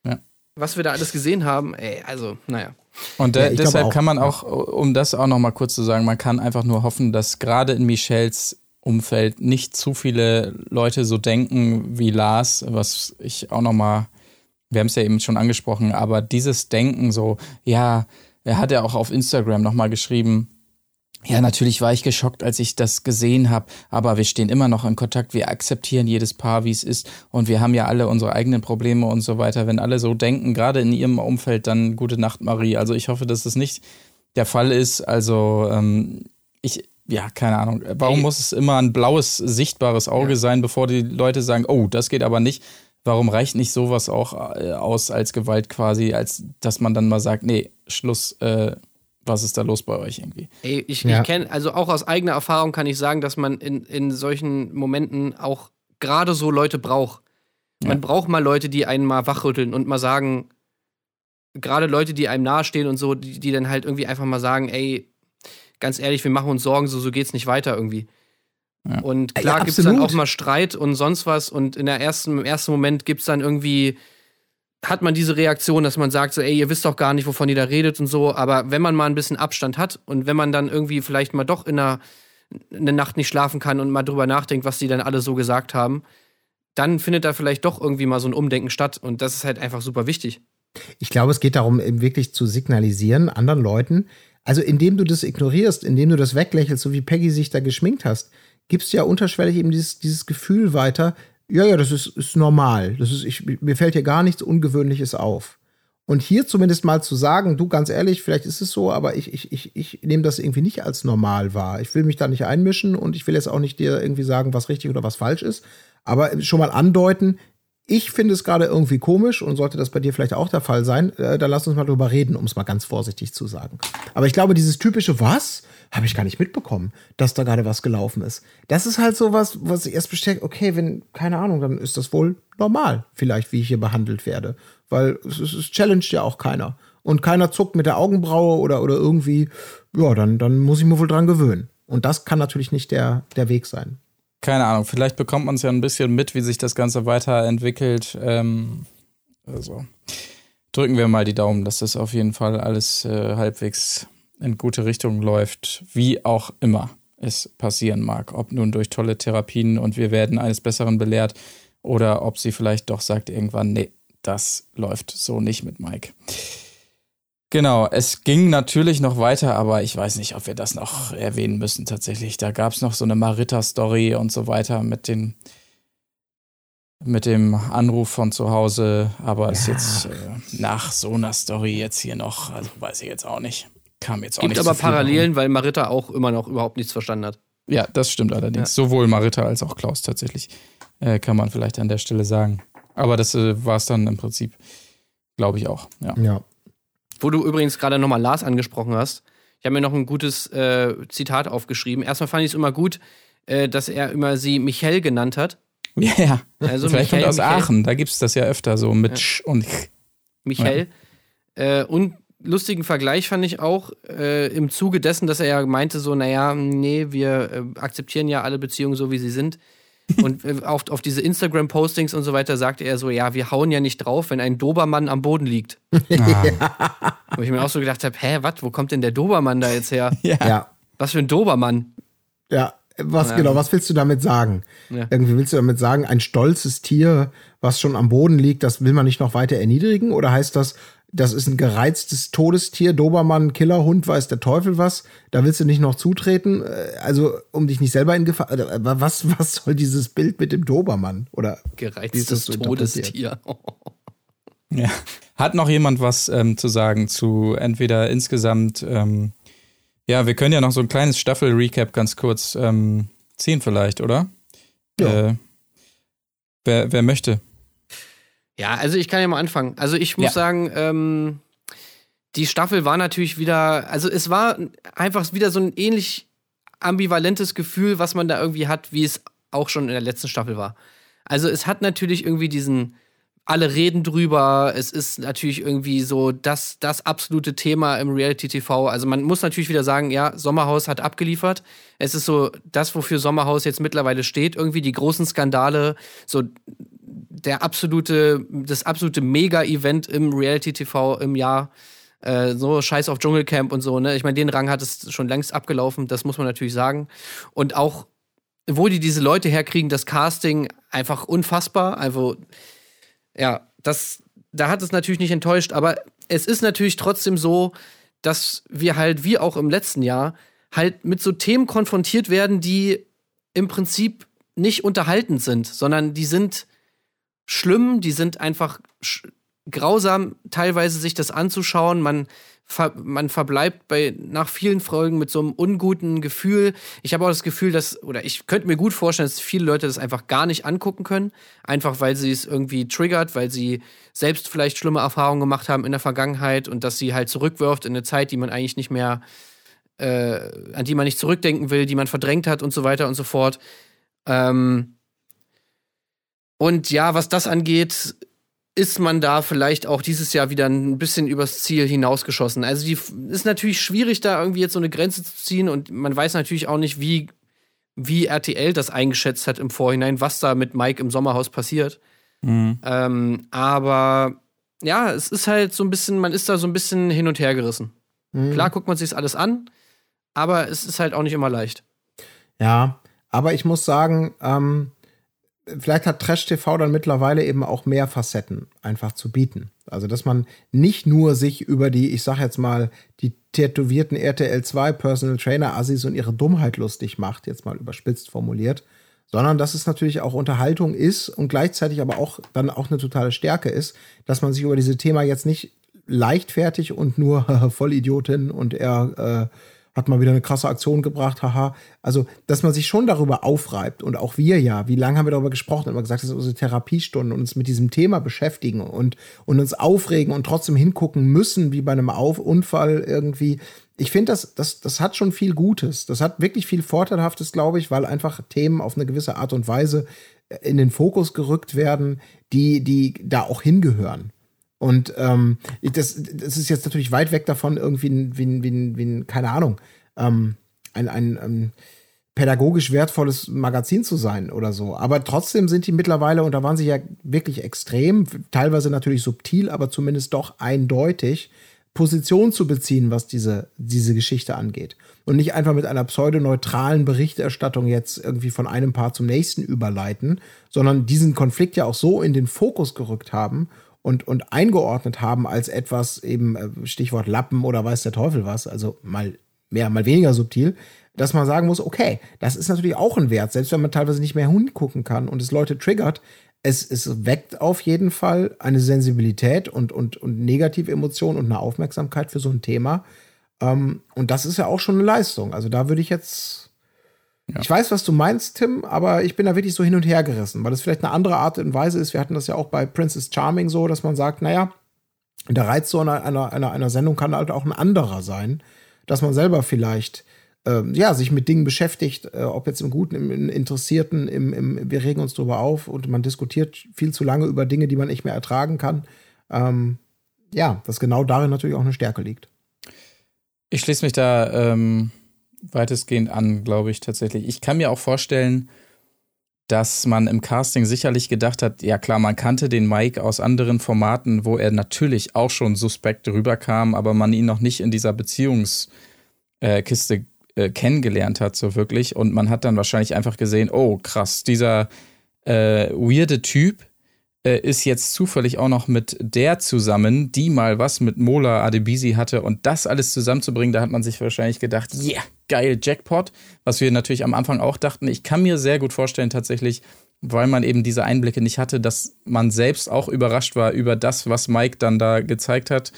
Ja. Was wir da alles gesehen haben, ey, also, naja. Und Ja, ich glaube deshalb kann man ja. auch, um das auch noch mal kurz zu sagen, man kann einfach nur hoffen, dass gerade in Michels Umfeld nicht zu viele Leute so denken wie Lars, was ich auch noch mal, wir haben es ja eben schon angesprochen, aber dieses Denken so, ja, er hat ja auch auf Instagram noch mal geschrieben, ja, natürlich war ich geschockt, als ich das gesehen habe, aber wir stehen immer noch in Kontakt, wir akzeptieren jedes Paar, wie es ist und wir haben ja alle unsere eigenen Probleme und so weiter. Wenn alle so denken, gerade in ihrem Umfeld, dann gute Nacht, Marie. Also ich hoffe, dass das nicht der Fall ist. Also ähm, ich, ja, keine Ahnung. Warum Ey. muss es immer ein blaues, sichtbares Auge sein, bevor die Leute sagen, oh, das geht aber nicht? Warum reicht nicht sowas auch äh, aus als Gewalt quasi, als dass man dann mal sagt, nee, Schluss, äh, was ist da los bei euch irgendwie? Ey, ich, Ja. ich kenne, also auch aus eigener Erfahrung kann ich sagen, dass man in, in solchen Momenten auch gerade so Leute braucht. Man braucht mal Leute, die einen mal wachrütteln und mal sagen, gerade Leute, die einem nahestehen und so, die, die dann halt irgendwie einfach mal sagen, ey, ganz ehrlich, wir machen uns Sorgen, so, so geht's nicht weiter irgendwie. Ja. Und klar Ja, gibt's dann absolut. auch mal Streit und sonst was und in der ersten, im ersten Moment gibt's dann irgendwie, hat man diese Reaktion, dass man sagt so, ey, ihr wisst doch gar nicht, wovon ihr da redet und so, aber wenn man mal ein bisschen Abstand hat und wenn man dann irgendwie vielleicht mal doch in einer eine Nacht nicht schlafen kann und mal drüber nachdenkt, was die dann alle so gesagt haben, dann findet da vielleicht doch irgendwie mal so ein Umdenken statt. Und das ist halt einfach super wichtig. Ich glaube, es geht darum, eben wirklich zu signalisieren anderen Leuten, also indem du das ignorierst, indem du das weglächelst, so wie Peggy sich da geschminkt hast, gibst du ja unterschwellig eben dieses, dieses Gefühl weiter, ja, ja, das ist, ist normal. Das ist, ich, mir fällt hier gar nichts Ungewöhnliches auf. Und hier zumindest mal zu sagen, du ganz ehrlich, vielleicht ist es so, aber ich, ich, ich, ich nehme das irgendwie nicht als normal wahr. Ich will mich da nicht einmischen und ich will jetzt auch nicht dir irgendwie sagen, was richtig oder was falsch ist. Aber schon mal andeuten, ich finde es gerade irgendwie komisch und sollte das bei dir vielleicht auch der Fall sein, äh, dann lass uns mal drüber reden, um es mal ganz vorsichtig zu sagen. Aber ich glaube, dieses typische Was habe ich gar nicht mitbekommen, dass da gerade was gelaufen ist. Das ist halt so was, was ich erst bestärkt, okay, wenn, keine Ahnung, dann ist das wohl normal, vielleicht, wie ich hier behandelt werde. Weil es, es, es challenged ja auch keiner. Und keiner zuckt mit der Augenbraue oder, oder irgendwie, ja, dann, dann muss ich mir wohl dran gewöhnen. Und das kann natürlich nicht der, der Weg sein. Keine Ahnung, vielleicht bekommt man es ja ein bisschen mit, wie sich das Ganze weiterentwickelt. Ähm, also drücken wir mal die Daumen, dass das auf jeden Fall alles äh, halbwegs in gute Richtung läuft, wie auch immer es passieren mag. Ob nun durch tolle Therapien und wir werden eines Besseren belehrt oder ob sie vielleicht doch sagt irgendwann, nee, das läuft so nicht mit Mike. Genau, es ging natürlich noch weiter, aber ich weiß nicht, ob wir das noch erwähnen müssen tatsächlich. Da gab es noch so eine Marita-Story und so weiter mit den mit dem Anruf von zu Hause, aber ja. ist jetzt äh, nach so einer Story jetzt hier noch, also weiß ich jetzt auch nicht. Kam jetzt auch Gibt nicht aber so Parallelen, rum. weil Marita auch immer noch überhaupt nichts verstanden hat. Ja, das stimmt allerdings. Ja. Sowohl Marita als auch Klaus tatsächlich, äh, kann man vielleicht an der Stelle sagen. Aber das äh, war es dann im Prinzip, glaube ich auch. Ja. Ja. Wo du übrigens gerade nochmal Lars angesprochen hast. Ich habe mir noch ein gutes äh, Zitat aufgeschrieben. Erstmal fand ich es immer gut, äh, dass er immer sie Michelle genannt hat. Ja, ja. Also Vielleicht Michael, kommt aus Michael. Aachen, da gibt es das ja öfter so mit Sch und Ch. Michael. Äh, und lustigen Vergleich fand ich auch äh, im Zuge dessen, dass er ja meinte, so, naja, nee, wir äh, akzeptieren ja alle Beziehungen so, wie sie sind. Und äh, auf, auf diese Instagram-Postings und so weiter sagte er so, ja, wir hauen ja nicht drauf, wenn ein Dobermann am Boden liegt. Ah. Wo ich mir auch so gedacht habe, hä, was, wo kommt denn der Dobermann da jetzt her? Ja. Ja. Was für ein Dobermann? Ja, was Ja. genau, was willst du damit sagen? Ja. Irgendwie willst du damit sagen, ein stolzes Tier, was schon am Boden liegt, das will man nicht noch weiter erniedrigen? Oder heißt das, das ist ein gereiztes Todestier, Dobermann, Killerhund, weiß der Teufel was? Da willst du nicht noch zutreten? Äh, Also, um dich nicht selber in Gefahr. äh, Was, was soll dieses Bild mit dem Dobermann? Oder Gereiztes? Todestier. Ja. Hat noch jemand was ähm, zu sagen zu entweder insgesamt, ähm, ja, wir können ja noch so ein kleines Staffel-Recap ganz kurz ähm, ziehen vielleicht, oder? Ja. Äh, wer, wer möchte? Ja, also ich kann ja mal anfangen. Also ich muss Ja. sagen, ähm, die Staffel war natürlich wieder, also es war einfach wieder so ein ähnlich ambivalentes Gefühl, was man da irgendwie hat, wie es auch schon in der letzten Staffel war. Also es hat natürlich irgendwie diesen, alle reden drüber, es ist natürlich irgendwie so das, das absolute Thema im Reality-TV. Also man muss natürlich wieder sagen, ja, Sommerhaus hat abgeliefert. Es ist so das, wofür Sommerhaus jetzt mittlerweile steht, irgendwie die großen Skandale, so der absolute, das absolute Mega-Event im Reality-TV im Jahr. Äh, so Scheiß auf Dschungelcamp und so, ne? Ich meine, den Rang hat es schon längst abgelaufen, das muss man natürlich sagen. Und auch, wo die diese Leute herkriegen, das Casting einfach unfassbar. Also, ja, das, da hat es natürlich nicht enttäuscht, aber es ist natürlich trotzdem so, dass wir halt, wie auch im letzten Jahr, halt mit so Themen konfrontiert werden, die im Prinzip nicht unterhaltend sind, sondern die sind schlimm, die sind einfach grausam, teilweise sich das anzuschauen. Man, ver man verbleibt bei, nach vielen Folgen mit so einem unguten Gefühl. Ich habe auch das Gefühl, dass, oder ich könnte mir gut vorstellen, dass viele Leute das einfach gar nicht angucken können. Einfach weil sie es irgendwie triggert, weil sie selbst vielleicht schlimme Erfahrungen gemacht haben in der Vergangenheit und dass sie halt zurückwirft in eine Zeit, die man eigentlich nicht mehr, äh, an die man nicht zurückdenken will, die man verdrängt hat und so weiter und so fort. Ähm, und ja, was das angeht, ist man da vielleicht auch dieses Jahr wieder ein bisschen übers Ziel hinausgeschossen. Also die ist natürlich schwierig, da irgendwie jetzt so eine Grenze zu ziehen und man weiß natürlich auch nicht, wie, wie RTL das eingeschätzt hat im Vorhinein, was da mit Mike im Sommerhaus passiert. Mhm. Ähm, aber ja, es ist halt so ein bisschen, man ist da so ein bisschen hin und her gerissen. Mhm. Klar guckt man sich alles an, aber es ist halt auch nicht immer leicht. Ja, aber ich muss sagen, ähm, vielleicht hat Trash TV dann mittlerweile eben auch mehr Facetten einfach zu bieten. Also, dass man nicht nur sich über die, ich sag jetzt mal, die tätowierten RTL 2 Personal Trainer Assis und ihre Dummheit lustig macht, jetzt mal überspitzt formuliert, sondern dass es natürlich auch Unterhaltung ist und gleichzeitig aber auch dann auch eine totale Stärke ist, dass man sich über diese Thema jetzt nicht leichtfertig und nur Vollidiotin und er äh, hat mal wieder eine krasse Aktion gebracht, haha. Also, dass man sich schon darüber aufreibt und auch wir ja, wie lange haben wir darüber gesprochen, immer gesagt, das ist unsere Therapiestunde und uns mit diesem Thema beschäftigen und, und uns aufregen und trotzdem hingucken müssen, wie bei einem Auf Unfall irgendwie. Ich finde, das, das, das hat schon viel Gutes. Das hat wirklich viel Vorteilhaftes, glaube ich, weil einfach Themen auf eine gewisse Art und Weise in den Fokus gerückt werden, die, die da auch hingehören. Und ähm, das, das ist jetzt natürlich weit weg davon, irgendwie, wie, wie, wie, keine Ahnung, ähm, ein, ein ähm, pädagogisch wertvolles Magazin zu sein oder so. Aber trotzdem sind die mittlerweile, und da waren sie ja wirklich extrem, teilweise natürlich subtil, aber zumindest doch eindeutig, Position zu beziehen, was diese, diese Geschichte angeht. Und nicht einfach mit einer pseudoneutralen Berichterstattung jetzt irgendwie von einem Paar zum nächsten überleiten, sondern diesen Konflikt ja auch so in den Fokus gerückt haben und, und eingeordnet haben als etwas, eben äh, Stichwort Lappen oder weiß der Teufel was, also mal mehr, mal weniger subtil, dass man sagen muss, okay, das ist natürlich auch ein Wert, selbst wenn man teilweise nicht mehr hingucken kann und es Leute triggert. Es, es weckt auf jeden Fall eine Sensibilität und, und, und negative Emotionen und eine Aufmerksamkeit für so ein Thema. Ähm, und das ist ja auch schon eine Leistung. Also da würde ich jetzt ja. Ich weiß, was du meinst, Tim, aber ich bin da wirklich so hin und her gerissen, weil es vielleicht eine andere Art und Weise ist. Wir hatten das ja auch bei Princess Charming so, dass man sagt, naja, der Reiz so einer, einer, einer, einer Sendung kann halt auch ein anderer sein, dass man selber vielleicht ähm, ja, sich mit Dingen beschäftigt, äh, ob jetzt im Guten, im, im Interessierten, im, im, wir regen uns drüber auf und man diskutiert viel zu lange über Dinge, die man nicht mehr ertragen kann. Ähm, ja, dass genau darin natürlich auch eine Stärke liegt. Ich schließe mich da ähm, weitestgehend an, glaube ich tatsächlich. Ich kann mir auch vorstellen, dass man im Casting sicherlich gedacht hat, ja klar, man kannte den Mike aus anderen Formaten, wo er natürlich auch schon suspekt rüberkam, aber man ihn noch nicht in dieser Beziehungskiste äh, kennengelernt hat, so wirklich. Und man hat dann wahrscheinlich einfach gesehen, oh krass, dieser äh, weirde Typ, äh, ist jetzt zufällig auch noch mit der zusammen, die mal was mit Mola Adebisi hatte und das alles zusammenzubringen, da hat man sich wahrscheinlich gedacht, yeah, geil, Jackpot, was wir natürlich am Anfang auch dachten. Ich kann mir sehr gut vorstellen tatsächlich, weil man eben diese Einblicke nicht hatte, dass man selbst auch überrascht war über das, was Mike dann da gezeigt hat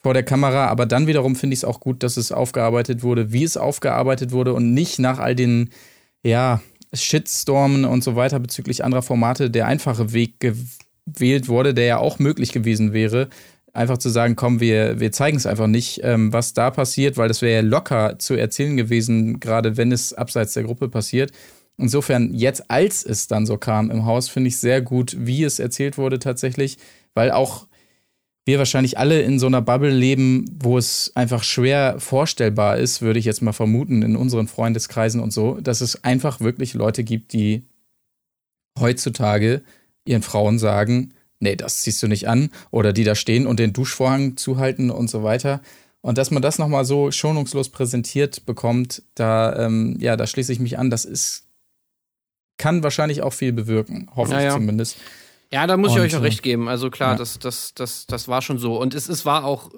vor der Kamera. Aber dann wiederum finde ich es auch gut, dass es aufgearbeitet wurde, wie es aufgearbeitet wurde und nicht nach all den, ja, Shitstormen und so weiter bezüglich anderer Formate der einfache Weg gewählt wurde, der ja auch möglich gewesen wäre. Einfach zu sagen, komm, wir, wir zeigen es einfach nicht, ähm, was da passiert, weil das wäre ja locker zu erzählen gewesen, gerade wenn es abseits der Gruppe passiert. Insofern, jetzt als es dann so kam im Haus, finde ich sehr gut, wie es erzählt wurde tatsächlich, weil auch wir wahrscheinlich alle in so einer Bubble leben, wo es einfach schwer vorstellbar ist, würde ich jetzt mal vermuten, in unseren Freundeskreisen und so, dass es einfach wirklich Leute gibt, die heutzutage ihren Frauen sagen, nee, das ziehst du nicht an, oder die da stehen und den Duschvorhang zuhalten und so weiter. Und dass man das nochmal so schonungslos präsentiert bekommt, da, ähm, ja, da schließe ich mich an, das ist, kann wahrscheinlich auch viel bewirken, hoffe ja, ich zumindest. Ja, da muss und, ich euch auch recht geben. Also klar, ja. das, das, das, das war schon so. Und es, es war auch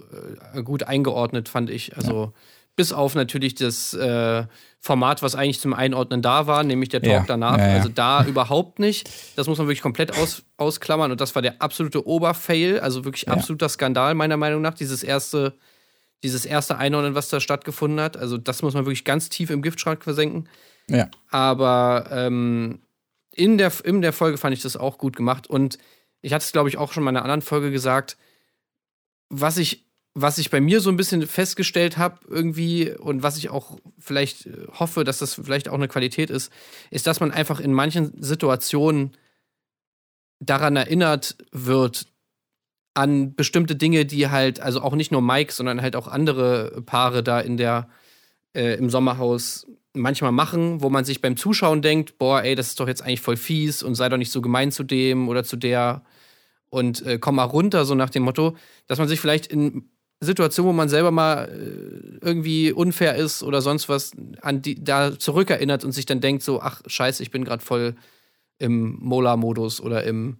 äh, gut eingeordnet, fand ich. Also ja. bis auf natürlich das äh, Format, was eigentlich zum Einordnen da war, nämlich der Talk ja. danach. Also da überhaupt nicht. Das muss man wirklich komplett aus, ausklammern. Und das war der absolute Oberfail, also wirklich absoluter Skandal, meiner Meinung nach. Dieses erste, dieses erste Einordnen, was da stattgefunden hat. Also das muss man wirklich ganz tief im Giftschrank versenken. Ja. Aber ähm, in der, in der Folge fand ich das auch gut gemacht. Und ich hatte es, glaube ich, auch schon in einer anderen Folge gesagt, was ich, was ich bei mir so ein bisschen festgestellt habe, irgendwie, und was ich auch vielleicht äh, hoffe, dass das vielleicht auch eine Qualität ist, ist, dass man einfach in manchen Situationen daran erinnert wird, an bestimmte Dinge, die halt, also auch nicht nur Mike, sondern halt auch andere Paare da in der, äh, im Sommerhaus manchmal machen, wo man sich beim Zuschauen denkt, boah, ey, das ist doch jetzt eigentlich voll fies und sei doch nicht so gemein zu dem oder zu der und äh, komm mal runter, so nach dem Motto, dass man sich vielleicht in Situationen, wo man selber mal äh, irgendwie unfair ist oder sonst was, an die da zurückerinnert und sich dann denkt so, ach scheiße, ich bin gerade voll im Mola-Modus oder im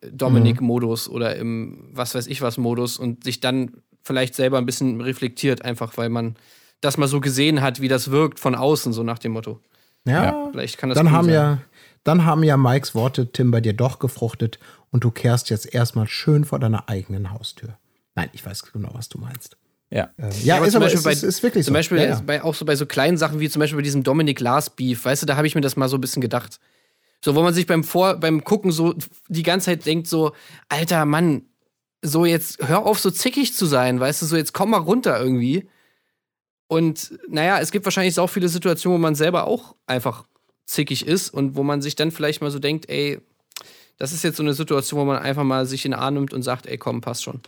Dominik-Modus mhm. oder im was weiß ich was Modus und sich dann vielleicht selber ein bisschen reflektiert, einfach weil man das mal so gesehen hat, wie das wirkt von außen, so nach dem Motto. Ja, ja vielleicht kann das dann haben sein. ja Dann haben ja Mikes Worte, Tim, bei dir doch gefruchtet und du kehrst jetzt erstmal schön vor deiner eigenen Haustür. Nein, ich weiß genau, was du meinst. Ja. Ähm, ja, aber ist, zum aber Beispiel ist, bei- ist, ist wirklich Zum so. Beispiel ja, ja. Bei, auch so bei so kleinen Sachen wie zum Beispiel bei diesem Dominic Lars Beef, weißt du, da habe ich mir das mal so ein bisschen gedacht. So, wo man sich beim Vor, beim Gucken so die ganze Zeit denkt, so, alter Mann, so jetzt hör auf, so zickig zu sein, weißt du, so jetzt komm mal runter irgendwie. Und naja, es gibt wahrscheinlich auch viele Situationen, wo man selber auch einfach zickig ist und wo man sich dann vielleicht mal so denkt, ey, das ist jetzt so eine Situation, wo man einfach mal sich in den Arm nimmt und sagt, ey, komm, passt schon.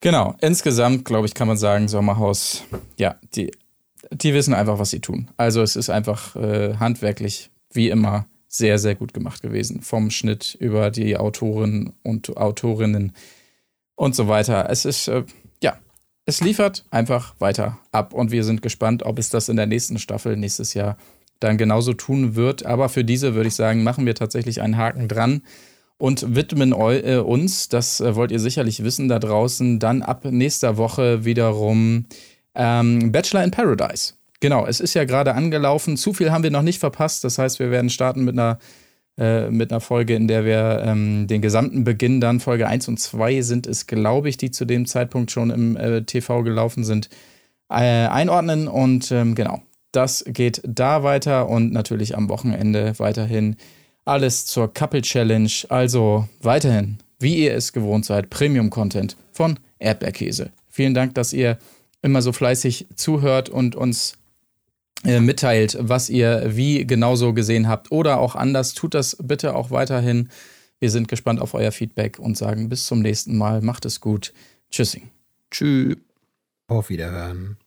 Genau, insgesamt, glaube ich, kann man sagen, Sommerhaus, ja, die, die wissen einfach, was sie tun. Also es ist einfach äh, handwerklich, wie immer, sehr, sehr gut gemacht gewesen. Vom Schnitt über die Autoren und Autorinnen und so weiter. Es ist, äh, ja, es liefert einfach weiter ab und wir sind gespannt, ob es das in der nächsten Staffel nächstes Jahr dann genauso tun wird. Aber für diese würde ich sagen, machen wir tatsächlich einen Haken dran und widmen äh, uns, das äh, wollt ihr sicherlich wissen da draußen, dann ab nächster Woche wiederum ähm, Bachelor in Paradise. Genau, es ist ja gerade angelaufen. Zu viel haben wir noch nicht verpasst. Das heißt, wir werden starten mit einer, äh, mit einer Folge, in der wir ähm, den gesamten Beginn dann, Folge 1 und 2 sind es, glaube ich, die zu dem Zeitpunkt schon im äh, TV gelaufen sind, äh, einordnen. Und ähm, genau, das geht da weiter und natürlich am Wochenende weiterhin alles zur Couple Challenge. Also weiterhin, wie ihr es gewohnt seid, Premium-Content von Erdbeerkäse. Vielen Dank, dass ihr immer so fleißig zuhört und uns mitteilt, was ihr wie genauso gesehen habt oder auch anders. Tut das bitte auch weiterhin. Wir sind gespannt auf euer Feedback und sagen bis zum nächsten Mal. Macht es gut. Tschüssing. Tschüss. Auf Wiederhören.